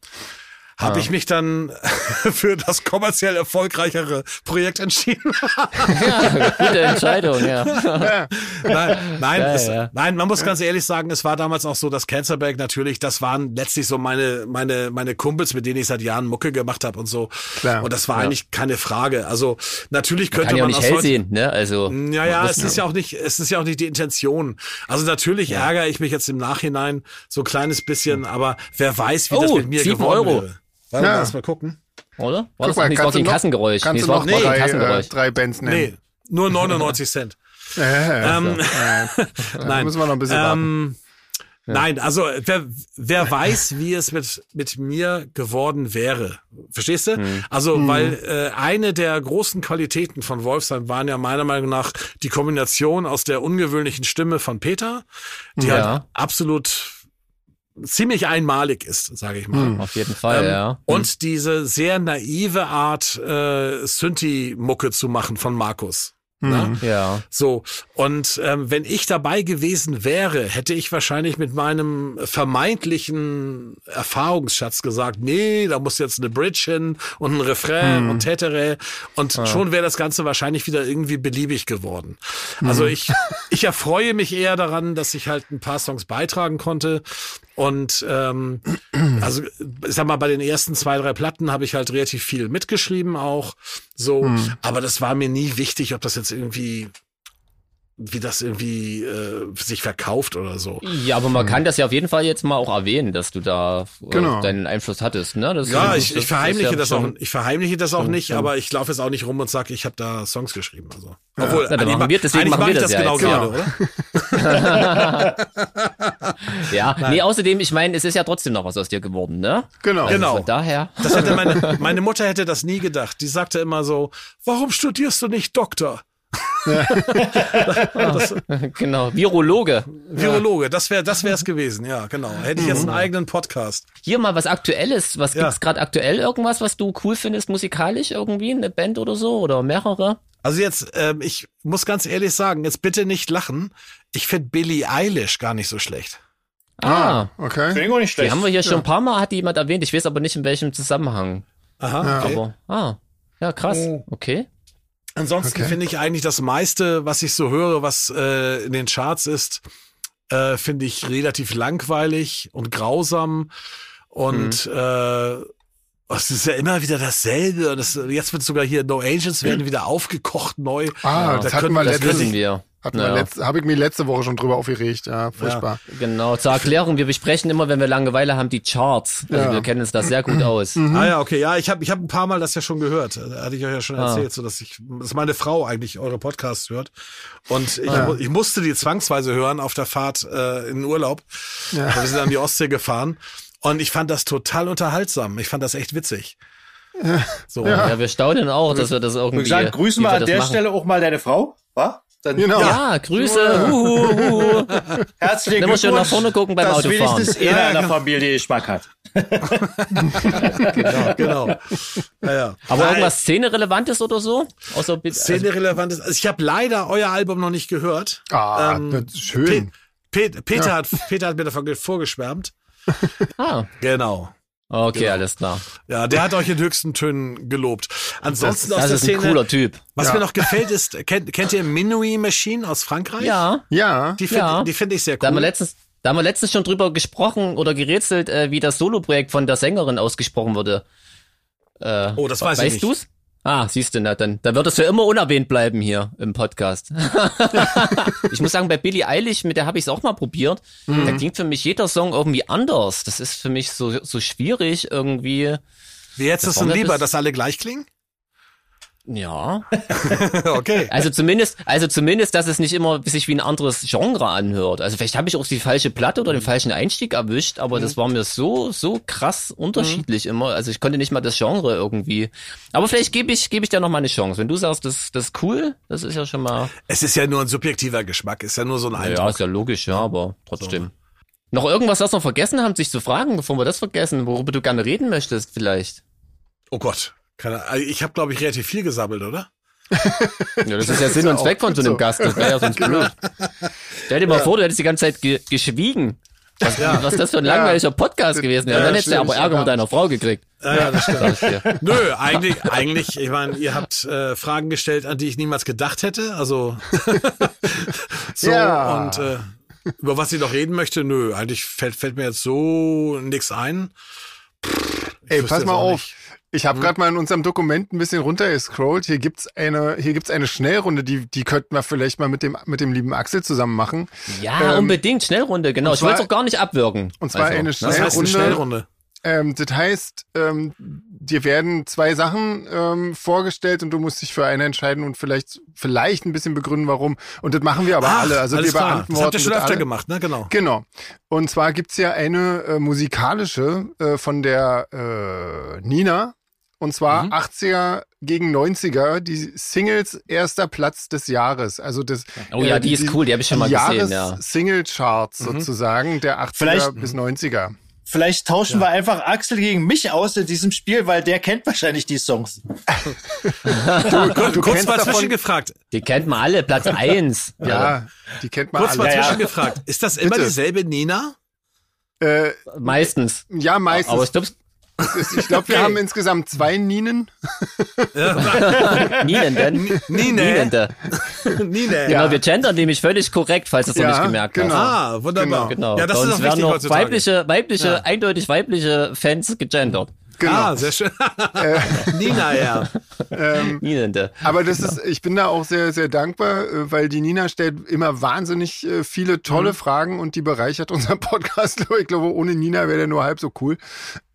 habe ich mich dann [LAUGHS] für das kommerziell erfolgreichere Projekt entschieden. [LAUGHS] ja, gute Entscheidung, ja. [LAUGHS] nein, nein, Ja, es, ja. nein, man muss ganz ehrlich sagen, es war damals auch so, dass Cancerberg natürlich, das waren letztlich so meine meine meine Kumpels, mit denen ich seit Jahren Mucke gemacht habe und so. Klar. Und das war eigentlich keine Frage. Also natürlich könnte Kann ja auch man nicht aus hell sehen, ne? Also. Ja, ja, es ist ja auch nicht, es ist ja auch nicht die Intention. Also natürlich ärgere ich mich jetzt im Nachhinein so ein kleines bisschen, aber wer weiß, wie das Oh, mit mir sieben geworden Euro. wäre. Warte Ja. mal, lass mal gucken. Oder? War Guck das mal, auch nicht du ein noch- Kassengeräusch? Kannst Nee, du noch nee, ein drei, äh, Kassengeräusch. drei Bands nennen? Nee, nur 99 Cent. [LAUGHS] Ja, Ähm, da [LAUGHS] Nein. müssen wir noch ein bisschen warten. Ähm, Nein, also wer, wer weiß, wie es mit, mit mir geworden wäre. Verstehst du? Hm. Also, weil äh, eine der großen Qualitäten von Wolfsheim waren ja meiner Meinung nach die Kombination aus der ungewöhnlichen Stimme von Peter, die Ja. halt absolut ziemlich einmalig ist, sage ich mal. Auf jeden Fall, Ähm, ja. Und diese sehr naive Art, äh, Synthi-Mucke zu machen von Markus. Ne? Ja. So, und ähm, wenn ich dabei gewesen wäre, hätte ich wahrscheinlich mit meinem vermeintlichen Erfahrungsschatz gesagt, nee, da muss jetzt eine Bridge hin und ein Refrain und Tätere und schon wäre das Ganze wahrscheinlich wieder irgendwie beliebig geworden. Also ich, ich erfreue mich eher daran, dass ich halt ein paar Songs beitragen konnte und ähm, also ich sag mal, bei den ersten zwei, drei Platten habe ich halt relativ viel mitgeschrieben auch. So, aber das war mir nie wichtig, ob das jetzt irgendwie, wie das irgendwie äh, sich verkauft oder so. Ja, aber man kann das ja auf jeden Fall jetzt mal auch erwähnen, dass du da äh, Genau. deinen Einfluss hattest, ne? Das, Ja, das- ich, das ich verheimliche ist ja das auch, ich verheimliche das auch nicht, aber ich laufe jetzt auch nicht rum und sage, ich habe da Songs geschrieben. Also. Obwohl, Na, eigentlich wir- deswegen eigentlich mache ich das das ja genau ja. gerade, oder? [LAUGHS] Ja, nee, außerdem, ich meine, es ist ja trotzdem noch was aus dir geworden, ne? Genau. Also Genau. Von daher. Das hätte meine, [LAUGHS] meine Mutter hätte das nie gedacht. Die sagte immer so, warum studierst du nicht Doktor? Das, [LAUGHS] genau, Virologe. Virologe, das wäre das wär's gewesen, ja, genau. Hätte ich jetzt einen eigenen Podcast. Hier mal was Aktuelles. Was Ja. gibt's gerade aktuell irgendwas, was du cool findest musikalisch irgendwie? Eine Band oder so? Oder mehrere? Also jetzt, ähm, ich muss ganz ehrlich sagen, jetzt bitte nicht lachen. Ich finde Billie Eilish gar nicht so schlecht. Ah, Okay. Finde ich auch nicht die schlecht. haben wir hier schon ein paar Mal, hat die jemand erwähnt. Ich weiß aber nicht, in welchem Zusammenhang. Aha, okay. Aber, ah, ja, krass. Oh. Okay. Ansonsten Okay. finde ich eigentlich das meiste, was ich so höre, was äh, in den Charts ist, äh, finde ich relativ langweilig und grausam. Und Mhm. äh, es ist ja immer wieder dasselbe. Und das, jetzt wird sogar hier No Angels werden [CLEARS THROAT] wieder aufgekocht neu. Ah, Ja, das da hatten können- wir das Das Ja. habe ich mir letzte Woche schon drüber aufgeregt. Ja, furchtbar. Genau, zur Erklärung, wir besprechen immer, wenn wir Langeweile haben, die Charts. Also Ja. wir kennen uns da sehr gut [CLEARS THROAT] aus. Ah ja, okay, ja, ich habe ich hab ein paar Mal das ja schon gehört. Da hatte ich euch ja schon Ah. erzählt, so dass ich, dass meine Frau eigentlich eure Podcasts hört. Und ich, Ah. mu- ich musste die zwangsweise hören auf der Fahrt äh, in den Urlaub. Wir sind an die Ostsee gefahren. Und ich fand das total unterhaltsam. Ich fand das echt witzig. So. Ja, wir staunen auch, dass wir das irgendwie. sagen, grüßen wir an das der machen. Stelle auch mal deine Frau, wa? Dann Genau. Ja, Grüße. Huhu, huhu. [LAUGHS] herzlichen Dann muss ich Glückwunsch, nach vorne gucken beim dass Autofahren. wenigstens einer Ja, in der genau. Familie Geschmack hat. [LAUGHS] Genau. Ja, ja. Aber irgendwas Szene-Relevantes oder so? Außer. Also, Szene-relevant ist. Also ich habe leider euer Album noch nicht gehört. Ah, Ähm, das ist schön. Pe Peter, hat, Peter hat mir davon vorgeschwärmt. ah, Genau. Okay, Genau. alles klar. Ja, der hat euch in höchsten Tönen gelobt. Ansonsten aus Das der ist ein Szene, cooler Typ. was Ja. mir noch gefällt ist, kennt, kennt ihr Minuit Machine aus Frankreich? Ja. Ja. Die finde Ja. die find ich sehr Da haben wir cool. letztens, da haben wir letztens schon drüber gesprochen oder gerätselt, äh, wie das Soloprojekt von der Sängerin ausgesprochen wurde. Äh, Oh, das weiß ich weißt nicht. du's? Ah, siehst du, na dann, dann wird es ja immer unerwähnt bleiben hier im Podcast. [LAUGHS] ich muss sagen, bei Billie Eilish, mit der habe ich es auch mal probiert. Mhm. Da klingt für mich jeder Song irgendwie anders. Das ist für mich so so schwierig irgendwie. Wie jetzt ist es denn lieber, dass alle gleich klingen? Ja. [LAUGHS] okay. Also zumindest, also zumindest, dass es nicht immer sich wie ein anderes Genre anhört. Also vielleicht habe ich auch die falsche Platte oder den falschen Einstieg erwischt, aber das war mir so, so krass unterschiedlich immer. Also ich konnte nicht mal das Genre irgendwie. Aber vielleicht gebe ich, gebe ich dir noch mal eine Chance. Wenn du sagst, das, das ist cool, das ist ja schon mal. Es ist ja nur ein subjektiver Geschmack, ist ja nur so ein Ja, Eindruck. ist ja logisch, ja, aber trotzdem. Noch irgendwas, was wir vergessen haben, sich zu fragen, bevor wir das vergessen, worüber du gerne reden möchtest, vielleicht. Oh Gott. Keine, also ich habe, glaube ich, relativ viel gesammelt, oder? [LAUGHS] Ja, das ist ja Sinn und Zweck von so einem so. Gast. Das wäre ja sonst [LAUGHS] blöd. Stell dir mal vor, du hättest die ganze Zeit ge geschwiegen. Was, was das für ein langweiliger Podcast gewesen wäre. Ja, Dann hättest du aber Ärger ja. mit deiner Frau gekriegt. Ja, ja, das stimmt. Nö, eigentlich, eigentlich, ich meine, ihr habt äh, Fragen gestellt, an die ich niemals gedacht hätte. Also [LAUGHS] so Ja. und äh, über was ich noch reden möchte, nö, eigentlich fällt, fällt mir jetzt so nix ein. Ich Ey, pass mal auch auf. nicht. Ich habe gerade mal in unserem Dokument ein bisschen runtergescrollt. Hier gibt's eine, hier gibt's eine Schnellrunde, die, die könnten wir vielleicht mal mit dem, mit dem lieben Axel zusammen machen. Ja, Ähm, unbedingt. Schnellrunde, genau. Ich wollte es auch gar nicht abwürgen. und zwar eine ne? Das heißt eine Schnellrunde. Schnellrunde. Ähm, das heißt, ähm, dir werden zwei Sachen ähm, vorgestellt und du musst dich für eine entscheiden und vielleicht, vielleicht ein bisschen begründen, warum. Und das machen wir aber Ach, alle. Also wir klar. beantworten Das habt ihr schon öfter alle. gemacht, ne? Genau. Genau. Und zwar gibt's ja eine äh, musikalische äh, von der äh, Nina. Und zwar Mhm. 80er gegen 90er, die Singles erster Platz des Jahres. Also das, Oh ja, die ist cool, die hab ich schon mal gesehen, ja. Mhm. Single-Charts sozusagen, der 80er Vielleicht- bis 90er. Vielleicht tauschen wir einfach Axel gegen mich aus in diesem Spiel, weil der kennt wahrscheinlich die Songs. [LAUGHS] Kurz, [LAUGHS] du kurz kennst mal zwischengefragt. Die kennt man alle, Platz [LAUGHS] eins. Ja, die kennt man Kurz mal alle. ja. zwischengefragt. Ist das immer Bitte. dieselbe Nina? Äh, Meistens. ja, meistens. Aber ich glaube, ich glaube, wir Okay. haben insgesamt zwei Ninen. [LAUGHS] Nienende. Nine. Nienende. Nina. Genau, wir gendern nämlich völlig korrekt, falls du es noch Ja, nicht gemerkt genau. hast. Ah, wunderbar. Genau. Ja, das Bei ist auch werden wichtig noch heutzutage. weibliche, weibliche, eindeutig weibliche Fans gegendert. Genau. Ah, sehr schön. [LAUGHS] Nina, ja. Nienende. Aber das ist, ich bin da auch sehr, sehr dankbar, äh, weil die Nina stellt immer wahnsinnig äh, viele tolle Fragen und die bereichert unseren Podcast. [LAUGHS] Ich glaube, ohne Nina wäre der nur halb so cool.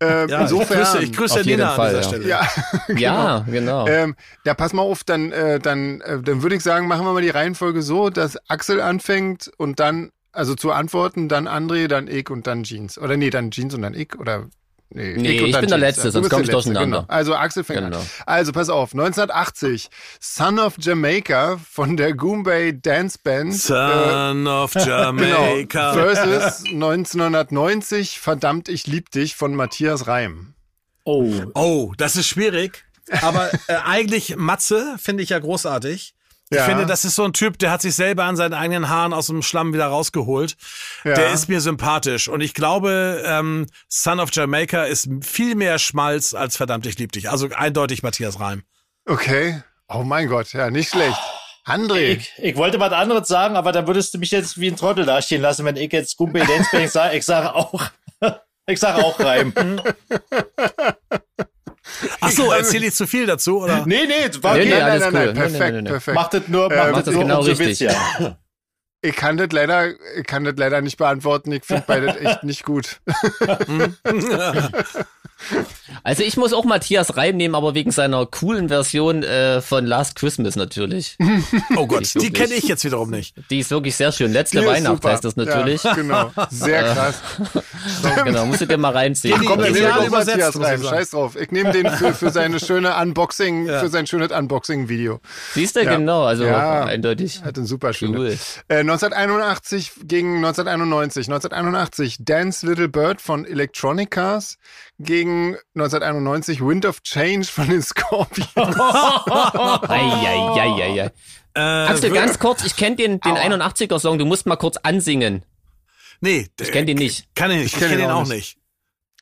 Äh, ja insofern. ich grüße, ich grüße Auf jeden Nina Fall, an ja. dieser Stelle. ja, [LAUGHS] Ja, genau. Ähm, ja, pass mal auf, dann, äh, dann, äh, dann würde ich sagen, machen wir mal die Reihenfolge so, dass Axel anfängt und dann, also zu antworten, dann André, dann ich und dann Jeans. Oder nee, dann Jeans und dann ich oder nee, Nee, ich dann bin der. Letzte, sonst bist komm der ich durcheinander. Genau. Also Axel fängt Genau. an. Also pass auf, 1980, Son of Jamaica von der Goombay Dance Band. Son of [LAUGHS] Genau. Jamaica. Versus 1990, Verdammt, ich lieb dich von Matthias Reim. Oh. Oh, das ist schwierig. Aber äh, [LAUGHS] eigentlich Matze finde ich ja großartig. Ich Ja. finde, das ist so ein Typ, der hat sich selber an seinen eigenen Haaren aus dem Schlamm wieder rausgeholt. Ja. Der ist mir sympathisch. Und ich glaube, ähm, Son of Jamaica ist viel mehr Schmalz als verdammt, ich lieb dich. Also eindeutig Matthias Reim. Okay. Oh mein Gott, ja, nicht schlecht. André. Ich, ich wollte was anderes sagen, aber da würdest du mich jetzt wie ein Trottel dastehen lassen, wenn ich jetzt Gumpy Dance sage. Ich sage auch, [LAUGHS] ich sage auch Reim. [LAUGHS] [LAUGHS] Ach so, erzähl ich zu viel dazu, oder? Nee, nee, war Nee, okay. nee, nein, alles nein, cool. nein, Nee, nee, perfekt, nee, nee. perfekt. Macht das nur, macht das das nur genau richtig. witziger. [LAUGHS] Ich kann das leider, ich kann das leider nicht beantworten. Ich finde beides [LAUGHS] echt nicht gut. [LAUGHS] Also ich muss auch Matthias Reim nehmen, aber wegen seiner coolen Version äh, von Last Christmas natürlich. Oh Gott, die wirklich. kenne ich jetzt wiederum nicht. Die ist wirklich sehr schön. Letzte Die Weihnacht heißt das natürlich. Ja, genau. Sehr [LAUGHS] krass. Genau, musst du dir mal reinziehen. Ach, Komm, dann Die nehme ich Matthias muss ich rein. sagen. Scheiß drauf. Ich nehme den für, für seine schöne Unboxing, Ja. für sein schönes Unboxing-Video. Siehst du, Ja. genau, also Ja. eindeutig. Hat einen super schöne. Cool. Äh, 1981 gegen 1991. 1981 Dance Little Bird von Electronic Cars gegen 1991 Wind of Change von den [LAUGHS] Scorpions. [LAUGHS] Eieieiei. Äh, Axel, wür- ganz kurz, ich kenne den, den 81er-Song, du musst mal kurz ansingen. Nee, Ich kenne den nicht. Kann ich nicht. Ich, kenne ihn auch nicht.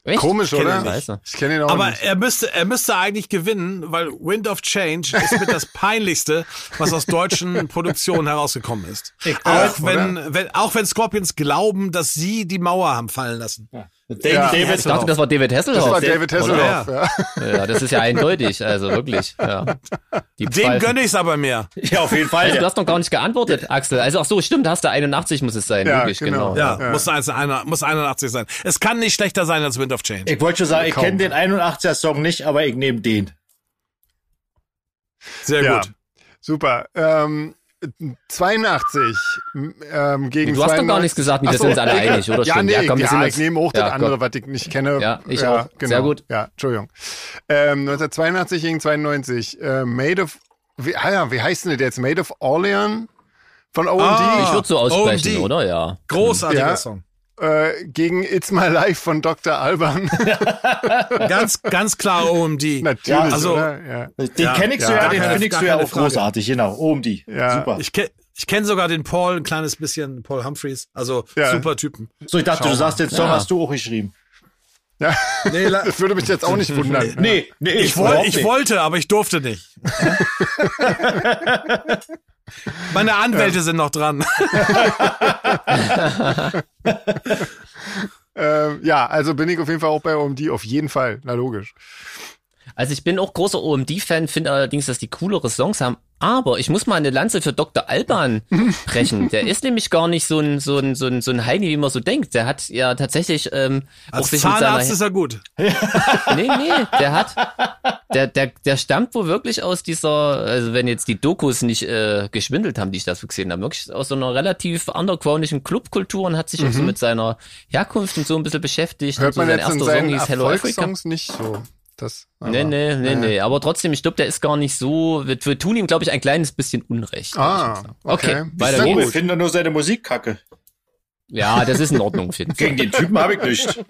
Echt? Komisch, kenn oder? ihn. Ich kenne ihn auch Aber nicht. er müsste, er müsste eigentlich gewinnen, weil Wind of Change ist mit das [LAUGHS] peinlichste, was aus deutschen Produktionen herausgekommen ist. auch wenn, wenn, auch wenn Scorpions glauben, dass sie die Mauer haben fallen lassen. David, Ja. David, Ich dachte, das war David Das Hasselhoff. war David Hasselhoff. Ja. Ja, das ist ja eindeutig, also wirklich. Ja. Die Dem Pfeifen. gönne ich's aber mehr. ja, auf jeden Fall. Also, du hast noch gar nicht geantwortet, Axel. Also, ach so, stimmt, hast du 81 muss es sein, Ja, wirklich, genau. genau. Ja, Ja. Muss, eins- einer, muss 81 sein. Es kann nicht schlechter sein als Wind of Change. Ich wollte schon sagen, ich kenne den 81er Song nicht, aber ich nehme den. Sehr Ja. gut. Super. Ähm, 82 ähm, gegen Du hast doch gar 92. nichts gesagt, Ach dass so, wir uns alle egal. einig, oder Ja, schon? nee, Ja, komm, wir ja, sind ich nehme auch das Ja, andere, komm. was ich nicht kenne. Ja, ich auch. Sehr gut. Ja, Entschuldigung. Ähm, 1982 gegen 92. Äh, Made of, wie, ah ja, wie heißt denn der jetzt? Made of Orleans von OMD Ah. Ich würde so aussprechen, OMD. oder? Ja. Großartiger Ja. Song. Äh, gegen It's My Life von Dr. Alban. [LAUGHS] Ganz, ganz klar OMD. Natürlich, Ja, also? Ja. Den Ja, kenn ich so ja, den finde ich so ja auch großartig, genau. Die. Ja. Super. Ich kenne ich kenn sogar den Paul, ein kleines bisschen, Paul Humphreys. Also Ja. super Typen. So, ich dachte, du sagst, den Song Ja. hast du auch geschrieben. Ja. Nee, la- Das würde mich jetzt auch nicht wundern. Nee, nee, ich, woll, überhaupt ich wollte, aber ich durfte nicht. [LAUGHS] Meine Anwälte sind noch dran. [LAUGHS] Ähm, ja, also bin ich auf jeden Fall auch bei OMD, auf jeden Fall. Na logisch. Also ich bin auch großer OMD-Fan, finde allerdings, dass die coolere Songs haben. Aber ich muss mal eine Lanze für Dr. Alban [LAUGHS] brechen. Der ist nämlich gar nicht so ein, so ein, so ein, so ein Heini, wie man so denkt. Der hat ja tatsächlich ähm, auch Als sich mit Zahnarzt ist er gut. Nee, nee, der hat, der, der, der stammt wohl wirklich aus dieser, also wenn jetzt die Dokus nicht äh, geschwindelt haben, die ich dazu gesehen habe, wirklich aus so einer relativ undergroundischen Clubkultur und hat sich auch so mit seiner Herkunft und so ein bisschen beschäftigt. Mhm. Hört und so jetzt in erster Song seinen hieß Hello. Erfolgssongs nicht so. Das, aber, Nee, nee, nee, äh, nee. Aber trotzdem, ich glaube, der ist gar nicht so. Wir, wir tun ihm, glaube ich, ein kleines bisschen Unrecht. Ah, okay. Okay, weiter geht's. wir finden nur seine Musik kacke. Ja, das ist in Ordnung jeden Fall. Gegen den Typen habe ich nichts. [LAUGHS]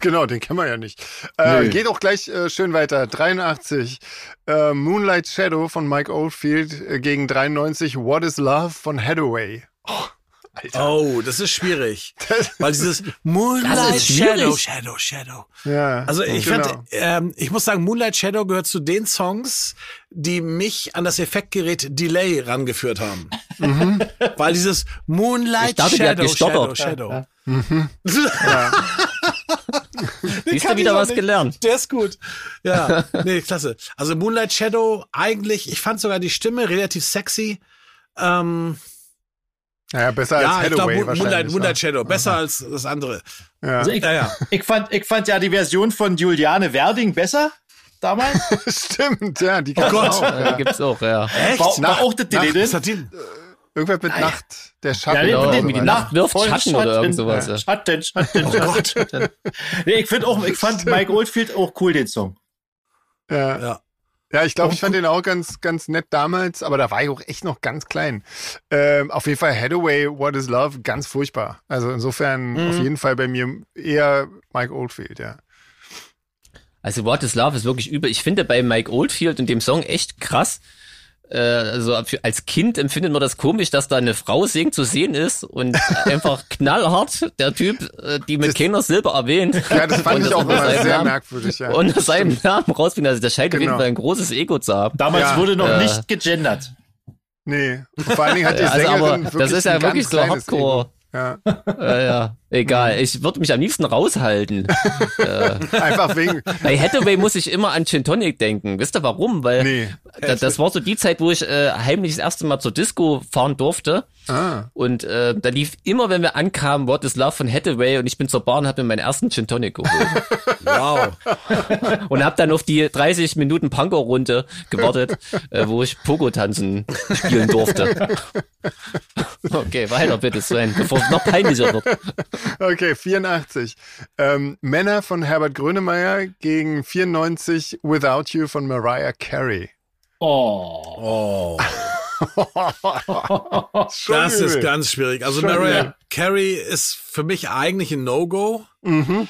Genau, den kennen wir ja nicht. Äh, geht auch gleich äh, schön weiter. 83, äh, Moonlight Shadow von Mike Oldfield äh, gegen 93, What is Love von Hathaway. Oh, Alter. Oh, das ist schwierig. [LAUGHS] Weil dieses Moonlight Das. Shadow, Shadow, Shadow. Ja, Also ich genau. fand, ähm, ich muss sagen, Moonlight Shadow gehört zu den Songs, die mich an das Effektgerät Delay rangeführt haben. Mhm. [LAUGHS] Weil dieses Moonlight Ich dachte, die hat Shadow, Shadow, gestottert. Shadow. Siehst [LAUGHS] du wieder was gelernt? Der ist gut. Ja, nee, klasse. Also Moonlight Shadow, eigentlich, ich fand sogar die Stimme relativ sexy. Ähm, Ja, besser ja, als Hathaway Moonlight, wahrscheinlich. Moonlight Shadow, besser als das andere. ja. Also ich, Ja, ja. ich, fand, ich fand ja die Version von Juliane Werding besser damals. [LAUGHS] Stimmt, ja, die kannst Gott. auch. Äh, gibt's auch, ja. Echt? War, war auch das Nacht-. Was hat die? Irgendwas mit Nacht, der Schatten. Ja, Genau, irgendwie die Nacht wirft voll Schatten oder irgend sowas, ja. Schatten, Schatten, Schatten. Nee, ich finde auch, ich fand Mike Oldfield auch cool, den Song. ja. Ja. Ja, ich glaube, ich fand den auch ganz, ganz nett damals, aber da war ich auch echt noch ganz klein. Ähm, auf jeden Fall Hathaway, What is Love, ganz furchtbar. Also insofern Mhm. auf jeden Fall bei mir eher Mike Oldfield, ja. Also What is Love ist wirklich übel. Ich finde bei Mike Oldfield und dem Song echt krass. Äh, also als Kind empfindet man das komisch, dass da eine Frau singt zu sehen ist und [LAUGHS] einfach knallhart der Typ, äh, die mit keiner Silber erwähnt. Ja, das fand Und ich auch unter immer seinem sehr Namen- merkwürdig, ja. Unter seinem Namen rausfinden. Also der scheint auf jeden Genau. Fall ein großes Ego zu haben. Damals Ja, wurde noch äh, nicht gegendert. Nee. Und vor allen Dingen hat die [LAUGHS] Also Sängerin aber wirklich das ist ja ein wirklich so kleines Hardcore. Ego. Ja. Äh, ja, egal. Ich würde mich am liebsten raushalten. [LAUGHS] Einfach wegen, Bei Hathaway muss ich immer an Gin Tonic denken. Wisst ihr warum? Weil nee. da, das war so die Zeit, wo ich äh, heimlich das erste Mal zur Disco fahren durfte. Ah. Und äh, da lief immer, wenn wir ankamen, What is Love von Hathaway und ich bin zur Bar und habe mir meinen ersten Gin Tonic geholt. [LAUGHS] Wow. [LAUGHS] und habe dann auf die 30 Minuten Panko-Runde gewartet, äh, wo ich Pogo tanzen spielen durfte. okay, weiter bitte, Sven, bevor es noch peinlicher wird. Okay, 84. Ähm, Männer von Herbert Grönemeyer gegen 94 Without You von Mariah Carey. Oh. [LAUGHS] Oh. Das ist ganz schwierig. Also Schon Mariah übel. Carey ist für mich eigentlich ein No-Go. Mhm.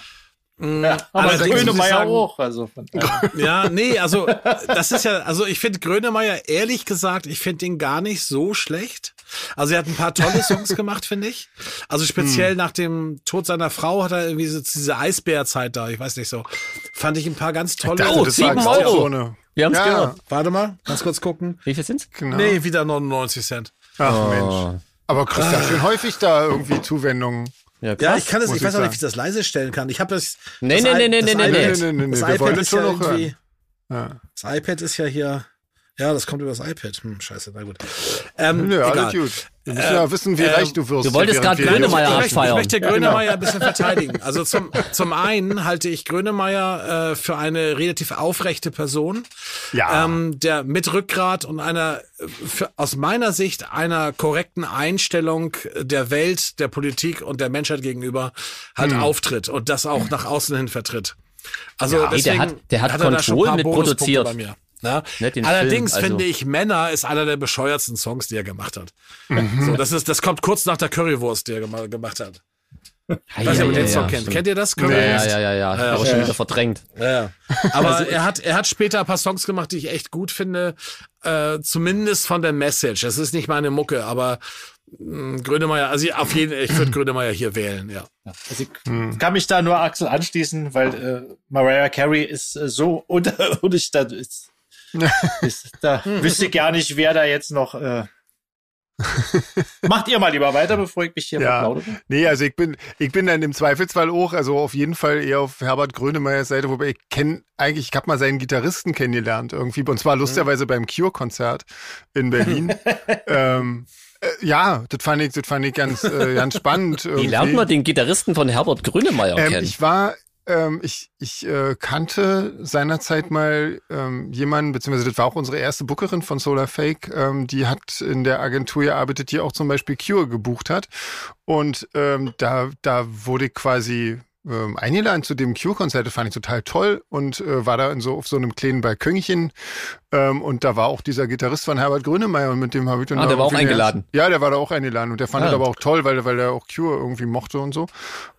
Ja, aber Grönemeyer auch. Also von, [LAUGHS] Ja, nee, also das ist ja, also ich finde Grönemeyer, ehrlich gesagt, ich finde ihn gar nicht so schlecht. Also er hat ein paar tolle Songs gemacht, finde ich. Also speziell nach dem Tod seiner Frau hat er irgendwie so diese Eisbärzeit da, ich weiß nicht so. Fand ich ein paar ganz tolle. Oh, das war sieben auch Euro. so eine- Wir haben's Ja, gehört. Warte mal, ganz kurz gucken. Wie viel sind's? genau. Nee, wieder 99 Cent. Ach Mensch. Aber kriegst ja schon häufig da irgendwie Zuwendungen. Ja, Ja, krass. ich kann das, ich ich weiß auch nicht, wie ich das leise stellen kann. Ich habe das. Nee, das nee, nee, nee, das nee, iPad- nee. Nee, nee, nee, nee, Das wir iPad ist ja irgendwie. Ja. Das iPad ist ja hier. Ja, das kommt über das iPad. Hm, scheiße, na gut. Ähm, Nö, egal. alles gut. Wir müssen ja wissen, wie äh, reich du wirst. du wolltest gerade Grönemeyer ich, möchte, ich abfeiern. möchte Grönemeyer ein bisschen verteidigen. [LAUGHS] Also zum, zum einen halte ich Grönemeyer äh, für eine relativ aufrechte Person, Ja. ähm, der mit Rückgrat und einer, äh, für, aus meiner Sicht, einer korrekten Einstellung der Welt, der Politik und der Menschheit gegenüber halt auftritt und das auch nach außen hin vertritt. Also Ja. Nee, der deswegen hat- der hat er da schon ein Control paar mit produziert. Ne? Allerdings Film, also- finde ich, Männer ist einer der bescheuertsten Songs, die er gemacht hat. Mhm. So, das ist, das kommt kurz nach der Currywurst, die er gema- gemacht hat. Ja, ihr den Song kennt. stimmt. Kennt ihr das? Ja, ja, Currywurst? ja, ja, ja. Ja, Aber ja. schon wieder verdrängt. Ja. Aber er hat, er hat später ein paar Songs gemacht, die ich echt gut finde. Äh, zumindest von der Message. Das ist nicht meine Mucke, aber mh, Grönemeyer, also auf jeden ich würde Grönemeyer hier wählen, ja. Also ich kann mich da nur Axel anschließen, weil äh, Mariah Carey ist äh, so unter [LAUGHS] und ich da ist, [LAUGHS] ist, da wüsste ich gar nicht, wer da jetzt noch äh, Macht ihr mal lieber weiter, bevor ich mich hier Ja. verplaudere. Nee, also ich bin, ich bin dann im Zweifelsfall auch, also auf jeden Fall eher auf Herbert Grönemeyers Seite, wobei ich kenne eigentlich, ich habe mal seinen Gitarristen kennengelernt irgendwie, und zwar lustigerweise beim Cure-Konzert in Berlin. [LAUGHS] ähm, äh, ja, das fand ich, das fand ich ganz, äh, ganz spannend. Wie irgendwie. lernt man den Gitarristen von Herbert Grönemeyer Ähm, kennen? ich war, ähm, ich, ich äh, kannte seinerzeit mal ähm, jemanden, beziehungsweise das war auch unsere erste Bookerin von Solar Fake, ähm, die hat in der Agentur gearbeitet, die auch zum Beispiel Cure gebucht hat. Und ähm, da, da wurde ich quasi ähm, eingeladen zu dem Cure-Konzert, das fand ich total toll und äh, war da in so auf so einem kleinen Balkönchen ähm, und da war auch dieser Gitarrist von Herbert Grönemeyer und mit dem habe ich dann Ah, der war auch eingeladen. Ja, der war da auch eingeladen und der fand Ah. es aber auch toll, weil, weil er auch Cure irgendwie mochte und so.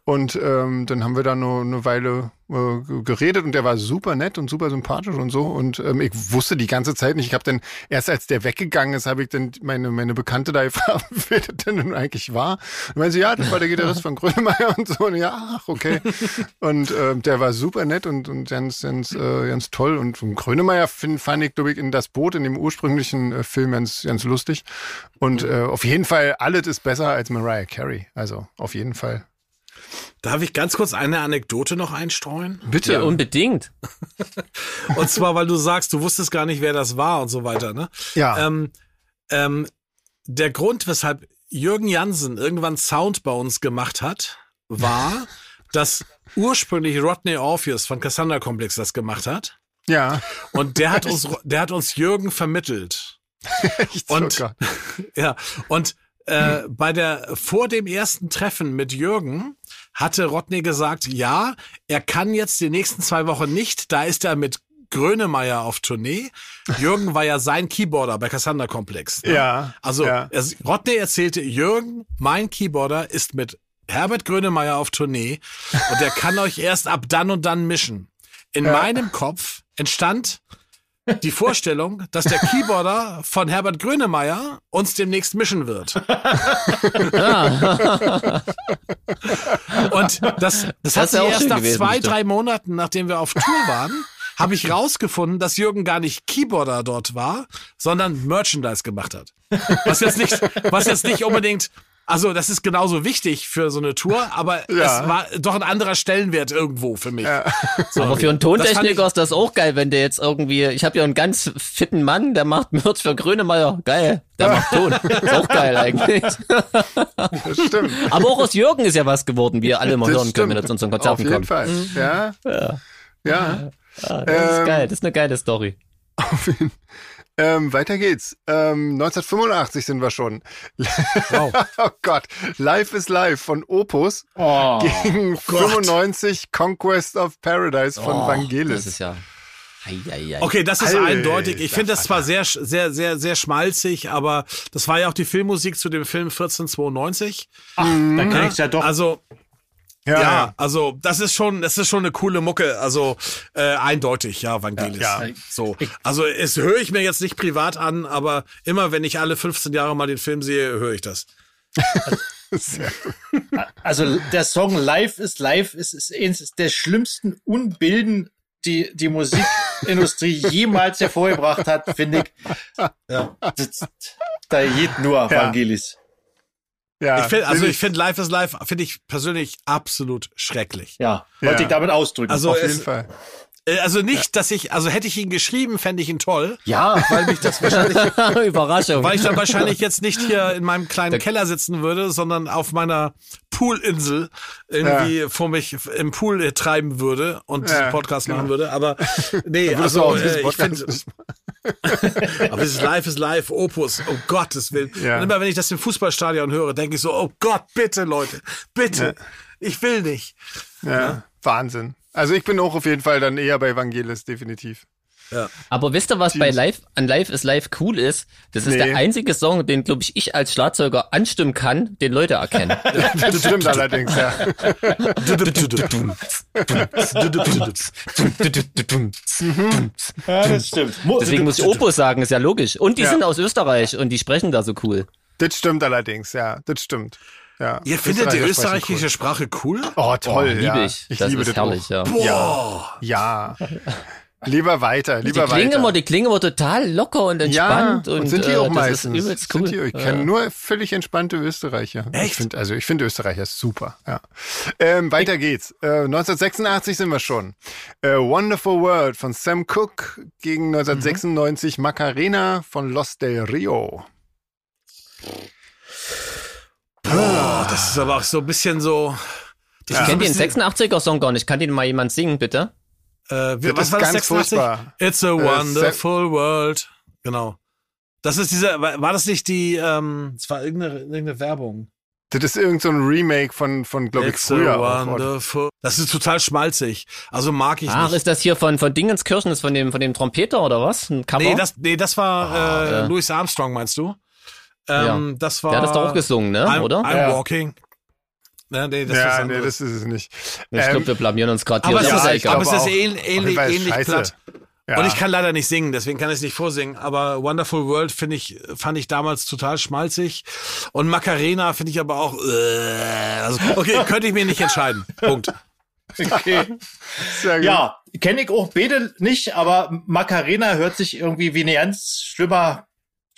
Und ähm, dann haben wir da nur eine Weile äh, geredet und der war super nett und super sympathisch und so. Und ähm, ich wusste die ganze Zeit nicht. Ich habe dann erst als der weggegangen ist, habe ich dann meine meine Bekannte da gefragt, [LAUGHS] wer das denn nun eigentlich war. Und meinte sie, ja, das war der Gitarrist von Grönemeyer und so. Und ja, ach, okay. [LAUGHS] Und ähm, der war super nett und, und ganz, ganz, äh, ganz toll. Und von Grönemeyer find, fand ich, glaube ich, in das Boot, in dem ursprünglichen äh, Film ganz, ganz lustig. Und äh, auf jeden Fall, alles ist besser als Mariah Carey. Also auf jeden Fall. Darf ich ganz kurz eine Anekdote noch einstreuen? Bitte. ja, unbedingt. [LAUGHS] Und zwar, weil du sagst, du wusstest gar nicht, wer das war und so weiter, ne? Ja. Ähm, ähm, der Grund, weshalb Jürgen Jansen irgendwann Sound bei uns gemacht hat, war, [LAUGHS] dass ursprünglich Rodney Orpheus von Cassandra Complex das gemacht hat. Ja. Und der hat uns, der hat uns Jürgen vermittelt. [LAUGHS] Echt Und-. [LAUGHS] Ja, und äh, bei der vor dem ersten Treffen mit Jürgen hatte Rodney gesagt, ja, er kann jetzt die nächsten zwei Wochen nicht, da ist er mit Grönemeyer auf Tournee. Jürgen war ja sein Keyboarder bei Cassandra Complex. ne? Ja, Also ja. Er, Rodney erzählte, Jürgen, mein Keyboarder, ist mit Herbert Grönemeyer auf Tournee und er kann euch erst ab dann und dann mischen. In meinem Kopf entstand die Vorstellung, dass der Keyboarder von Herbert Grönemeyer uns demnächst mischen wird. Und das, das, hat wär sich auch erst nach gewesen, zwei, drei Monaten, nachdem wir auf Tour waren, habe ich rausgefunden, dass Jürgen gar nicht Keyboarder dort war, sondern Merchandise gemacht hat. Was jetzt nicht, was jetzt nicht unbedingt, also das ist genauso wichtig für so eine Tour, [LAUGHS] aber Ja. es war doch ein anderer Stellenwert irgendwo für mich. So. Aber für einen Tontechniker ist das auch geil, wenn der jetzt irgendwie, ich habe ja einen ganz fitten Mann, der macht Merch für Grönemeyer. Geil, der [LAUGHS] macht Ton. Ist auch geil eigentlich. Das stimmt. Aber auch aus Jürgen ist ja was geworden, wie ihr alle immer Das hören können, wenn ihr zu unseren Auf Konzerten jeden kommt. Fall. Ja. Ja. ja. Ah, das ist Ähm, geil, das ist eine geile Story. Auf jeden ähm, weiter geht's. Ähm, 1985 sind wir schon. Wow. [LAUGHS] oh Gott. Life is Life von Opus Oh. gegen 95 Conquest of Paradise von Oh, Vangelis. Das ist ja. Okay, das ist Alter, eindeutig. Ich finde das zwar sehr, sehr, sehr, sehr schmalzig, aber das war ja auch die Filmmusik zu dem Film 1492. Ach, dann kann ich ja doch. Also, ja, ja, also das ist schon, das ist schon eine coole Mucke. Also äh, eindeutig, ja, Vangelis. Ja, ja. So, also es höre ich mir jetzt nicht privat an, aber immer wenn ich alle 15 Jahre mal den Film sehe, höre ich das. [LAUGHS] Also der Song Live is Live ist, ist eines der schlimmsten Unbilden, die die Musikindustrie [LAUGHS] jemals hervorgebracht hat, finde ich. Ja. Da geht nur Vangelis. Ja, Ich find, also ich finde Life is Life, finde ich persönlich absolut schrecklich. Ja, wollte Ja. ich damit ausdrücken. Also auf es, jeden Fall. Äh, Also nicht, dass ich, also hätte ich ihn geschrieben, fände ich ihn toll, Ja, [LAUGHS] weil mich das wahrscheinlich, [LAUGHS] Überraschung. weil ich dann wahrscheinlich jetzt nicht hier in meinem kleinen Keller sitzen würde, sondern auf meiner Poolinsel irgendwie vor mich im Pool äh, treiben würde und Ja, diesen Podcast machen würde. Aber [LAUGHS] nee, also äh, ich finde, [LAUGHS] aber es ist live, ist live, Opus, um Gottes Willen. Ja. Und immer wenn ich das im Fußballstadion höre, denke ich so, oh Gott, bitte Leute, bitte, ich will nicht. Ja, Wahnsinn. Also ich bin auch auf jeden Fall dann eher bei Evangelis, definitiv. Aber wisst ihr, was bei Live an Live is Live cool ist? Das ist Nee. der einzige Song, den, glaube ich, ich als Schlagzeuger anstimmen kann, den Leute erkennen. [LAUGHS] Das stimmt allerdings, ja. ja das stimmt. [LAUGHS] Deswegen muss ich Opus sagen, ist ja logisch. Und die Ja. sind aus Österreich und die sprechen da so cool. Das stimmt allerdings, ja. Das stimmt. Ja. Ihr findet die österreichische sprechen Sprache cool? cool. Oh, toll, liebe ja. ich. Das liebe ist herrlich, auch. ja. Boah. Ja. [LAUGHS] Lieber weiter, Die lieber klingen weiter. immer, die klingen immer total locker und ja, entspannt und, und, sind die äh, auch das meistens. ist übelst Sind cool. die, ich Ja. kenne nur völlig entspannte Österreicher. Ich Echt? find, also ich finde Österreicher super. Ja. Ähm, weiter geht's. Äh, 1986 sind wir schon. Äh, Wonderful World von Sam Cooke gegen 1996 Macarena von Los del Rio. Boah, das ist aber auch so ein bisschen so. Ich kenne den 86er-Song gar nicht. Kann den mal jemand singen, bitte? Äh, Das was ist war das ganz 86? furchtbar. It's a Äh, wonderful world. Genau. Das ist diese, war das nicht die, ähm, es war irgendeine, irgendeine Werbung. Das ist irgend so ein Remake von, von glaube ich, früher a auch. wonderful. Das ist total schmalzig. Also mag ich Ach, nicht. ist das hier von, von Dingenskirchen, ist von dem, von dem Trompeter oder was? Ein Cover? Nee, das, nee, das war äh, ja. Louis Armstrong, meinst du? Ähm, Das war. Der hat das doch auch gesungen, ne? I'm, oder? I'm Ja. Walking. Nee, nee, das ist Ja, nee, anderes. das ist es nicht. ich Ähm, glaube, wir blamieren uns gerade hier. aber, Das es ist ist, egal. aber es ist ähnlich, ist ähnlich scheiße. platt. Ja. Und ich kann leider nicht singen, deswegen kann ich es nicht vorsingen. Aber Wonderful World finde ich, fand ich damals total schmalzig. Und Macarena finde ich aber auch. Äh, also, okay, [LAUGHS] könnte ich mir nicht entscheiden. Punkt. Okay. Sehr gut. Ja, kenne ich auch beide nicht, aber Macarena hört sich irgendwie wie ein ganz schlimmer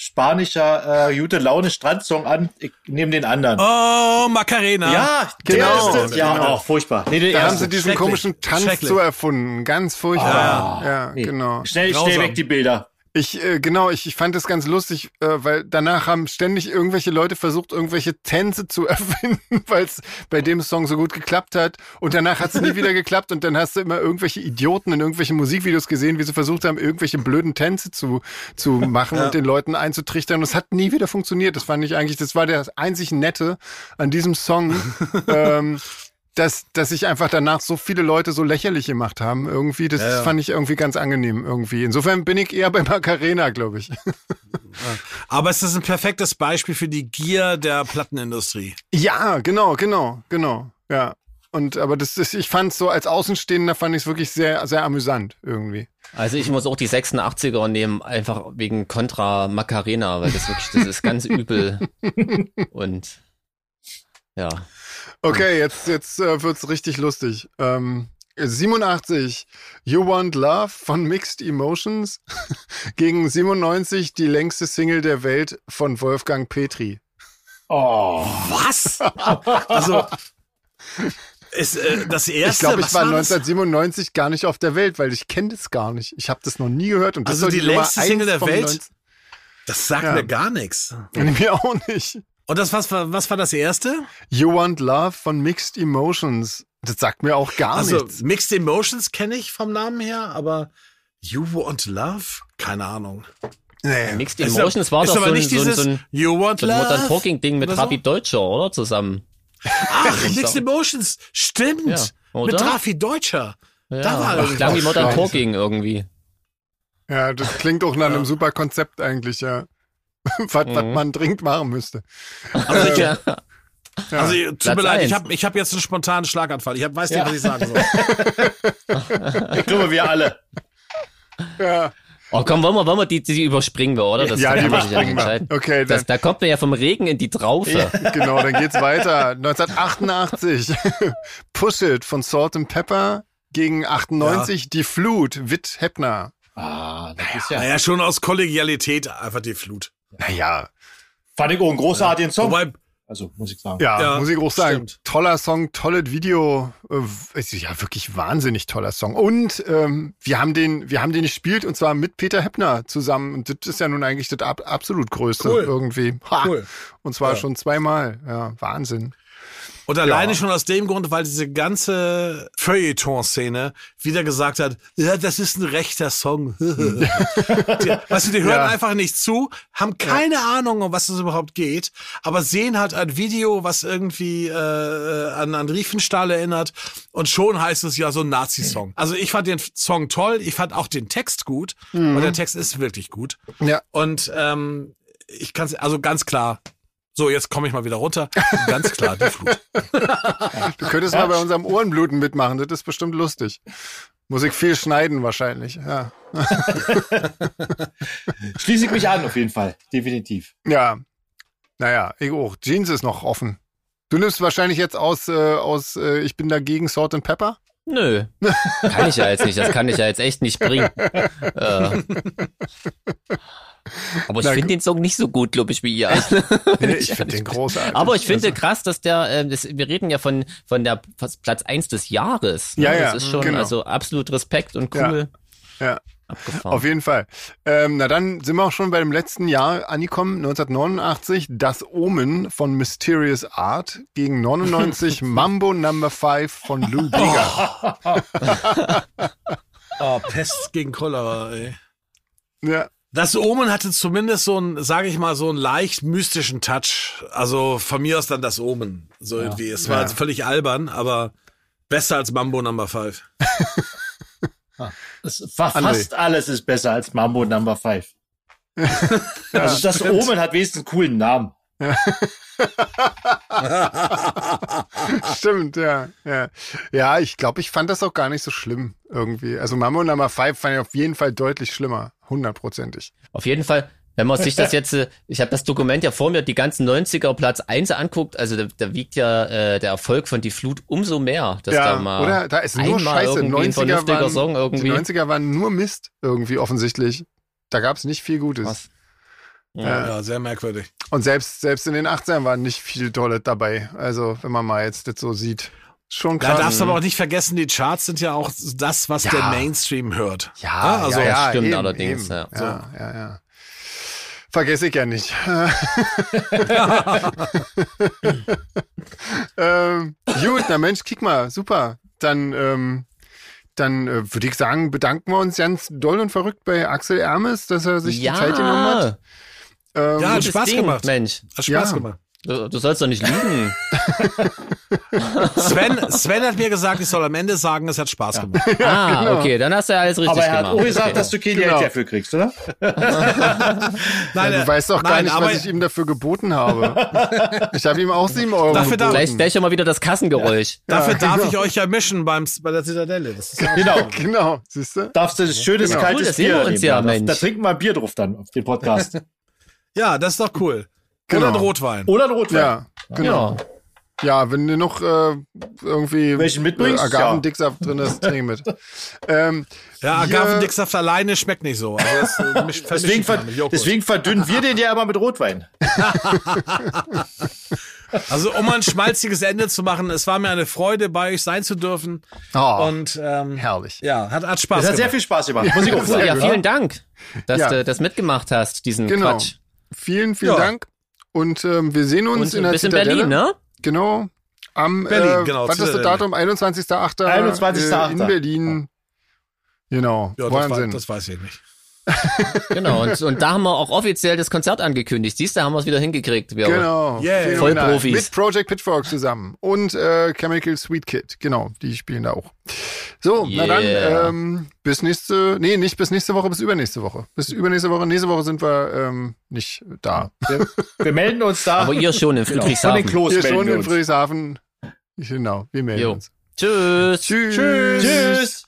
spanischer äh, gute Laune Strandsong an. Ich nehme den anderen. Oh, Macarena. Ja, Genau, der ist. Ja, auch furchtbar. Nee, der Da haben sie diesen komischen Tanz so erfunden. Ganz furchtbar. ja, Nee. genau. Schnell, Grausam. schnell weg die Bilder. Ich, äh, genau, ich, ich fand das ganz lustig, äh, weil danach haben ständig irgendwelche Leute versucht, irgendwelche Tänze zu [LAUGHS] erfinden, weil es bei dem Song so gut geklappt hat. Und danach hat es nie wieder geklappt und dann hast du immer irgendwelche Idioten in irgendwelchen Musikvideos gesehen, wie sie versucht haben, irgendwelche blöden Tänze zu, zu machen und den Leuten einzutrichtern. Und es hat nie wieder funktioniert. Das fand ich eigentlich, das war der einzig Nette an diesem Song. [LAUGHS] ähm, dass, dass sich einfach danach so viele Leute so lächerlich gemacht haben irgendwie. Das ja. fand ich irgendwie ganz angenehm irgendwie. Insofern bin ich eher bei Macarena, glaube ich. [LAUGHS] Aber es ist ein perfektes Beispiel für die Gier der Plattenindustrie. Ja, genau, genau, genau. Ja. Und aber das ist, ich fand so als Außenstehender fand ich es wirklich sehr, sehr amüsant irgendwie. Also ich muss auch die 86er nehmen, einfach wegen Contra Macarena, weil das wirklich, das ist ganz übel. [LAUGHS] Und ja. Okay, jetzt, jetzt äh, wird's richtig lustig. Ähm, 87, You Want Love von Mixed Emotions [LAUGHS] gegen 97, die längste Single der Welt von Wolfgang Petri. Oh. Was? [LAUGHS] Also ist äh, das erste. Ich glaube, ich war das? 1997 gar nicht auf der Welt, weil ich kenne das gar nicht. Ich habe das noch nie gehört. Und das Also die Nummer längste Single der Welt? 19 Das sagt Ja. mir gar nichts. Mir auch nicht. Und das was war was war das erste? You Want Love von Mixed Emotions. Das sagt mir auch gar also nichts. Mixed Emotions kenne ich vom Namen her, aber You Want Love? Keine Ahnung. Nee. Mixed Ist Emotions aber- war ist doch so ein, nicht so ein, dieses so ein, You Want so ein Love? Modern Talking Ding mit so? Ravi Deutscher, oder? Zusammen. Ach, [LAUGHS] Mixed Emotions. Stimmt. Ja, oder? Mit Rafi Deutscher. Ja, Da war das klang wie Modern Scheiße. Talking irgendwie. Ja, das klingt auch nach einem super Konzept eigentlich, ja. [LAUGHS] was, was Mhm. man dringend machen müsste. Also, ich, Ja. also tut Platz mir leid, ich habe ich hab jetzt einen spontanen Schlaganfall. Ich hab, weiß Ja. nicht, was ich sagen soll. [LAUGHS] Ich glaube, wir alle. Ja, Oh komm, wollen wir, wollen wir die, die überspringen wir, oder? Das ja die kann man sich überspringen wir. entscheiden. Okay, dann, Das, da kommt man ja vom Regen in die Traufe. genau, dann geht's weiter. 1988, Push It von Salt and Pepper gegen 98, Die Flut, Witt Heppner. Ah, das ist ja. Naja, schon aus Kollegialität einfach die Flut. Naja, Fand ich auch einen großartigen Song. Wobei, Also muss ich sagen. Ja, Ja, muss ich auch sagen. stimmt. Toller Song, tolles Video. Äh, ist ja wirklich wahnsinnig toller Song. Und ähm, wir haben den, wir haben den gespielt und zwar mit Peter Heppner zusammen. Und das ist ja nun eigentlich das ab, absolut größte Cool. irgendwie. Ha. Cool. Und zwar Ja. schon zweimal. Ja, Wahnsinn. Und alleine Ja. schon aus dem Grund, weil diese ganze Feuilleton-Szene wieder gesagt hat, ja, das ist ein rechter Song. [LAUGHS] die, weißt du, die hören Ja. einfach nicht zu, haben keine Ahnung, um was es überhaupt geht, aber sehen halt ein Video, was irgendwie äh, an, an Riefenstahl erinnert und schon heißt es ja so ein Nazi-Song. Also ich fand den Song toll, ich fand auch den Text gut, weil der Text ist wirklich gut. Ja. Und ähm, ich kann also ganz klar, so jetzt komme ich mal wieder runter, ganz klar die Flut. [LAUGHS] Du könntest mal bei unserem Ohrenbluten mitmachen. Das ist bestimmt lustig. Muss ich viel schneiden wahrscheinlich. Ja. [LAUGHS] Schließe ich mich an, auf jeden Fall. Definitiv. Ja. Naja, ich auch. Jeans ist noch offen. Du nimmst wahrscheinlich jetzt aus, äh, aus äh, Ich bin dagegen Salt and Pepper? Nö. [LAUGHS] Kann ich ja jetzt nicht. Das kann ich ja jetzt echt nicht bringen. Äh. Aber ich finde den Song nicht so gut, glaube ich, wie ihr. [LAUGHS] Nee, [LAUGHS] ich finde den großartig. Aber ich finde Also, krass, dass der, äh, das, wir reden ja von, von der Platz eins des Jahres. Ne? Ja, ja, Das ist schon, genau. also absolut Respekt und cool. Ja. Abgefahren. Auf jeden Fall. Ähm, na dann sind wir auch schon bei dem letzten Jahr angekommen, 1989, Das Omen von Mysterious Art gegen 99 [LAUGHS] Mambo Number 5 von Lou Bega. Oh, Pest gegen Cholera, ey. Ja, Das Omen hatte zumindest so einen, sage ich mal, so einen leicht mystischen Touch. Also von mir aus dann das Omen. So irgendwie. Es war Ja. jetzt völlig albern, aber besser als Mambo Number 5. Das, fa- André. fast alles ist besser als Mambo Number 5. [LAUGHS] also das stimmt. Omen hat wenigstens einen coolen Namen. [LAUGHS] stimmt, ja. Ja, ja ich glaube, ich fand das auch gar nicht so schlimm irgendwie. Also Mambo Number 5 fand ich auf jeden Fall deutlich schlimmer. Hundertprozentig. Auf jeden Fall, wenn man sich das jetzt, äh, ich habe das Dokument ja vor mir, die ganzen 90er Platz 1 anguckt, also da, da wiegt ja äh, der Erfolg von Die Flut umso mehr, dass ja, da mal oder? Da ist nur Scheiße. irgendwie ein 90er vernünftiger waren. Die 90er waren nur Mist irgendwie offensichtlich. Da gab es nicht viel Gutes. Was? Ja. Ja, sehr merkwürdig. Und selbst, selbst in den 80ern war nicht viel Tolles dabei. Also, wenn man mal jetzt das so sieht. Schon Da krass. darfst du aber auch nicht vergessen, die Charts sind ja auch das, was Ja. der Mainstream hört. ja, also ja, ja, stimmt eben, allerdings, Eben. ja. Ja, ja, ja. Vergesse ich ja nicht. [LAUGHS] ähm, gut, na Mensch, kick mal, super. Dann, ähm, dann äh, würde ich sagen, bedanken wir uns ganz doll und verrückt bei Axel Ermes, dass er sich ja, die Zeit genommen hat. Ähm, Ja, hat Spaß Ding, gemacht. Mensch. Hat Spaß Ja. gemacht. Du, du sollst doch nicht lügen. [LAUGHS] Sven, Sven hat mir gesagt, ich soll am Ende sagen, es hat Spaß gemacht. [LAUGHS] ah, genau. okay, dann hast du ja alles richtig Aber er hat gemacht. auch gesagt, okay. dass du kein Genau. Geld dafür kriegst, oder? [LAUGHS] Nein, du weißt doch gar nein, nicht, aber was ich ihm dafür geboten habe. ich habe ihm auch sieben Euro Dafür darf- geboten. Gleich, gleich schon mal wieder das Kassengeräusch. dafür Ja, darf genau. ich euch ja mischen beim, bei der Zitadelle. Das ist ja Genau. Genau, siehst du? Darfst du das schönes Genau. Cool, kaltes wir Bier uns ja, da, Mensch. da trinken wir ein Bier drauf dann auf den Podcast. Ja, das ist doch cool. Genau. Oder ein Rotwein. Oder ein Rotwein. Ja, genau. Ja. Ja, wenn du noch äh, irgendwie Welchen mitbringst? Äh, Agavendicksaft drin ist, trink mit. ähm, Ja, Agavendicksaft alleine schmeckt nicht so. Also das, äh, [LAUGHS] Deswegen, ver deswegen verdünnen wir den ja immer mit Rotwein. [LAUGHS] Also um ein schmalziges Ende zu machen, es war mir eine Freude, bei euch sein zu dürfen. oh, Und ähm, herrlich. ja, hat, hat Spaß Das hat sehr gemacht. viel Spaß gemacht, muss ich auch sagen. ja, vielen Dank, dass Ja. du das mitgemacht hast, diesen Genau. Quatsch. Vielen, vielen Ja. Dank. Und ähm, wir sehen uns Und in der bis in Zitadelle. Berlin, ne? Genau. Am Berlin, äh, genau, Was ist das. Datum? 21.8. 21.8.. Äh, in Berlin. Genau. Ja, das, war, Wahnsinn. das weiß ich nicht. [LAUGHS] Genau, und, und da haben wir auch offiziell das Konzert angekündigt. Siehst du, haben wir es wieder hingekriegt. Wir Genau. Yeah. Phänomenal. Vollprofis. Mit Project Pitchfork zusammen. Und äh, Chemical Sweet Kid. Genau, die spielen da auch. So, na dann, Yeah. ähm, bis nächste, nee, nicht bis nächste Woche, bis übernächste Woche. Bis übernächste Woche. Nächste Woche sind wir ähm, nicht da. Wir, wir melden uns da. Aber ihr schon in Genau, Von den Friedrichshafen. Hier melden schon in. Friedrichshafen. Genau, wir melden Jo. uns. Tschüss. Tschüss. Tschüss.